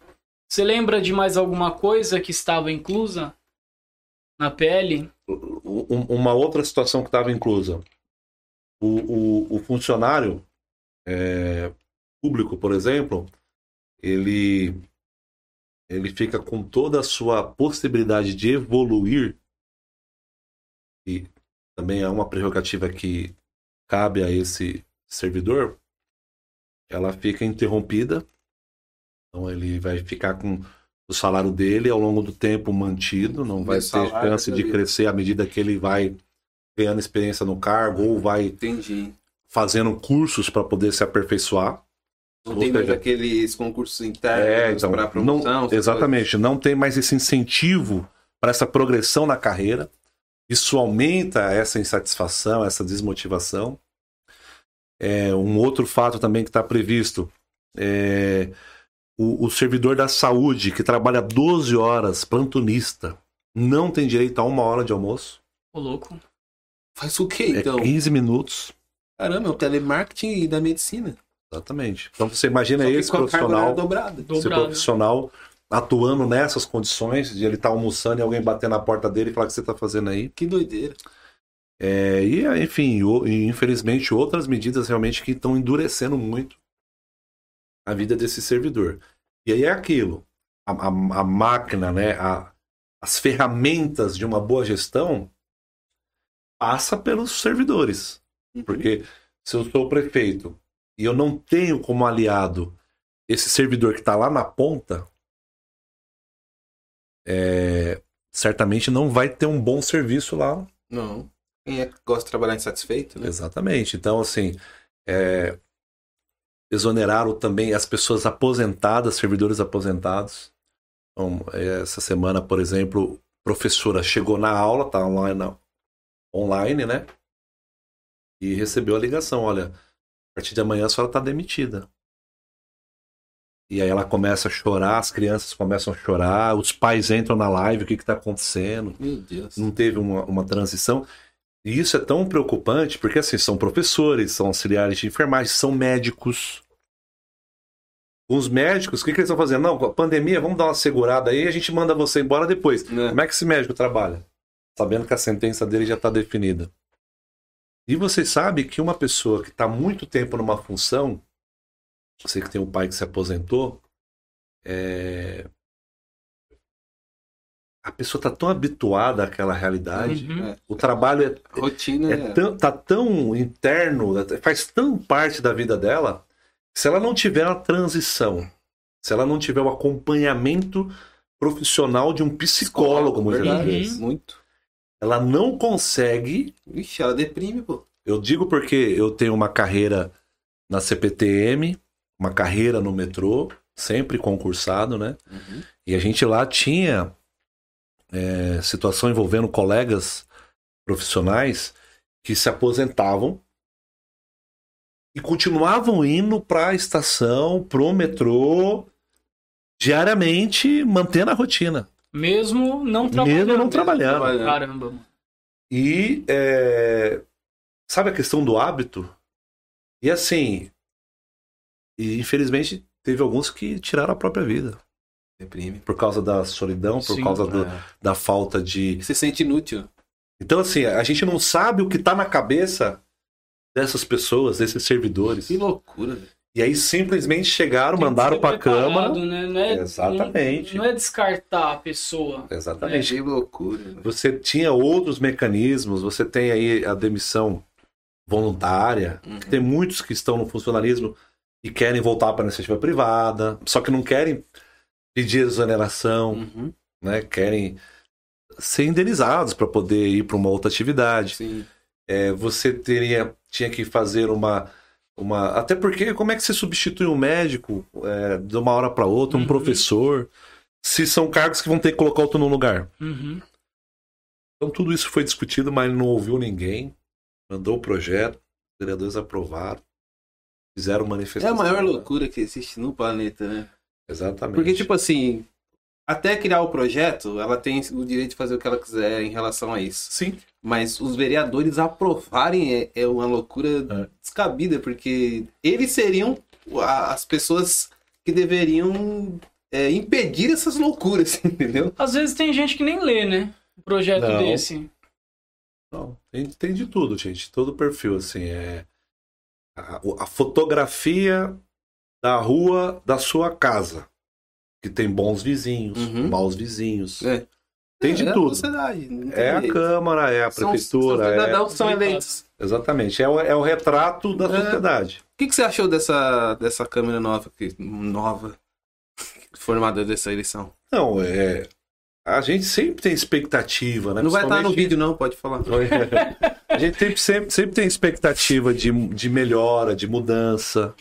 Você lembra de mais alguma coisa que estava inclusa na PL? Uma outra situação que estava inclusa. O, o, o funcionário é, público, por exemplo, ele, ele fica com toda a sua possibilidade de evoluir e também é uma prerrogativa que cabe a esse servidor, ela fica interrompida. Então ele vai ficar com o salário dele ao longo do tempo mantido, não vai ter chance de crescer à medida que ele vai ganhando experiência no cargo ou vai Entendi. fazendo cursos para poder se aperfeiçoar. Não ou tem seja, mais aqueles concursos internos é, então, para promoção. Não, exatamente, coisas. não tem mais esse incentivo para essa progressão na carreira. Isso aumenta essa insatisfação, essa desmotivação. É, um outro fato também que está previsto é o, o, servidor da saúde que trabalha 12 horas, plantonista, não tem direito a uma hora de almoço. Ô, louco. Faz o quê, é então? É 15 minutos. Caramba, é o telemarketing da medicina. Exatamente. Então você imagina esse profissional, dobrado. esse profissional atuando nessas condições, de ele estar tá almoçando e alguém bater na porta dele e falar o que você está fazendo aí. Que doideira. É, e, enfim, infelizmente, outras medidas realmente que estão endurecendo muito a vida desse servidor. E aí é aquilo. A, a, a máquina, né, a, as ferramentas de uma boa gestão passa pelos servidores. Uhum. Porque se eu sou o prefeito e eu não tenho como aliado esse servidor que está lá na ponta, é, certamente não vai ter um bom serviço lá. Não. Quem é que gosta de trabalhar insatisfeito, né? Exatamente. Então, assim, é, exoneraram também as pessoas aposentadas, servidores aposentados. Então, essa semana, por exemplo, professora chegou na aula, tá online, online, né? E recebeu a ligação, olha, a partir de amanhã a senhora está demitida. E aí ela começa a chorar, as crianças começam a chorar, os pais entram na live, o que está acontecendo? Meu Deus. Não teve uma, uma transição. E isso é tão preocupante, porque assim, são professores, são auxiliares de enfermagem, são médicos. Os médicos, o que, que eles estão fazendo? Não, com a pandemia, vamos dar uma segurada aí, a gente manda você embora depois. É. Como é que esse médico trabalha? Sabendo que a sentença dele já está definida. E você sabe que uma pessoa que está muito tempo numa função, você que tem um pai que se aposentou, é... a pessoa está tão habituada àquela realidade, uhum. o trabalho é, Rotina, é, é. Tão, tá tão interno, faz tão parte da vida dela, se ela não tiver a transição, se ela não tiver o acompanhamento profissional de um psicólogo, vezes, muito. Ela não consegue. Ixi, ela deprime, pô. Eu digo porque eu tenho uma carreira na CPTM, uma carreira no metrô, sempre concursado, né? Uhum. E a gente lá tinha é, situação envolvendo colegas profissionais que se aposentavam e continuavam indo para a estação, pro metrô, diariamente, mantendo a rotina. Mesmo não trabalhando. Mesmo não trabalhando. Caramba. E é, sabe a questão do hábito? E assim, e infelizmente teve alguns que tiraram a própria vida. Deprime. Por causa da solidão, por Sim, causa do, é. da falta de. Se sente inútil. Então, assim, a gente não sabe o que tá na cabeça dessas pessoas, desses servidores. Que loucura, velho. E aí simplesmente chegaram, Tem mandaram pra preparado, Câmara. Né? Não é, Exatamente. Não, não é descartar a pessoa. Exatamente. Que loucura. velho. Você tinha outros mecanismos, você tem aí a demissão voluntária, Uhum. tem muitos que estão no funcionalismo e querem voltar para a iniciativa privada, só que não querem pedir exoneração, Uhum. né? Querem ser indenizados para poder ir para uma outra atividade. Sim. É, você teria tinha que fazer uma uma até porque como é que você substitui um médico é, de uma hora para outra, um Uhum. professor, se são cargos que vão ter que colocar outro no lugar? Uhum. Então tudo isso foi discutido, mas não ouviu ninguém. Mandou o projeto, os vereadores aprovaram, fizeram É a manifestação. maior loucura que existe no planeta, né? Exatamente. Porque, tipo assim, até criar o projeto, ela tem o direito de fazer o que ela quiser em relação a isso. sim, Mas os vereadores aprovarem é, é uma loucura É. descabida, porque eles seriam as pessoas que deveriam é, impedir essas loucuras, entendeu? Às vezes tem gente que nem lê, né? Um projeto Não. desse. não, tem, tem de tudo, gente. Todo perfil, assim, é a, a fotografia da rua da sua casa, que tem bons vizinhos, Uhum. maus vizinhos. É. Tem de é tudo. É a. Câmara, é a São- prefeitura, São é... cidadãos que são eleitos. Exatamente. É o, é o retrato da É. sociedade. O que, que você achou dessa, dessa câmera nova, que, nova formada dessa eleição? Não, é. A gente sempre tem expectativa, né? Não vai estar no vídeo, não, pode falar. A gente sempre, sempre, sempre tem expectativa de, de melhora, de mudança.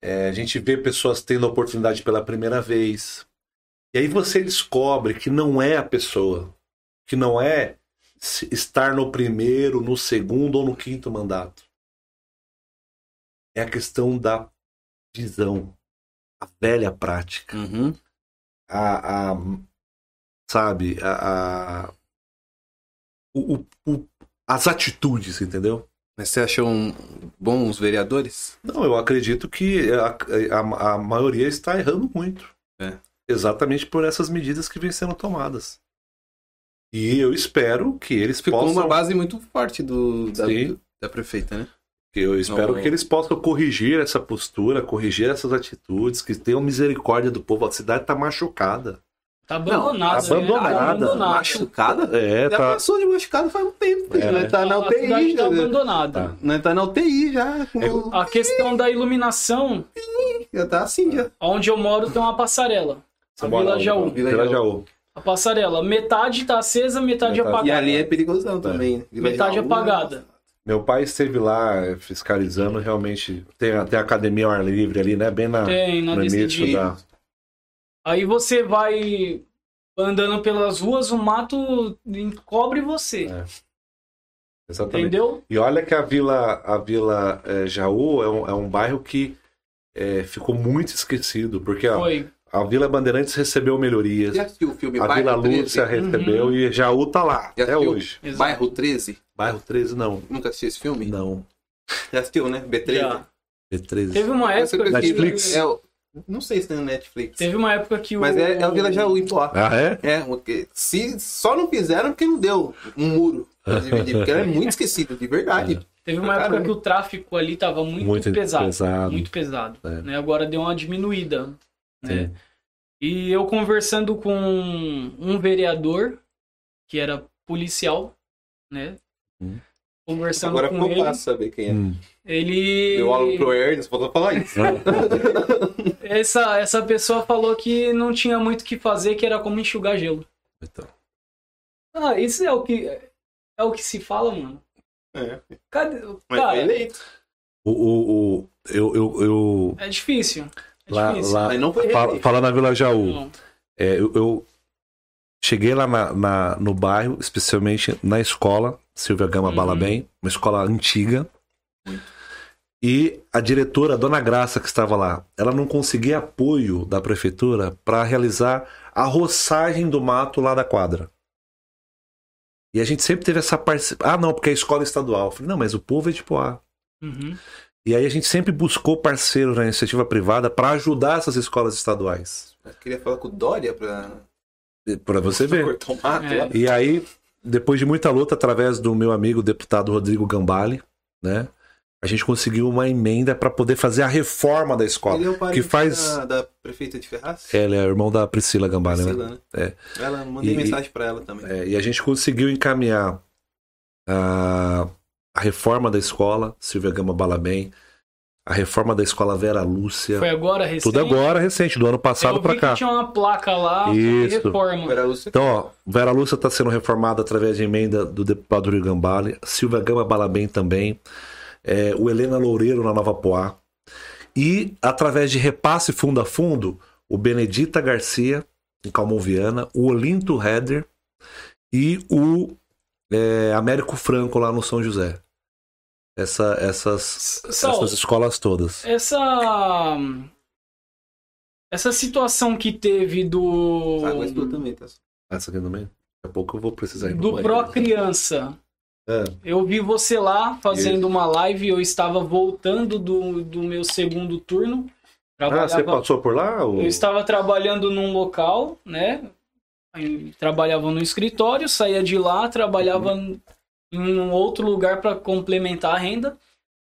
É, a gente vê pessoas tendo a oportunidade pela primeira vez. E aí você descobre que não é a pessoa. Que não é estar no primeiro, no segundo ou no quinto mandato. É a questão da visão. A velha prática. Uhum. A, a- sabe, a, a- o- o- as atitudes, entendeu? Mas você achou um, bons vereadores? Não, eu acredito que a, a, a maioria está errando muito. É. Exatamente por essas medidas que vêm sendo tomadas. E eu espero que eles Ficou possam. uma base muito forte do, da, da prefeita, né? Eu espero Não. que eles possam corrigir essa postura, corrigir essas atitudes, que tenham misericórdia do povo. A cidade está machucada. Tá abandonada. Não, né? abandonada. Tá abandonada. Machucada? É, Já tá. passou de machucado faz um tempo. É. Nós tá na A cidade UTI. tá já. abandonada. Tá. Nós tá na UTI já. com- A questão da iluminação, Já tá assim já. onde eu moro tem uma passarela. A Vila? Jaú. Vila Vila Jaú. Jaú. A passarela, metade tá acesa, metade, Metade. apagada. E ali é perigosão também. né? Vila Metade Jaú, apagada. Meu pai esteve lá eh, fiscalizando, realmente. Tem, a- tem a academia ao ar livre ali, né? Bem na, Tem, na no início da. Aí você vai andando pelas ruas, o mato encobre você. É. Exatamente. Entendeu? E olha que a Vila, a Vila eh, Jaú é um, é um bairro que eh, ficou muito esquecido, porque ó. A Vila Bandeirantes recebeu melhorias, Já assistiu o filme a Bairro Vila 13? Lúcia recebeu Uhum. e Jaú tá lá, Já até hoje. Exato. Bairro 13? Bairro 13 não. Nunca assistiu esse filme? Não. Já assistiu, né? B13? Já. B13. Teve uma época Netflix? É, não sei se tem no Netflix. Teve uma época que o. Mas é, é o Vila Jaú, em Poá. Ah, é? É, porque se só não fizeram porque não deu um muro dividir, porque ela é muito esquecido, de verdade. Teve uma Caramba. época que o tráfico ali tava muito, Muito pesado, pesado. Muito pesado. É. Né? Agora deu uma diminuída. Né? E eu conversando com um vereador, que era policial, né? Hum. Conversando Agora com ficou ele, fácil saber quem é. Hum. ele. Eu olho pro Ernest, faltou falar isso. Essa, essa pessoa falou que não tinha muito o que fazer, que era como enxugar gelo. Então. Ah, isso é o que. É o que se fala, mano. É. Cadê? Mas Cara, foi eleito. O, o, o- eu, eu, eu é difícil. É lá, lá fala, fala na Vila Jaú. É, eu, eu cheguei lá na, na- no bairro, especialmente na escola, Silvia Gama Uhum. Balabem, uma escola antiga. E a diretora, a dona Graça, que estava lá, ela não conseguia apoio da prefeitura para realizar a roçagem do mato lá da quadra. E a gente sempre teve essa participação. Ah, não, porque é escola estadual. Eu falei, não, mas o povo é de Poá. Uhum. E aí a gente sempre buscou parceiros na iniciativa privada para ajudar essas escolas estaduais. Eu queria falar com o Dória para para você ver. É. E aí, depois de muita luta, através do meu amigo deputado Rodrigo Gambale, né? A gente conseguiu uma emenda para poder fazer a reforma da escola. Ele é o que faz da, da prefeita de Ferraz? É, ele é irmão da Priscila Gambale, né? Priscila, né? né? É. Ela mandei e, mensagem para ela também. É, e a gente conseguiu encaminhar a, a reforma da escola, Silvia Gama Balabem, a reforma da escola Vera Lúcia. Foi agora recente? Tudo agora recente, do ano passado para cá. tinha uma placa lá Isso. reforma. Vera Lúcia. Então, ó, Vera Lúcia está sendo reformada através de emenda do deputado Rio Gambale, Silvia Gama Balabem também, é, o Helena Loureiro na Nova Poá. E, através de repasse fundo a fundo, o Benedita Garcia, em Calmoviana, o Olinto Heder e o é, Américo Franco lá no São José essa, essas, essas escolas todas. Essa. Essa situação que teve do. Ah, mas tu também, tá? Essa aqui também? Daqui a pouco eu vou precisar ir Do Pro Criança. É. Eu vi você lá fazendo Isso. uma live, eu estava voltando do, do meu segundo turno. Ah, você passou por lá? Ou... Eu estava trabalhando num local, né? trabalhava no escritório, saía de lá, trabalhava uhum em um outro lugar para complementar a renda.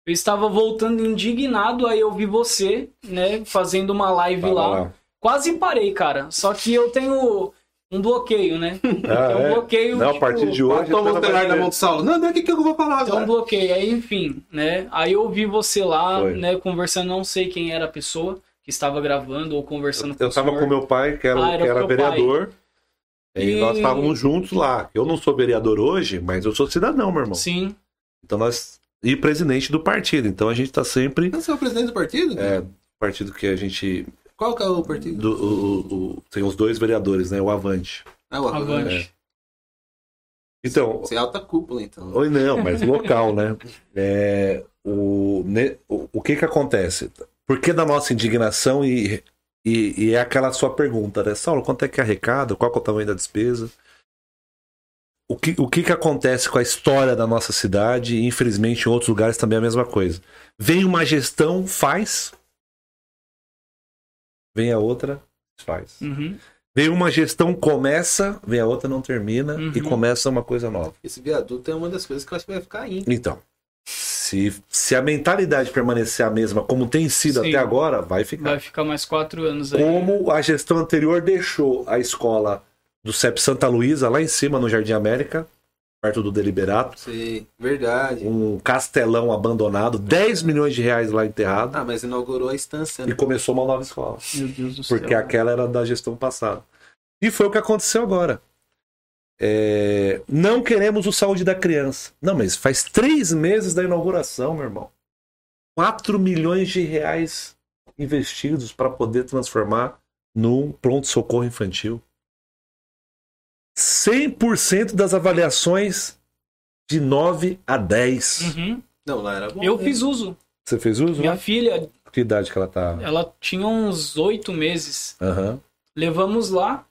Eu estava voltando indignado, aí eu vi você, né, fazendo uma live lá. lá. Quase parei, cara. Só que eu tenho um bloqueio, né? Ah, é um bloqueio. Não, tipo, a partir de hoje. Toma o celular na mão do Saulo. Não, não, o que, que eu vou falar agora? Então, um bloqueio. Aí, enfim, né? Aí eu vi você lá, Foi. né, conversando, não sei quem era a pessoa que estava gravando ou conversando eu, com Eu estava com meu pai, que era, ah, era, que era vereador. Pai. E, nós estávamos juntos lá. Eu não sou vereador hoje, mas eu sou cidadão, meu irmão. Sim. Então nós. E presidente do partido. Então a gente está sempre. Você é o presidente do partido? É, partido que a gente. Qual que é o partido? Do, o, o, tem os dois vereadores, né? O Avante. Ah, o Avante. É. Então. Você é alta cúpula, então. Oi, não, mas local, né? É, o, ne, o, o que que acontece? Por que da nossa indignação e e, e, é aquela sua pergunta, né? Saulo, quanto é que é arrecada? Qual é o tamanho da despesa? O que, o que, que acontece com a história da nossa cidade? E, infelizmente, em outros lugares também é a mesma coisa. Vem uma gestão, faz. Vem a outra, faz. Uhum. Vem uma gestão, começa, vem a outra, não termina, uhum. e começa uma coisa nova. Esse viaduto é uma das coisas que eu acho que vai ficar aí. Então. Se, se a mentalidade permanecer a mesma como tem sido Sim, até agora, vai ficar. Vai ficar mais quatro anos aí. Como a gestão anterior deixou a escola do CEP Santa Luísa, lá em cima no Jardim América, perto do Deliberato. Sim, verdade. Um castelão abandonado, 10 milhões de reais lá enterrado. Ah, mas inaugurou a estância, né? E começou uma nova escola. Meu Deus do céu. Porque aquela era da gestão passada. E foi o que aconteceu agora. É, não queremos o saúde da criança. Não, mas faz três meses da inauguração, meu irmão. 4 milhões de reais investidos para poder transformar num pronto-socorro infantil. 100% das avaliações de 9 a 10. Uhum. Não, lá era bom. Eu fiz uso. Você fez uso? Minha filha. Que idade que ela tá? Ela tinha uns oito meses. Uhum. Levamos lá.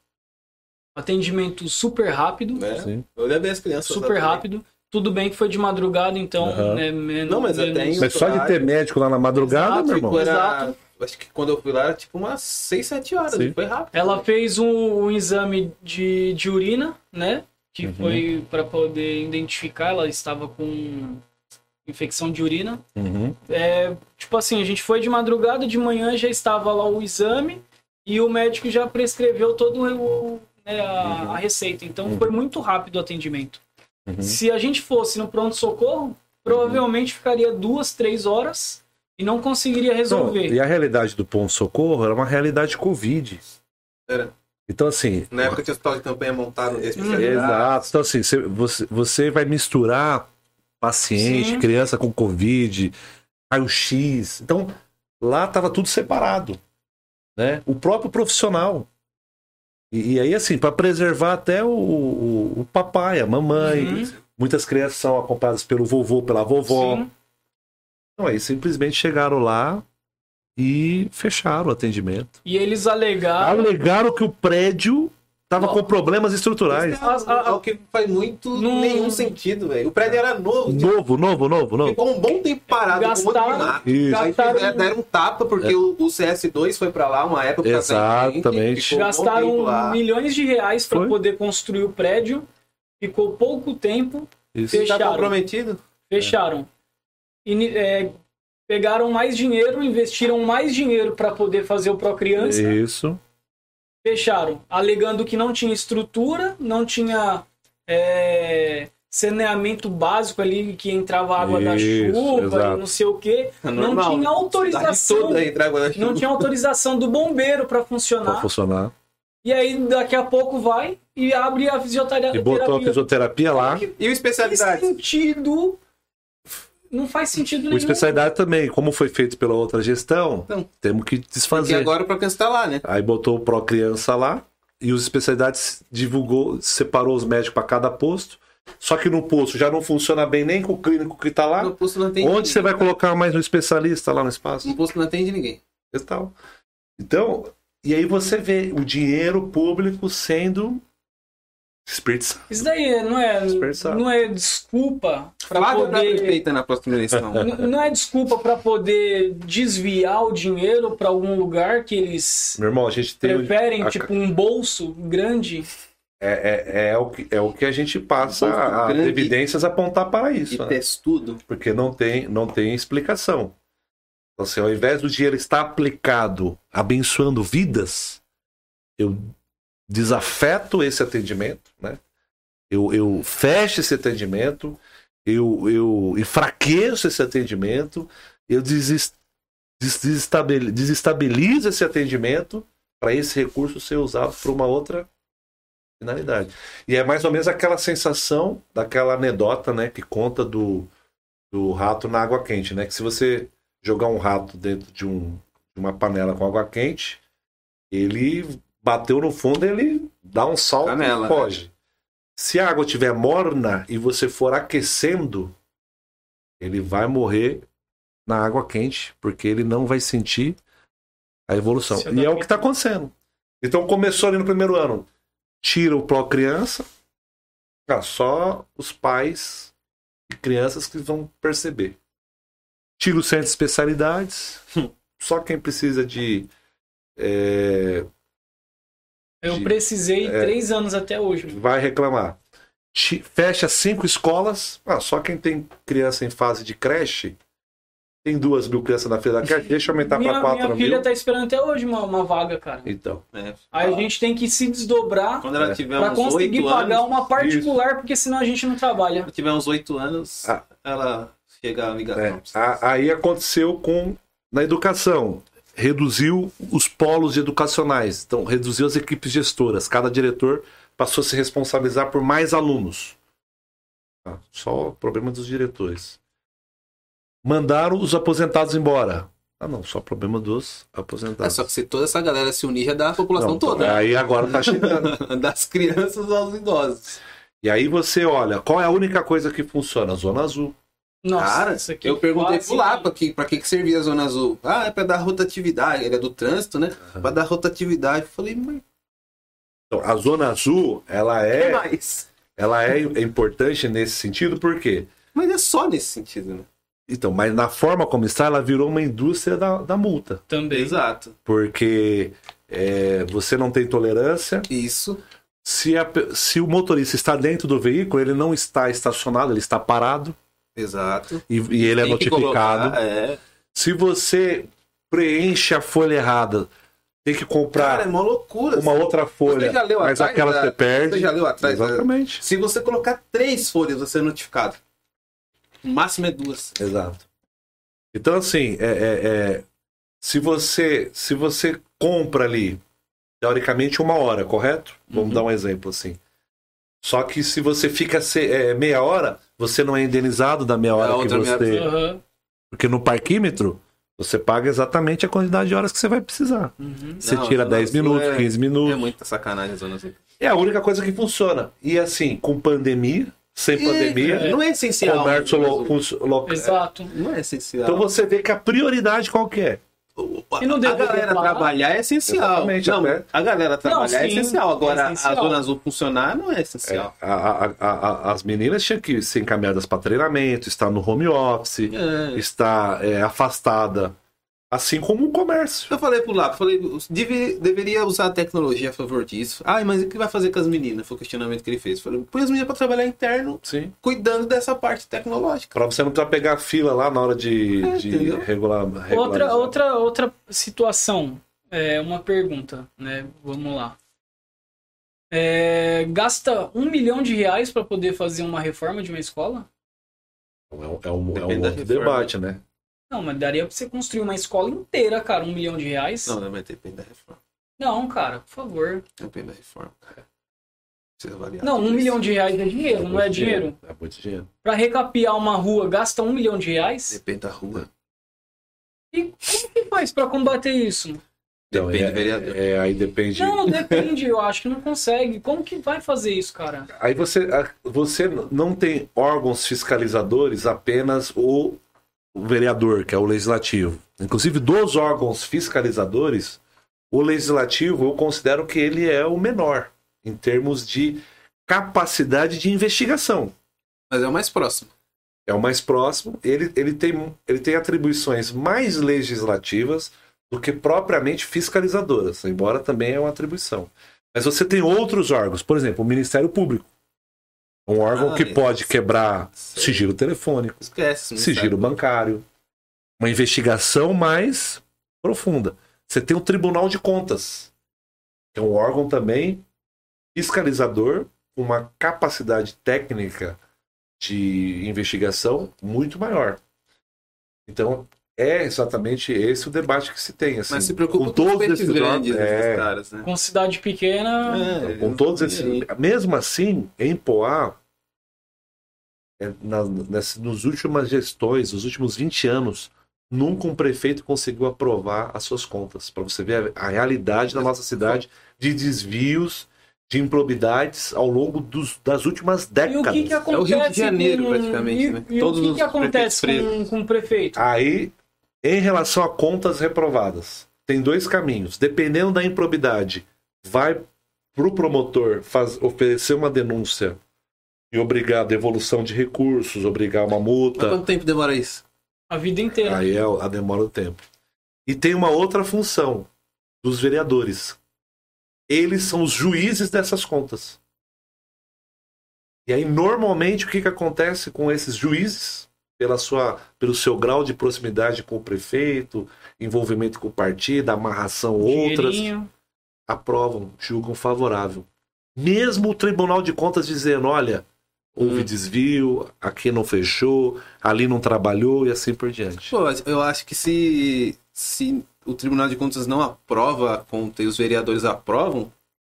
Atendimento super rápido. É, Sim. Eu levei as crianças. Super rápido. Tudo bem que foi de madrugada, então. Uhum. Né, menos, não, mas menos... Mas só de ter médico lá na madrugada, Exato, meu irmão. Era... Exato. Acho que quando eu fui lá era tipo umas 6, 7 horas. Sim. Foi rápido. Ela né? fez um, um, exame de, de urina, né? Que uhum. foi para poder identificar. Ela estava com infecção de urina. Uhum. É, tipo assim, a gente foi de madrugada, de manhã já estava lá o exame e o médico já prescreveu todo o, né, a, uhum. a, receita. Então uhum. foi muito rápido o atendimento. Uhum. Se a gente fosse no pronto-socorro, provavelmente ficaria duas, três horas e não conseguiria resolver. Não, e a realidade do pronto-socorro era uma realidade Covid. Era. Então, assim. Na época tinha hospital de campanha montado Exato. Então, assim, você, você vai misturar paciente, Sim. criança com Covid, raio-x. Então, lá estava tudo separado. Né? O próprio profissional. E, e aí, assim, para preservar até o, o, o, papai, a mamãe. Uhum. Muitas crianças são acompanhadas pelo vovô, pela vovó. Sim. Então aí simplesmente chegaram lá e fecharam o atendimento. E eles alegaram. Alegaram que o prédio Tava com problemas estruturais. É o que faz muito não... nenhum sentido, velho. O prédio era novo. Novo, novo, novo, novo. Ficou um bom tempo parado. Gastaram, um gastaram... deram um tapa, porque é. o, CS2 foi pra lá uma época. Exatamente. Gastaram um milhões de reais para poder construir o prédio. Ficou pouco tempo. Isso. Tá fecharam. Tá comprometido? Fecharam. E, é, pegaram mais dinheiro, investiram mais dinheiro para poder fazer o Pro Criança. Isso fecharam, alegando que não tinha estrutura, não tinha é, saneamento básico ali que entrava água Isso, da chuva e não sei o que. É não tinha autorização. Não tinha autorização do bombeiro para funcionar. Pra funcionar. E aí daqui a pouco vai e abre a fisioterapia. E botou a fisioterapia lá. E o especialidade? sentido não faz sentido nenhum. O especialidade também, como foi feito pela outra gestão, então, temos que desfazer. E agora o Procriança está lá, né? Aí botou o Procriança lá e os especialidades divulgou, separou os médicos para cada posto. Só que no posto já não funciona bem nem com o clínico que está lá. No posto não atende Onde ninguém, você vai colocar mais um especialista lá no espaço? No posto não atende ninguém. Então, e aí você vê o dinheiro público sendo Desperdiçar. Isso daí não é, não é desculpa para poder. na próxima eleição. não é desculpa para poder desviar o dinheiro para algum lugar que eles Meu irmão, a gente tem preferem, tipo, um bolso grande. É, é, é, o que, é o que a gente passa um as evidências apontar para isso. E né? testudo. Porque não tem, não tem explicação. Então, assim, ao invés do dinheiro estar aplicado abençoando vidas, eu desafeto esse atendimento, né? Eu, eu fecho esse atendimento, eu, eu enfraqueço esse atendimento, eu desestabilizo esse atendimento para esse recurso ser usado para uma outra finalidade. E é mais ou menos aquela sensação daquela anedota, né, que conta do, do rato na água quente, né? Que se você jogar um rato dentro de, um, de uma panela com água quente, ele bateu no fundo, ele dá um salto Canela, e né? foge. Né? Se a água estiver morna e você for aquecendo, ele vai morrer na água quente, porque ele não vai sentir a evolução. E é o que está acontecendo. Então começou ali no primeiro ano. Tira o pró criança, ah, só os pais e crianças que vão perceber. Tira o centro de especialidades, só quem precisa de é, eu precisei é, três anos até hoje. Vai reclamar. Fecha cinco escolas. Ah, só quem tem criança em fase de creche tem duas mil crianças na fila da creche. Deixa eu aumentar para quatro mil. Minha filha tá esperando até hoje uma, uma vaga, cara. Então. É. Aí a gente tem que se desdobrar para conseguir pagar anos, uma particular, isso. porque senão a gente não trabalha. Quando tiver uns oito anos, ah. ela chega a ligar. É. Aí aconteceu com na educação reduziu os polos educacionais, então reduziu as equipes gestoras. Cada diretor passou a se responsabilizar por mais alunos. Ah, só o problema dos diretores. Mandaram os aposentados embora. Ah, não, só problema dos aposentados. É só que se toda essa galera se unir, já dá a população não, toda. Aí agora tá chegando. das crianças aos idosos. E aí você olha, qual é a única coisa que funciona? Zona Azul. Nossa, Cara, eu perguntei pro lá pra que, pra que, que servia a Zona Azul. Ah, é pra dar rotatividade. Ele é do trânsito, né? Uhum. Pra dar rotatividade. Eu falei, mas. Então, a Zona Azul, ela é. mais? Ela é importante nesse sentido, por quê? Mas é só nesse sentido, né? Então, mas na forma como está, ela virou uma indústria da, da multa. Também. Exato. Porque é, você não tem tolerância. Isso. Se, a, se o motorista está dentro do veículo, ele não está estacionado, ele está parado. Exato. E, e ele é notificado. Colocar, é. Se você preenche a folha errada, tem que comprar Cara, é uma, loucura. uma outra folha, mas atrás, aquela você perde. Você já leu atrás? Exatamente. Se você colocar três folhas, você é notificado. O máximo é duas. Exato. Então, assim, é, é, é, se você se você compra ali, teoricamente, uma hora, correto? Vamos uhum. dar um exemplo assim. Só que se você fica é, meia hora, você não é indenizado da meia hora que você. Meia... Uhum. Porque no parquímetro, você paga exatamente a quantidade de horas que você vai precisar. Uhum. Você não, tira 10 minutos, é... 15 minutos. É muita sacanagem a zona. É a única coisa que funciona. E assim, com pandemia, sem pandemia. É, não é essencial. Comércio local. Exato. Não é essencial. Então você vê que a prioridade qual que é? E não a galera trabalhar é essencial. Não, a galera trabalhar não, é essencial. Agora, é essencial. a Zona Azul funcionar não é essencial. É, a, a, as meninas tinham que ser encaminhadas para treinamento, estar no home office, é. estar é, afastada Assim como o comércio. Eu falei pro Lápis, falei, deve, deveria usar a tecnologia a favor disso. Ai, mas o que vai fazer com as meninas? Foi o questionamento que ele fez. Eu falei, põe as meninas pra trabalhar interno, Sim. cuidando dessa parte tecnológica. Pra você não precisar pegar fila lá na hora de, é, de regular, regular. Outra, outra, outra situação, é uma pergunta, né? Vamos lá. É, gasta um milhão de reais para poder fazer uma reforma de uma escola? É um, é um, é um outro debate, né? Não, mas daria pra você construir uma escola inteira, cara, um milhão de reais. Não, não, mas depende da reforma. Não, cara, por favor. Depende da reforma, cara. Não, um milhão de reais é dinheiro, é não é dinheiro. dinheiro. É muito dinheiro. Pra recapiar uma rua, gasta um milhão de reais? Depende da rua. E como que faz pra combater isso? Então, depende é, do vereador. É, aí depende. Não, depende, eu acho que não consegue. Como que vai fazer isso, cara? Aí você, você não tem órgãos fiscalizadores, apenas o o vereador, que é o legislativo. Inclusive, dos órgãos fiscalizadores, o legislativo eu considero que ele é o menor em termos de capacidade de investigação. Mas é o mais próximo. É o mais próximo. Ele, ele, tem, ele tem atribuições mais legislativas do que propriamente fiscalizadoras, embora também é uma atribuição. Mas você tem outros órgãos, por exemplo, o Ministério Público. Um órgão ah, que pode quebrar sigilo telefônico, Esquece, sigilo bancário, uma investigação mais profunda. Você tem o Tribunal de Contas, que é um órgão também fiscalizador, com uma capacidade técnica de investigação muito maior. Então, é exatamente esse o debate que se tem. Assim, Mas se preocupa com, com todos esses grandes é, caras, né? Com cidade pequena. É, com todos esses. Mesmo assim, em Poá, é, na, nos últimas gestões, nos últimos 20 anos, nunca um prefeito conseguiu aprovar as suas contas. Para você ver a, a realidade da nossa cidade de desvios de improbidades ao longo dos, das últimas décadas. E o que, que acontece é o Rio de Janeiro, com... praticamente. Né? E, Todos o que, que acontece com, com o prefeito? Aí em relação a contas reprovadas, tem dois caminhos. Dependendo da improbidade, vai para o promotor faz, oferecer uma denúncia e obrigar a devolução de recursos, obrigar uma multa. Mas quanto tempo demora isso? A vida inteira. Aí é a demora do tempo. E tem uma outra função dos vereadores. Eles são os juízes dessas contas. E aí, normalmente, o que, que acontece com esses juízes? Pela sua, pelo seu grau de proximidade com o prefeito, envolvimento com o partido, amarração outras, aprovam, julgam favorável. Mesmo o Tribunal de Contas dizendo, olha, houve hum. desvio, aqui não fechou, ali não trabalhou e assim por diante. Pô, eu acho que se, se o Tribunal de Contas não aprova a conta e os vereadores aprovam,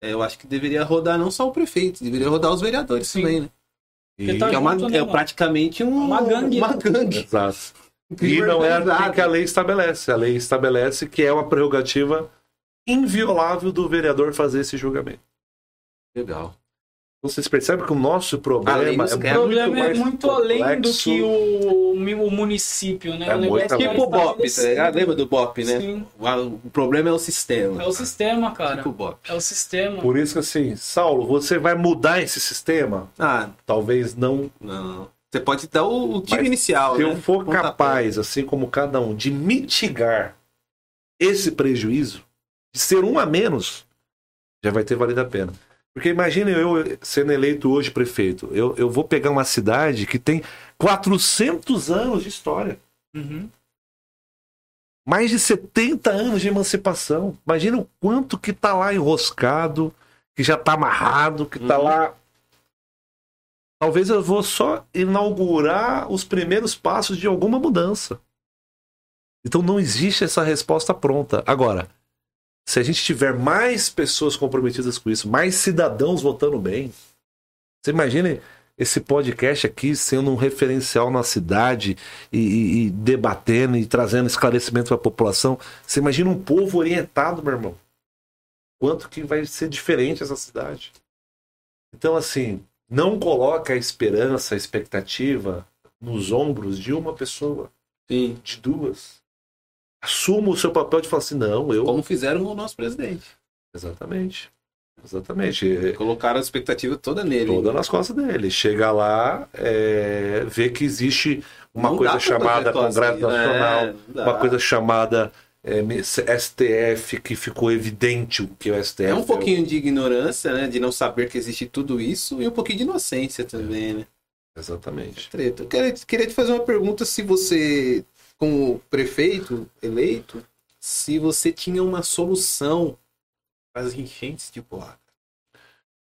é, eu acho que deveria rodar não só o prefeito, deveria rodar os vereadores Sim. também, né? E... Tá é, uma, né, é praticamente um, uma gangue. Uma gangue. Exato. E não é assim que a lei estabelece. A lei estabelece que é uma prerrogativa inviolável do vereador fazer esse julgamento. Legal. Vocês percebem que o nosso problema é, muito, problema é muito além do que o, o município, né? É o é tipo o BOP, tá ligado? Lembra do BOP, né? Sim. O, problema é o sistema. É o sistema, cara. Tipo o BOP. É o sistema. Por isso que assim, Saulo, você vai mudar esse sistema? Ah, talvez não. Não. Você pode dar o, o tiro inicial, Se né? eu for capaz, assim como cada um, de mitigar esse prejuízo, de ser um a menos, já vai ter valido a pena. Porque imagine eu sendo eleito hoje prefeito. Eu, eu vou pegar uma cidade que tem 400 anos de história. Uhum. Mais de 70 anos de emancipação. Imagina o quanto que tá lá enroscado, que já tá amarrado, que tá uhum. lá. Talvez eu vou só inaugurar os primeiros passos de alguma mudança. Então não existe essa resposta pronta. Agora, se a gente tiver mais pessoas comprometidas com isso, mais cidadãos votando bem, você imagine esse podcast aqui sendo um referencial na cidade e, e, e debatendo e trazendo esclarecimento para a população. Você imagina um povo orientado, meu irmão. Quanto que vai ser diferente essa cidade. Então, assim, não coloque a esperança, a expectativa nos ombros de uma pessoa, Sim. de duas. Assuma o seu papel de falar assim, não, eu. Como fizeram com o nosso presidente. Exatamente. Exatamente. Colocaram a expectativa toda nele. Toda nas costas dele. Chega lá, é, vê que existe uma não coisa chamada Congresso assim, Nacional, né? uma coisa chamada é, STF, que ficou evidente o que o STF é. um pouquinho de ignorância, né? De não saber que existe tudo isso, e um pouquinho de inocência também, é. né? Exatamente. Treta. Eu queria, queria te fazer uma pergunta se você, como prefeito eleito, se você tinha uma solução para as enchentes de Poá.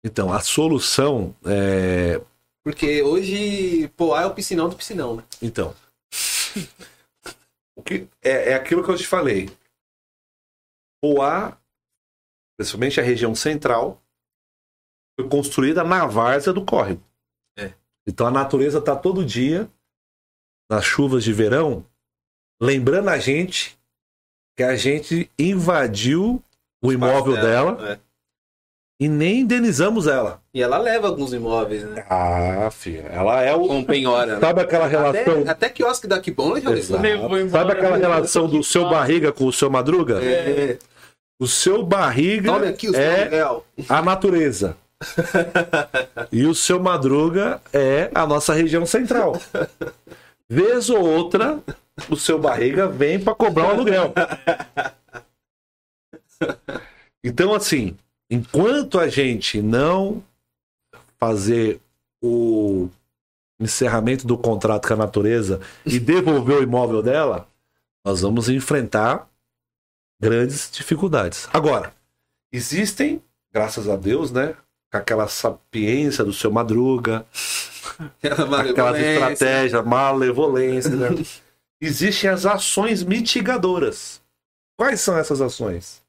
Então, a solução é. Porque hoje Poá é o piscinão do piscinão, né? Então. o que é, é aquilo que eu te falei. Poá, principalmente a região central, foi construída na várzea do córrego. É. Então a natureza está todo dia, nas chuvas de verão, lembrando a gente que a gente invadiu o imóvel dela, dela é. e nem indenizamos ela. E ela leva alguns imóveis, né? Ah, filha, ela é o. Com penhora. Né? Sabe aquela relação. Até, até quiosque da bom ela já levou. Sabe aquela relação do seu barriga com o seu madruga? É. O seu barriga aqui, o é a natureza. e o seu madruga é a nossa região central. Vez ou outra, o seu barriga vem para cobrar o aluguel. Então, assim, enquanto a gente não fazer o encerramento do contrato com a natureza e devolver o imóvel dela, nós vamos enfrentar grandes dificuldades. Agora, existem, graças a Deus, né? Com aquela sapiência do seu madruga, aquelas estratégias, malevolência, né? Existem as ações mitigadoras. Quais são essas ações?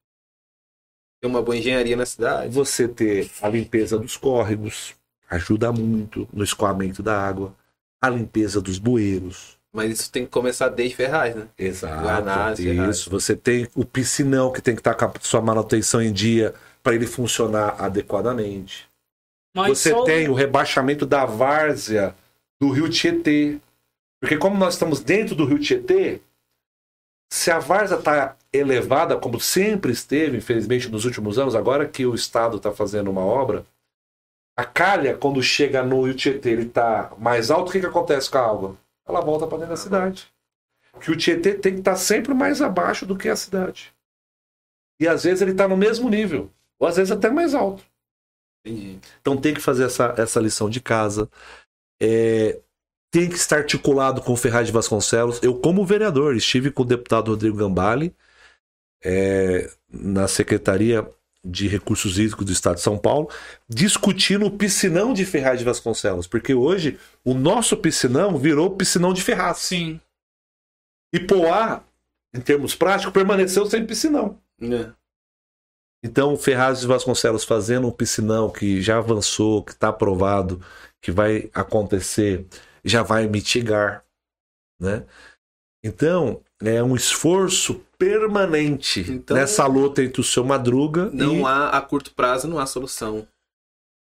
ter uma boa engenharia na cidade. Você ter a limpeza dos córregos ajuda muito no escoamento da água, a limpeza dos bueiros. Mas isso tem que começar desde Ferraz, né? Exato. Guanás, isso. Ferraz. Você tem o piscinão que tem que estar com a sua manutenção em dia para ele funcionar adequadamente. Mas você só... tem o rebaixamento da várzea do rio Tietê. Porque como nós estamos dentro do rio Tietê, se a várzea está elevada, como sempre esteve, infelizmente, nos últimos anos, agora que o Estado está fazendo uma obra, a calha, quando chega no Rio Tietê, ele está mais alto, o que, que acontece com a água? Ela volta para dentro da cidade. Que o Tietê tem que estar tá sempre mais abaixo do que a cidade. E às vezes ele está no mesmo nível, ou às vezes até mais alto. Entendi. Então tem que fazer essa, essa lição de casa. É, tem que estar articulado com o Ferraz de Vasconcelos. Eu, como vereador, estive com o deputado Rodrigo Gambale é, na Secretaria de Recursos Hídricos do Estado de São Paulo, discutindo o piscinão de Ferraz de Vasconcelos, porque hoje o nosso piscinão virou piscinão de Ferraz. Sim. E Poá, em termos práticos, permaneceu sem piscinão. É. Então, Ferraz de Vasconcelos fazendo um piscinão que já avançou, que está aprovado, que vai acontecer já vai mitigar, né? Então, é um esforço permanente então, nessa luta entre o seu madruga não e... há a curto prazo não há solução.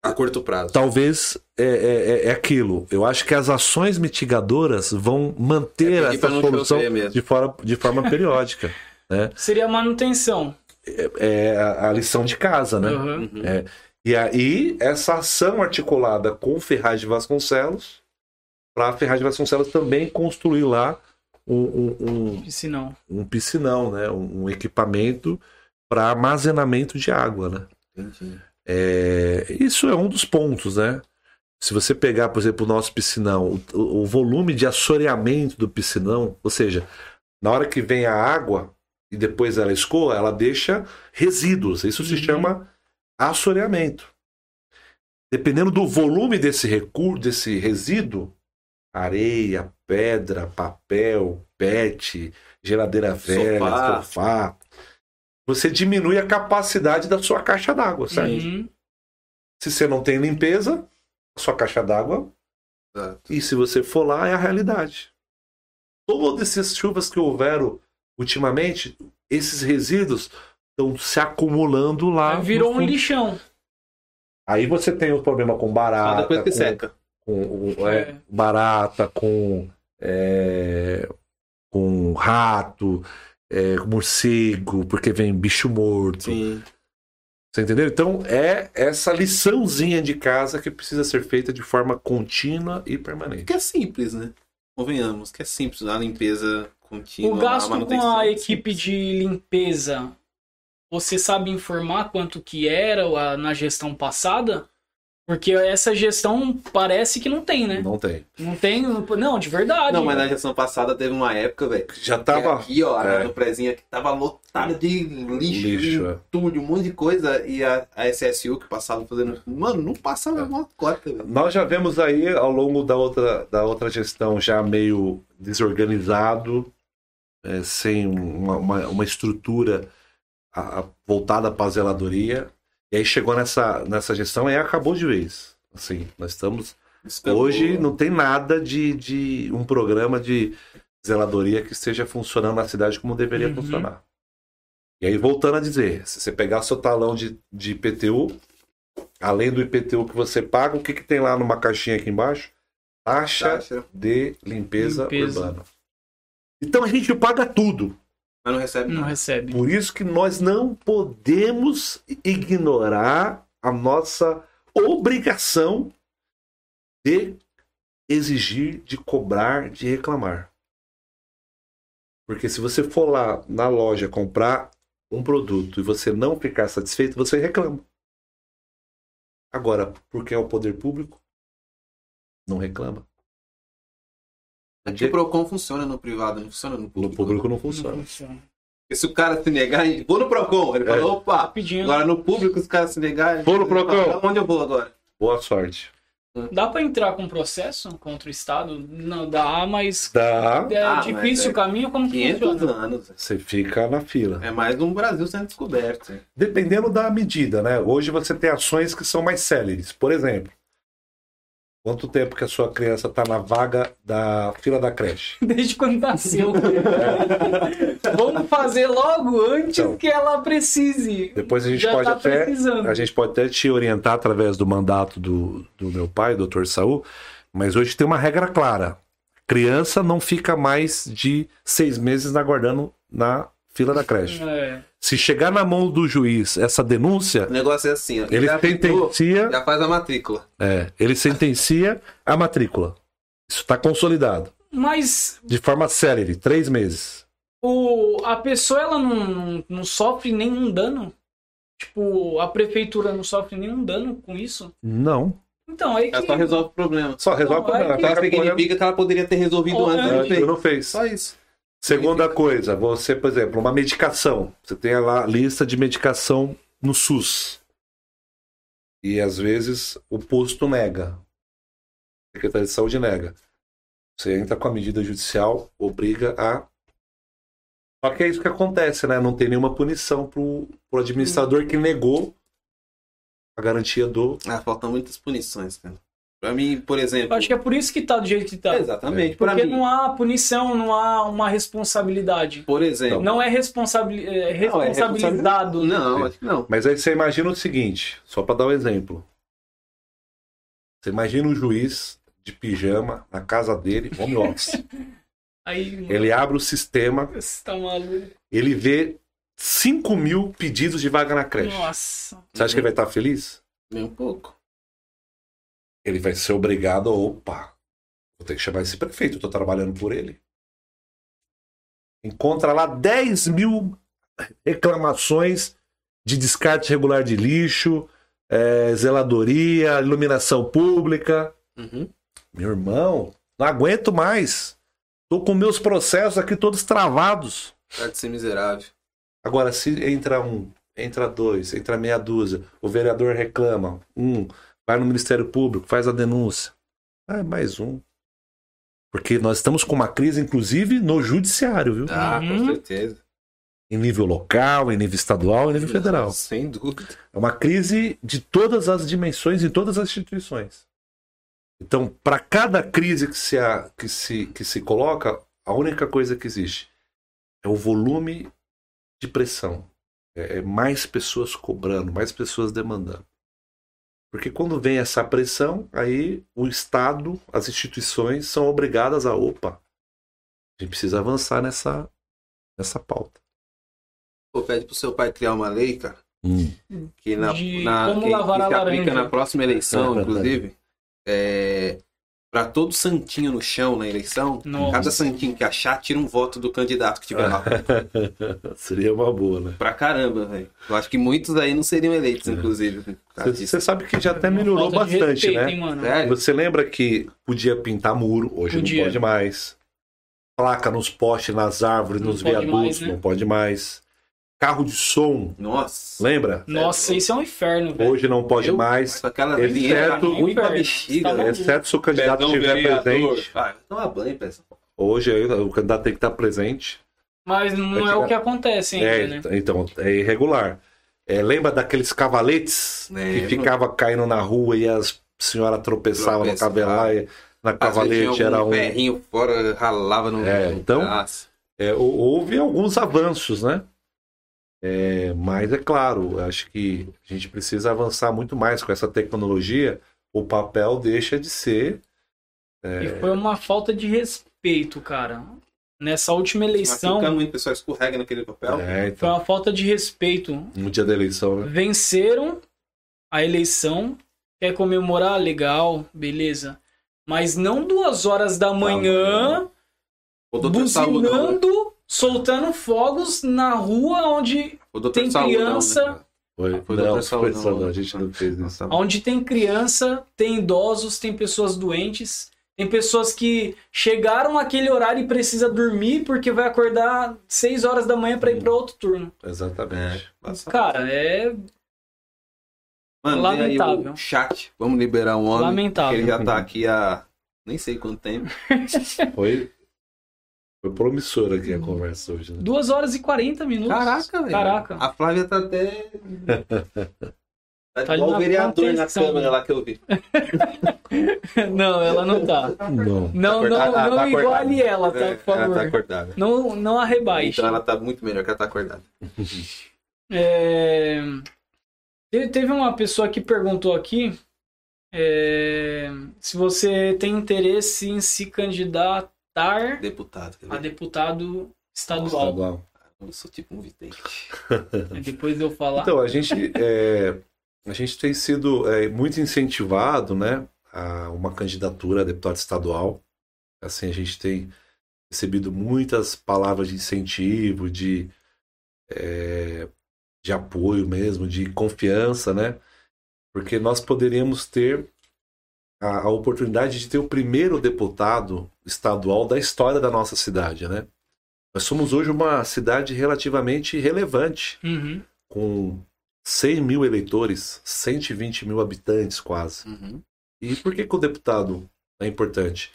A curto prazo. Talvez é, é, é, é aquilo. Eu acho que as ações mitigadoras vão manter é essa solução de forma, de forma periódica né? seria a manutenção. É, é a, a, lição de casa né? Uhum. É, e aí essa ação articulada com o Ferraz de Vasconcelos para a Ferraz de Vasconcelos também construir lá um, um, um piscinão, um piscinão, né? um, um equipamento para armazenamento de água, né? Entendi. É, isso é um dos pontos, né? Se você pegar, por exemplo, o nosso piscinão, o, o, volume de assoreamento do piscinão, ou seja, na hora que vem a água e depois ela escoa, ela deixa resíduos. Isso se uhum. chama assoreamento. Dependendo do volume desse recurso, desse resíduo, areia, pedra, papel, pet, geladeira velha, sofá. sofá. Você diminui a capacidade da sua caixa d'água, certo? Uhum. Se você não tem limpeza, sua caixa d'água. E se você for lá, é a realidade. Todas essas chuvas que houveram ultimamente, esses resíduos estão se acumulando lá. Virou um lixão. Aí você tem o problema com barata. Depois que com, seca. Com, é, é. barata, com, é, com rato, é, morcego, porque vem bicho morto. Sim. Você entendeu? Então é essa liçãozinha de casa que precisa ser feita de forma contínua e permanente. Que é simples, né? Convenhamos, que é simples a limpeza contínua. O gasto a com a equipe de limpeza, você sabe informar quanto que era na gestão passada? Porque essa gestão parece que não tem, né? Não tem. Não tem, não, de verdade. Não, mas na gestão passada teve uma época, velho. Já tava. Aqui, ó, é. no prezinho aqui tava lotada de lixo, lixo é. entulho, um monte de coisa. E a, a SSU que passava fazendo. Mano, não passava é. uma cota, velho. Nós já vemos aí ao longo da outra, da outra gestão já meio desorganizado, é, sem uma, uma, uma estrutura a, a, voltada para a zeladoria e aí chegou nessa, nessa gestão e acabou de vez. Assim, nós estamos. Hoje não tem nada de, de um programa de zeladoria que esteja funcionando na cidade como deveria uhum. funcionar. E aí, voltando a dizer, se você pegar seu talão de, de IPTU, além do IPTU que você paga, o que, que tem lá numa caixinha aqui embaixo? Taxa, Taxa. de limpeza, limpeza, urbana. Então a gente paga tudo. Mas não recebe. Não recebe. Por isso que nós não podemos ignorar a nossa obrigação de exigir, de cobrar, de reclamar. Porque se você for lá na loja comprar um produto e você não ficar satisfeito, você reclama. Agora, porque é o poder público, não reclama. Aqui o PROCON funciona no privado, não funciona no público. No público não funciona. Não funciona. Se o cara se negar, vou no PROCON. Ele é. falou, opa, pedindo. agora no público os caras se negarem. Vou no PROCON. Onde eu vou agora? Boa sorte. Dá para entrar com processo contra o Estado? Não dá, mas dá. é ah, difícil é o caminho como 500 funciona? anos. Você fica na fila. É mais um Brasil sendo descoberto. Dependendo da medida, né? Hoje você tem ações que são mais céleres. Por exemplo, Quanto tempo que a sua criança está na vaga da fila da creche? Desde quando nasceu. Vamos fazer logo antes então, que ela precise. Depois a gente Já pode tá até precisando. a gente pode até te orientar através do mandato do, do meu pai, doutor Saul, mas hoje tem uma regra clara. Criança não fica mais de seis meses aguardando na fila da creche. É. Se chegar na mão do juiz essa denúncia. O negócio é assim, ó. Ele já sentencia. Já faz a matrícula. É, ele sentencia a matrícula. Isso está consolidado. Mas. De forma célere, três meses. O, a pessoa ela não, não sofre nenhum dano? Tipo, a prefeitura não sofre nenhum dano com isso? Não. Então, aí que... Ela só resolve o problema. Só resolve o problema. Que... Ela significa que ela poderia ter resolvido antes. Não, não fez. Só isso. Segunda coisa, você, por exemplo, uma medicação. Você tem lá a lista de medicação no SUS. E às vezes o posto nega. A Secretaria de Saúde nega. Você entra com a medida judicial, obriga a. Só que é isso que acontece, né? Não tem nenhuma punição pro, pro administrador que negou a garantia do. Ah, faltam muitas punições, cara. Pra mim, por exemplo. Acho que é por isso que tá do jeito que tá. Exatamente. Porque mim. não há punição, não há uma responsabilidade. Por exemplo. Não é, responsabil... é responsabilizado. Não, é não, acho que não. Mas aí você imagina o seguinte, só para dar um exemplo. Você imagina um juiz de pijama na casa dele, home office. aí, ele abre o sistema. Você tá maluco. Ele vê 5 mil pedidos de vaga na creche. Nossa. Você acha que ele vai estar feliz? Nem um pouco ele vai ser obrigado a, opa, vou ter que chamar esse prefeito, eu tô trabalhando por ele. Encontra lá 10 mil reclamações de descarte regular de lixo, é, zeladoria, iluminação pública. Uhum. Meu irmão, não aguento mais. Tô com meus processos aqui todos travados. Pode ser miserável. Agora, se entra um, entra dois, entra meia dúzia, o vereador reclama, um, vai no Ministério Público, faz a denúncia. Ah, mais um. Porque nós estamos com uma crise, inclusive, no judiciário, viu? Ah, uhum. com certeza. Em nível local, em nível estadual, em nível federal. Sem dúvida. É uma crise de todas as dimensões, em todas as instituições. Então, para cada crise que se, que, se, que se coloca, a única coisa que existe é o volume de pressão. É, é mais pessoas cobrando, mais pessoas demandando. Porque quando vem essa pressão, aí o Estado, as instituições são obrigadas a, opa, a gente precisa avançar nessa, nessa pauta. Pô, pede pro seu pai criar uma lei, cara. Hum. Que na, na que, que se aplica na próxima eleição, é inclusive. É, para todo santinho no chão na eleição, Nossa. cada santinho que achar, tira um voto do candidato que tiver lá. Seria uma boa, né? Pra caramba, velho. Eu acho que muitos aí não seriam eleitos, é. inclusive. Você sabe que já até melhorou bastante, respeito, né? Hein, Você lembra que podia pintar muro, hoje podia. não pode mais. Placa nos postes, nas árvores, não nos viadutos, mais, né? não pode mais carro de som. Nossa. Lembra? Nossa, isso é um inferno, velho. Hoje não pode Eu, mais. Aquela exceto, ruim pra bexiga, tá exceto se o candidato estiver presente. Ah, toma banho, pessoal. Hoje o candidato tem que estar presente. Mas não é, o que acontece ainda, é, né? Então, é irregular. É, lembra daqueles cavaletes é, que ficava caindo na rua e as senhoras tropeçavam no cabelar e na cavalete era um ferrinho fora ralava no, é, então é, houve alguns avanços né é, mas é claro, acho que a gente precisa avançar muito mais com essa tecnologia. O papel deixa de ser. É... E foi uma falta de respeito, cara. Nessa última eleição. Mas muito, o pessoal escorrega naquele papel. É, então... Foi uma falta de respeito. No dia da eleição, né? Venceram a eleição. Quer comemorar? Legal, beleza. Mas não duas horas da manhã. Ah, buzinando soltando fogos na rua onde tem criança. Não, né? Foi, foi não, foi não, a gente não fez isso. Onde tem criança, tem idosos, tem pessoas doentes, tem pessoas que chegaram aquele horário e precisa dormir porque vai acordar 6 horas da manhã para ir para outro turno. Exatamente. É. Cara, é Mano, lamentável. chat, vamos liberar um homem. Lamentável. Ele já tá aqui há nem sei quanto tempo. Foi foi promissora aqui a conversa hoje, né? Duas horas e 40 minutos. Caraca, velho. Caraca. A Flávia tá até. Tá, tá igual o vereador na câmera lá que eu vi. não, ela não tá. Não, não, tá não, tá, não tá iguale ela, tá? Por favor. Ela tá acordada. Não, não arrebaixe. Então ela tá muito melhor que ela tá acordada. é... Teve uma pessoa que perguntou aqui é... se você tem interesse em se candidatar deputado, a deputado estadual. estadual. Eu sou tipo um vidente. Depois de eu falar. Então, a gente, é, a gente tem sido é, muito incentivado né, a uma candidatura a deputado estadual. Assim, a gente tem recebido muitas palavras de incentivo, de, é, de apoio mesmo, de confiança, né? Porque nós poderíamos ter a, a, oportunidade de ter o primeiro deputado estadual da história da nossa cidade, né? Nós somos hoje uma cidade relativamente relevante, uhum. com 100 mil eleitores, 120 mil habitantes quase. Uhum. E por que, que o deputado é importante?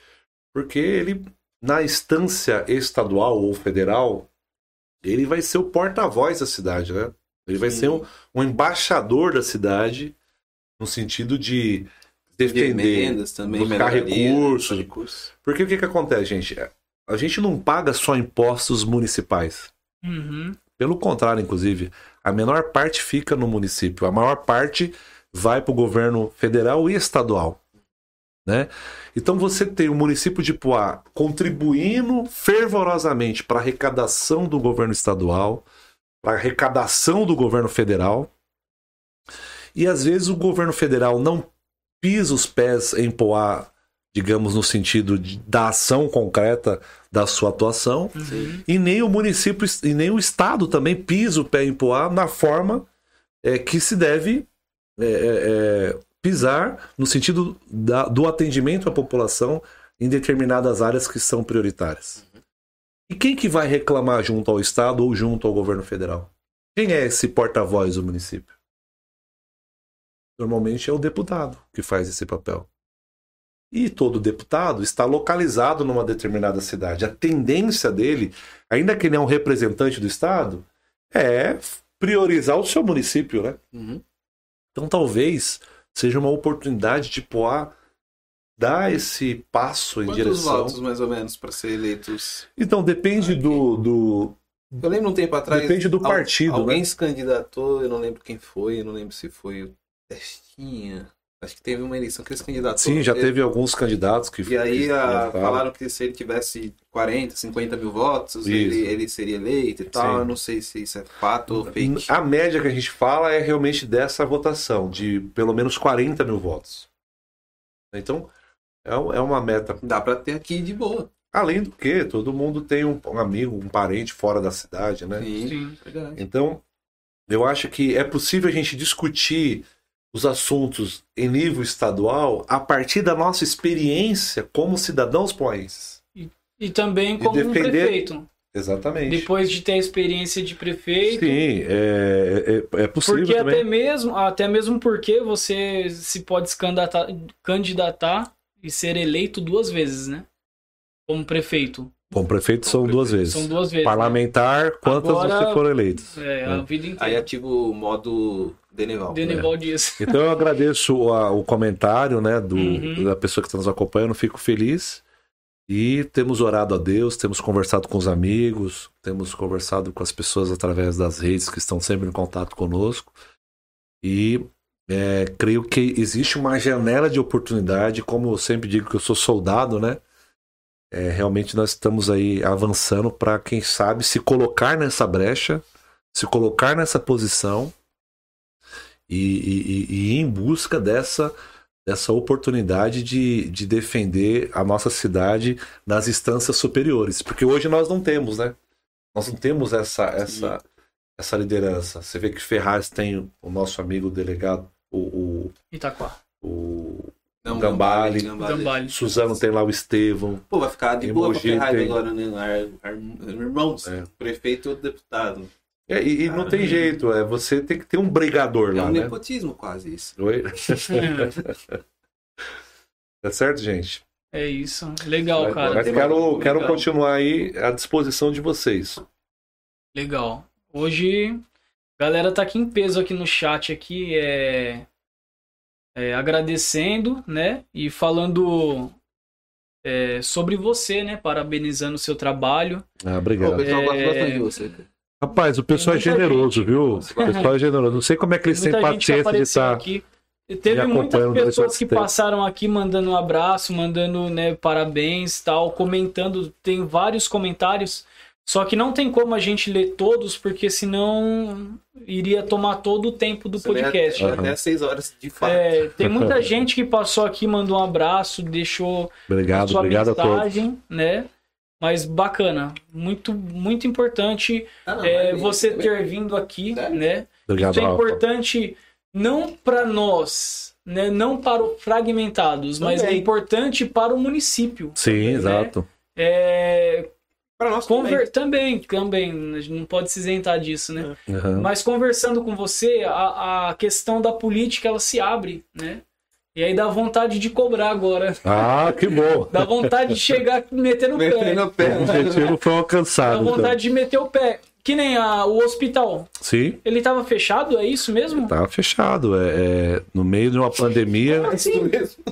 Porque ele, na instância estadual ou federal, ele vai ser o porta-voz da cidade, né? Ele vai Sim. ser um, um embaixador da cidade, no sentido de defender, de também, buscar recursos. recursos. Porque o que, que acontece, gente? A gente não paga só impostos municipais. Uhum. Pelo contrário, inclusive, a menor parte fica no município. A maior parte vai para o governo federal e estadual. Né? Então você tem o município de Poá contribuindo fervorosamente para a arrecadação do governo estadual, para a arrecadação do governo federal. E às vezes o governo federal não pisa os pés em Poá, digamos, no sentido de, da ação concreta da sua atuação, uhum. e nem o município e nem o Estado também pisa o pé em Poá na forma é, que se deve é, é, é, pisar no sentido da, do atendimento à população em determinadas áreas que são prioritárias. Uhum. E quem que vai reclamar junto ao Estado ou junto ao governo federal? Quem é esse porta-voz do município? Normalmente é o deputado que faz esse papel. E todo deputado está localizado numa determinada cidade. A tendência dele, ainda que ele é um representante do Estado, é priorizar o seu município, né? Uhum. Então talvez seja uma oportunidade de Poá dar esse passo em Quantos direção. votos, mais ou menos, para ser eleitos? Então depende do, do. Eu lembro um tempo atrás. Depende do partido. Alguém né? se candidatou, eu não lembro quem foi, eu não lembro se foi o Testinha. Acho que teve uma eleição que ele se candidatou. Sim, já teve alguns candidatos que. E aí a, falaram que se ele tivesse 40, 50 mil votos, ele, ele seria eleito e tal. Sim. Eu não sei se isso é fato ou fake. A média que a gente fala é realmente dessa votação, de pelo menos 40 mil votos. Então, é, é uma meta. Dá para ter aqui de boa. Além do que, todo mundo tem um, um amigo, um parente fora da cidade, né? Sim, Sim. verdade. Então, eu acho que é possível a gente discutir os assuntos em nível estadual a partir da nossa experiência como cidadãos poenses. E, e também como defender... um prefeito. Exatamente. Depois de ter a experiência de prefeito. Sim, é, é, é possível. Porque também. até mesmo, até mesmo porque você se pode se candidatar, candidatar e ser eleito duas vezes, né? Como prefeito. Como prefeito são duas vezes. São duas vezes. Parlamentar, né? quantas Agora, você for eleito. É, a é. vida inteira. Aí ativa o modo Denival. Denival é. Dias. Então eu agradeço o, o comentário né, do, uhum. da pessoa que está nos acompanhando, fico feliz. E temos orado a Deus, temos conversado com os amigos, temos conversado com as pessoas através das redes que estão sempre em contato conosco. E é, creio que existe uma janela de oportunidade, como eu sempre digo que eu sou soldado, né? É, realmente nós estamos aí avançando para, quem sabe, se colocar nessa brecha, se colocar nessa posição e, e, e ir em busca dessa, dessa oportunidade de, de defender a nossa cidade nas instâncias superiores. Porque hoje nós não temos, né? Nós não temos essa, essa, essa liderança. Você vê que Ferraz tem o nosso amigo delegado, o. o Itaquá. O não, Gambale, Gambale. Gambale. Suzano tem lá o Estevão. Pô, vai ficar de boa pra Ferrari tem... agora, né? Ar, ar, irmãos, é. prefeito ou deputado. É, e, e não tem jeito, é, você tem que ter um brigador é lá. É um né? nepotismo quase isso. Oi? tá certo, gente? É isso. Legal, mas, cara. Mas quero, quero continuar aí à disposição de vocês. Legal. Hoje, a galera tá aqui em peso aqui no chat aqui. É é, agradecendo, né? E falando é, sobre você, né? Parabenizando o seu trabalho. Ah, obrigado. o pessoal é... gosta bastante de você. Rapaz, o pessoal é generoso, gente. viu? O pessoal é generoso. Não sei como é que eles têm paciência de estar. Aqui. Teve muitas pessoas que passaram aqui mandando um abraço, mandando né, parabéns tal, comentando. Tem vários comentários. Só que não tem como a gente ler todos, porque senão iria tomar todo o tempo do Você podcast. Até, até seis horas de fato. É, tem muita gente que passou aqui, mandou um abraço, deixou obrigado, sua obrigado mensagem, né? Mas bacana, muito muito importante ah, não, é, você ter vindo aqui, é. né? Obrigado, Isso é importante não para nós, né? Não para os fragmentados, Também. mas é importante para o município. Sim, né? exato. É, para nós Conver também. também, também. Não pode se isentar disso, né? Uhum. Mas conversando com você, a, a questão da política ela se abre, né? E aí dá vontade de cobrar agora. Ah, que bom. dá vontade de chegar metendo o pé. No pé. O objetivo foi alcançado. Dá vontade então. de meter o pé. Que nem a, o hospital. Sim. Ele estava fechado, é isso mesmo? Estava fechado. É, é, no meio de uma pandemia. Como assim?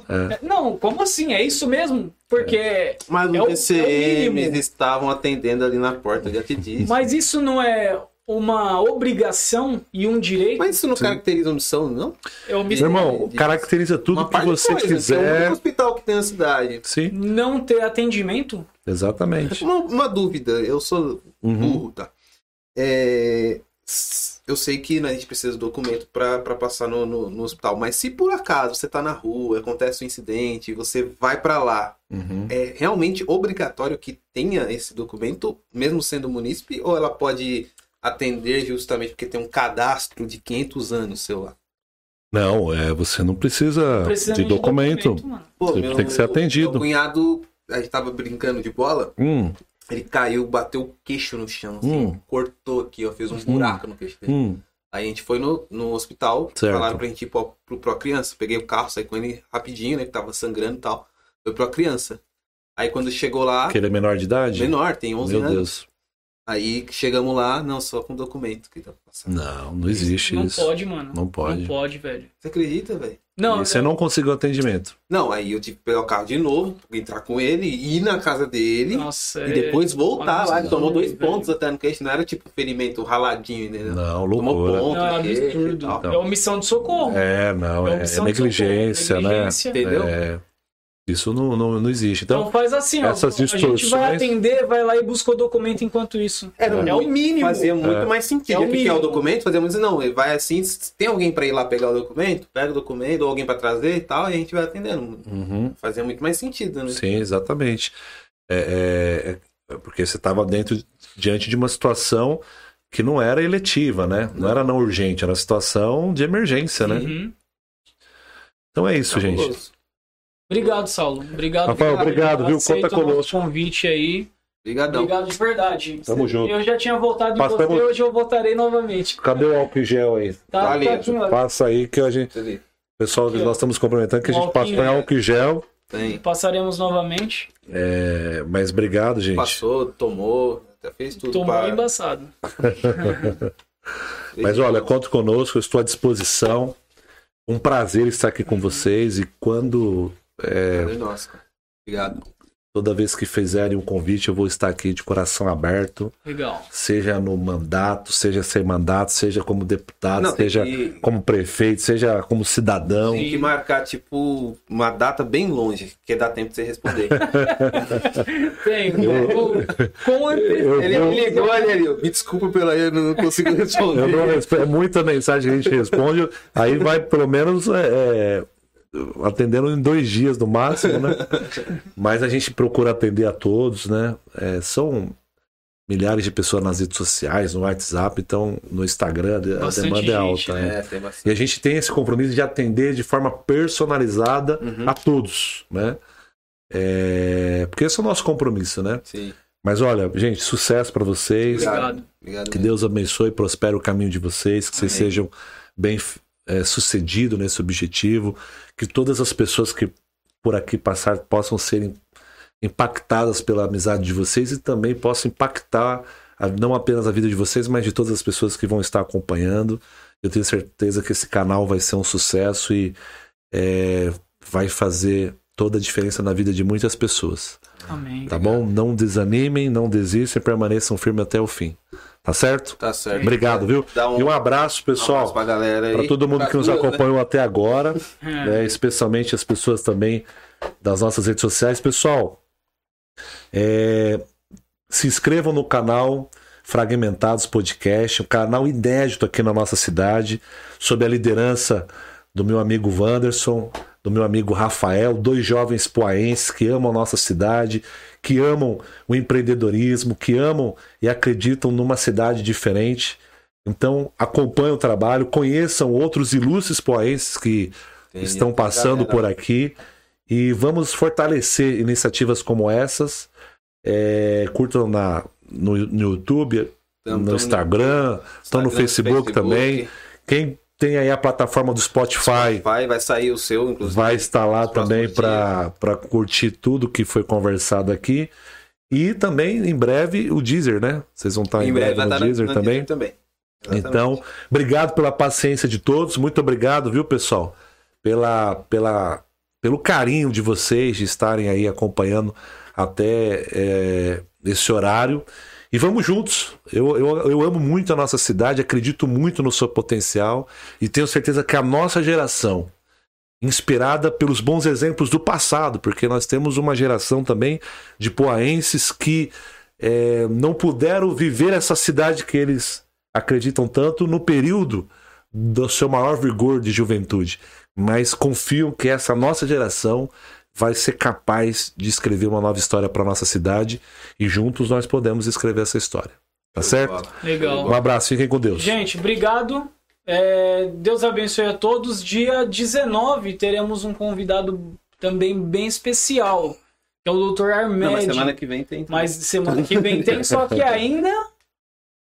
É. Não, como assim? É isso mesmo? Porque. É. Mas é os PCM é estavam atendendo ali na porta, já te disse. Mas isso não é uma obrigação e um direito. Mas isso não Sim. caracteriza omissão, não? É omissão. Meu irmão, caracteriza tudo que você coisa, quiser. É um hospital que tem na cidade. Sim. Não ter atendimento? Exatamente. Uma, uma dúvida, eu sou uhum. burro, tá? É, eu sei que né, a gente precisa de documento para passar no, no, no, hospital, mas se por acaso você está na rua, acontece um incidente, você vai para lá, uhum. é realmente obrigatório que tenha esse documento, mesmo sendo munícipe, ou ela pode atender justamente porque tem um cadastro de 500 anos, sei lá? Não, é, você não precisa, não precisa de documento. documento Pô, você meu, tem que ser atendido. Meu cunhado, a gente tava brincando de bola, hum. Ele caiu, bateu o queixo no chão, assim, hum. cortou aqui, ó, fez um hum. buraco no queixo dele. Hum. Aí a gente foi no, no hospital, certo. falaram pra gente ir pro, pro Pro Criança. Peguei o carro, saí com ele rapidinho, né? Que tava sangrando e tal. Foi pro Criança. Aí quando chegou lá. Que ele é menor de idade? Menor, tem 11 Meu anos. Deus. Aí chegamos lá, não, só com documento que tá passando. Não, não existe não isso. Não pode, mano. Não pode. Não pode, velho. Você acredita, velho? Não. E você não conseguiu atendimento. Não, aí eu tive que pegar o carro de novo, entrar com ele, ir na casa dele. Nossa, e depois voltar lá. Ele tomou dois velho. pontos até no queixo. Não era tipo ferimento raladinho, entendeu? Não, loucura. Tomou ponto, não, é absurdo. É omissão de socorro. É, não, é, é negligência, né? Entendeu? É. Isso não, não, não existe. Então, então faz assim, essas ó, distorções... a gente vai atender, vai lá e busca o documento enquanto isso. É, é, é o mínimo. Fazia muito é. mais sentido. É o é o documento, fazia muito não, vai assim, tem alguém para ir lá pegar o documento, pega o documento, ou alguém para trazer e tal, e a gente vai atendendo. Uhum. Fazia muito mais sentido, né? Sim, exatamente. É, é, é porque você estava dentro, diante de uma situação que não era eletiva, né? Não, não era não urgente, era uma situação de emergência, né? Uhum. Então é isso, gente. Obrigado, Saulo. Obrigado. Rafael, obrigado, viu? Conta conosco. O convite aí. Obrigadão. Obrigado de verdade. Tamo junto. Eu já tinha voltado em Passamos... você, hoje eu voltarei novamente. Cadê o álcool gel aí? Tá, tá ali. Tá aqui, Passa aí que a gente... Pessoal, aqui, nós estamos complementando que a gente passou em álcool gel. Tem. Passaremos novamente. É, mas obrigado, gente. Passou, tomou, até fez tudo. Tomou para... embaçado. mas olha, conta conosco, eu estou à disposição. Um prazer estar aqui com vocês e quando é, nossa. Obrigado. Toda vez que fizerem um convite, eu vou estar aqui de coração aberto. Legal. Seja no mandato, seja sem mandato, seja como deputado, Não, seja que... como prefeito, seja como cidadão. Tem que marcar, tipo, uma data bem longe, que dá tempo de você responder. tem. Eu... Com... Eu, ele me ligou ali, me desculpa pela eu não consigo responder. Eu não, é muita mensagem que a gente responde, aí vai pelo menos é, é atendendo em dois dias no máximo, né? Mas a gente procura atender a todos, né? É, são milhares de pessoas nas redes sociais, no WhatsApp, então no Instagram a Bastante demanda é alta. Né? É, e a gente tem esse compromisso de atender de forma personalizada uhum. a todos, né? É... Porque esse é o nosso compromisso, né? Sim. Mas olha, gente, sucesso para vocês. Obrigado. Obrigado. Que Deus abençoe e prospere o caminho de vocês, que Amém. vocês sejam bem é, sucedido nesse objetivo, que todas as pessoas que por aqui passar possam ser impactadas pela amizade de vocês e também possam impactar não apenas a vida de vocês, mas de todas as pessoas que vão estar acompanhando. Eu tenho certeza que esse canal vai ser um sucesso e é, vai fazer toda a diferença na vida de muitas pessoas. Amém. Tá bom? Não desanimem, não desistam, permaneçam firmes até o fim. Tá certo? Tá certo. Obrigado, viu? Um, e um abraço, pessoal. Um abraço pra galera aí. Pra todo mundo que nos acompanhou né? até agora. né? Especialmente as pessoas também das nossas redes sociais. Pessoal, é... se inscrevam no canal Fragmentados Podcast, um canal inédito aqui na nossa cidade, sob a liderança do meu amigo Wanderson, do meu amigo Rafael, dois jovens poaenses que amam a nossa cidade, que amam o empreendedorismo, que amam e acreditam numa cidade diferente. Então, acompanhem o trabalho, conheçam outros ilustres poenses que Tem estão passando por aqui e vamos fortalecer iniciativas como essas. É, curtam na, no, no YouTube, no Instagram, estão no Facebook, Facebook também. Quem tem aí a plataforma do Spotify. Spotify vai sair o seu, inclusive. Vai estar lá também para curtir tudo que foi conversado aqui. E também, em breve, o Deezer, né? Vocês vão estar em, em breve, breve no Deezer no também. Deezer também. Então, obrigado pela paciência de todos. Muito obrigado, viu, pessoal? Pela, pela, pelo carinho de vocês de estarem aí acompanhando até é, esse horário. E vamos juntos. Eu, eu, eu amo muito a nossa cidade, acredito muito no seu potencial e tenho certeza que a nossa geração, inspirada pelos bons exemplos do passado, porque nós temos uma geração também de poaenses que é, não puderam viver essa cidade que eles acreditam tanto no período do seu maior vigor de juventude, mas confiam que essa nossa geração vai ser capaz de escrever uma nova história para nossa cidade e juntos nós podemos escrever essa história. Tá certo? Legal. Um abraço, fiquem com Deus. Gente, obrigado. É, Deus abençoe a todos. Dia 19 teremos um convidado também bem especial, que é o Dr. Armédio. Não, mas semana que vem tem. Mas semana que vem tem, só que ainda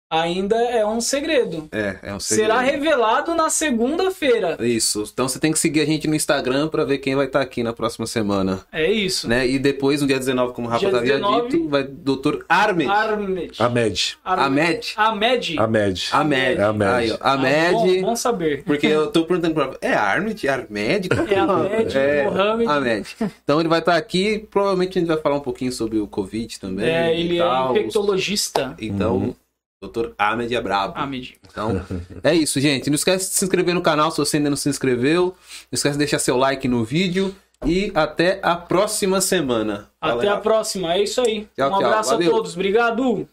ainda é um segredo. É, é um segredo. Será revelado na segunda-feira. Isso. Então você tem que seguir a gente no Instagram para ver quem vai estar tá aqui na próxima semana. É isso. Né? E depois, no dia 19, como o Rafa tá havia 19... dito, vai Dr. Armed. Armed. Ahmed. Ahmed. Ahmed. Ahmed. É Ahmed. Ah, Ahmed. Ahmed. Bom, bom saber. Porque eu tô perguntando pra é Armed? Armed? É Ahmed, é, Mohamed. Ahmed. Então ele vai estar tá aqui, provavelmente a gente vai falar um pouquinho sobre o Covid também. É, ele é infectologista. Então... Uhum Doutor Ahmed é brabo. Ahmed. Então, é isso, gente. Não esquece de se inscrever no canal se você ainda não se inscreveu. Não esquece de deixar seu like no vídeo. E até a próxima semana. Até a próxima. É isso aí. Tchau, um abraço a todos. Obrigado.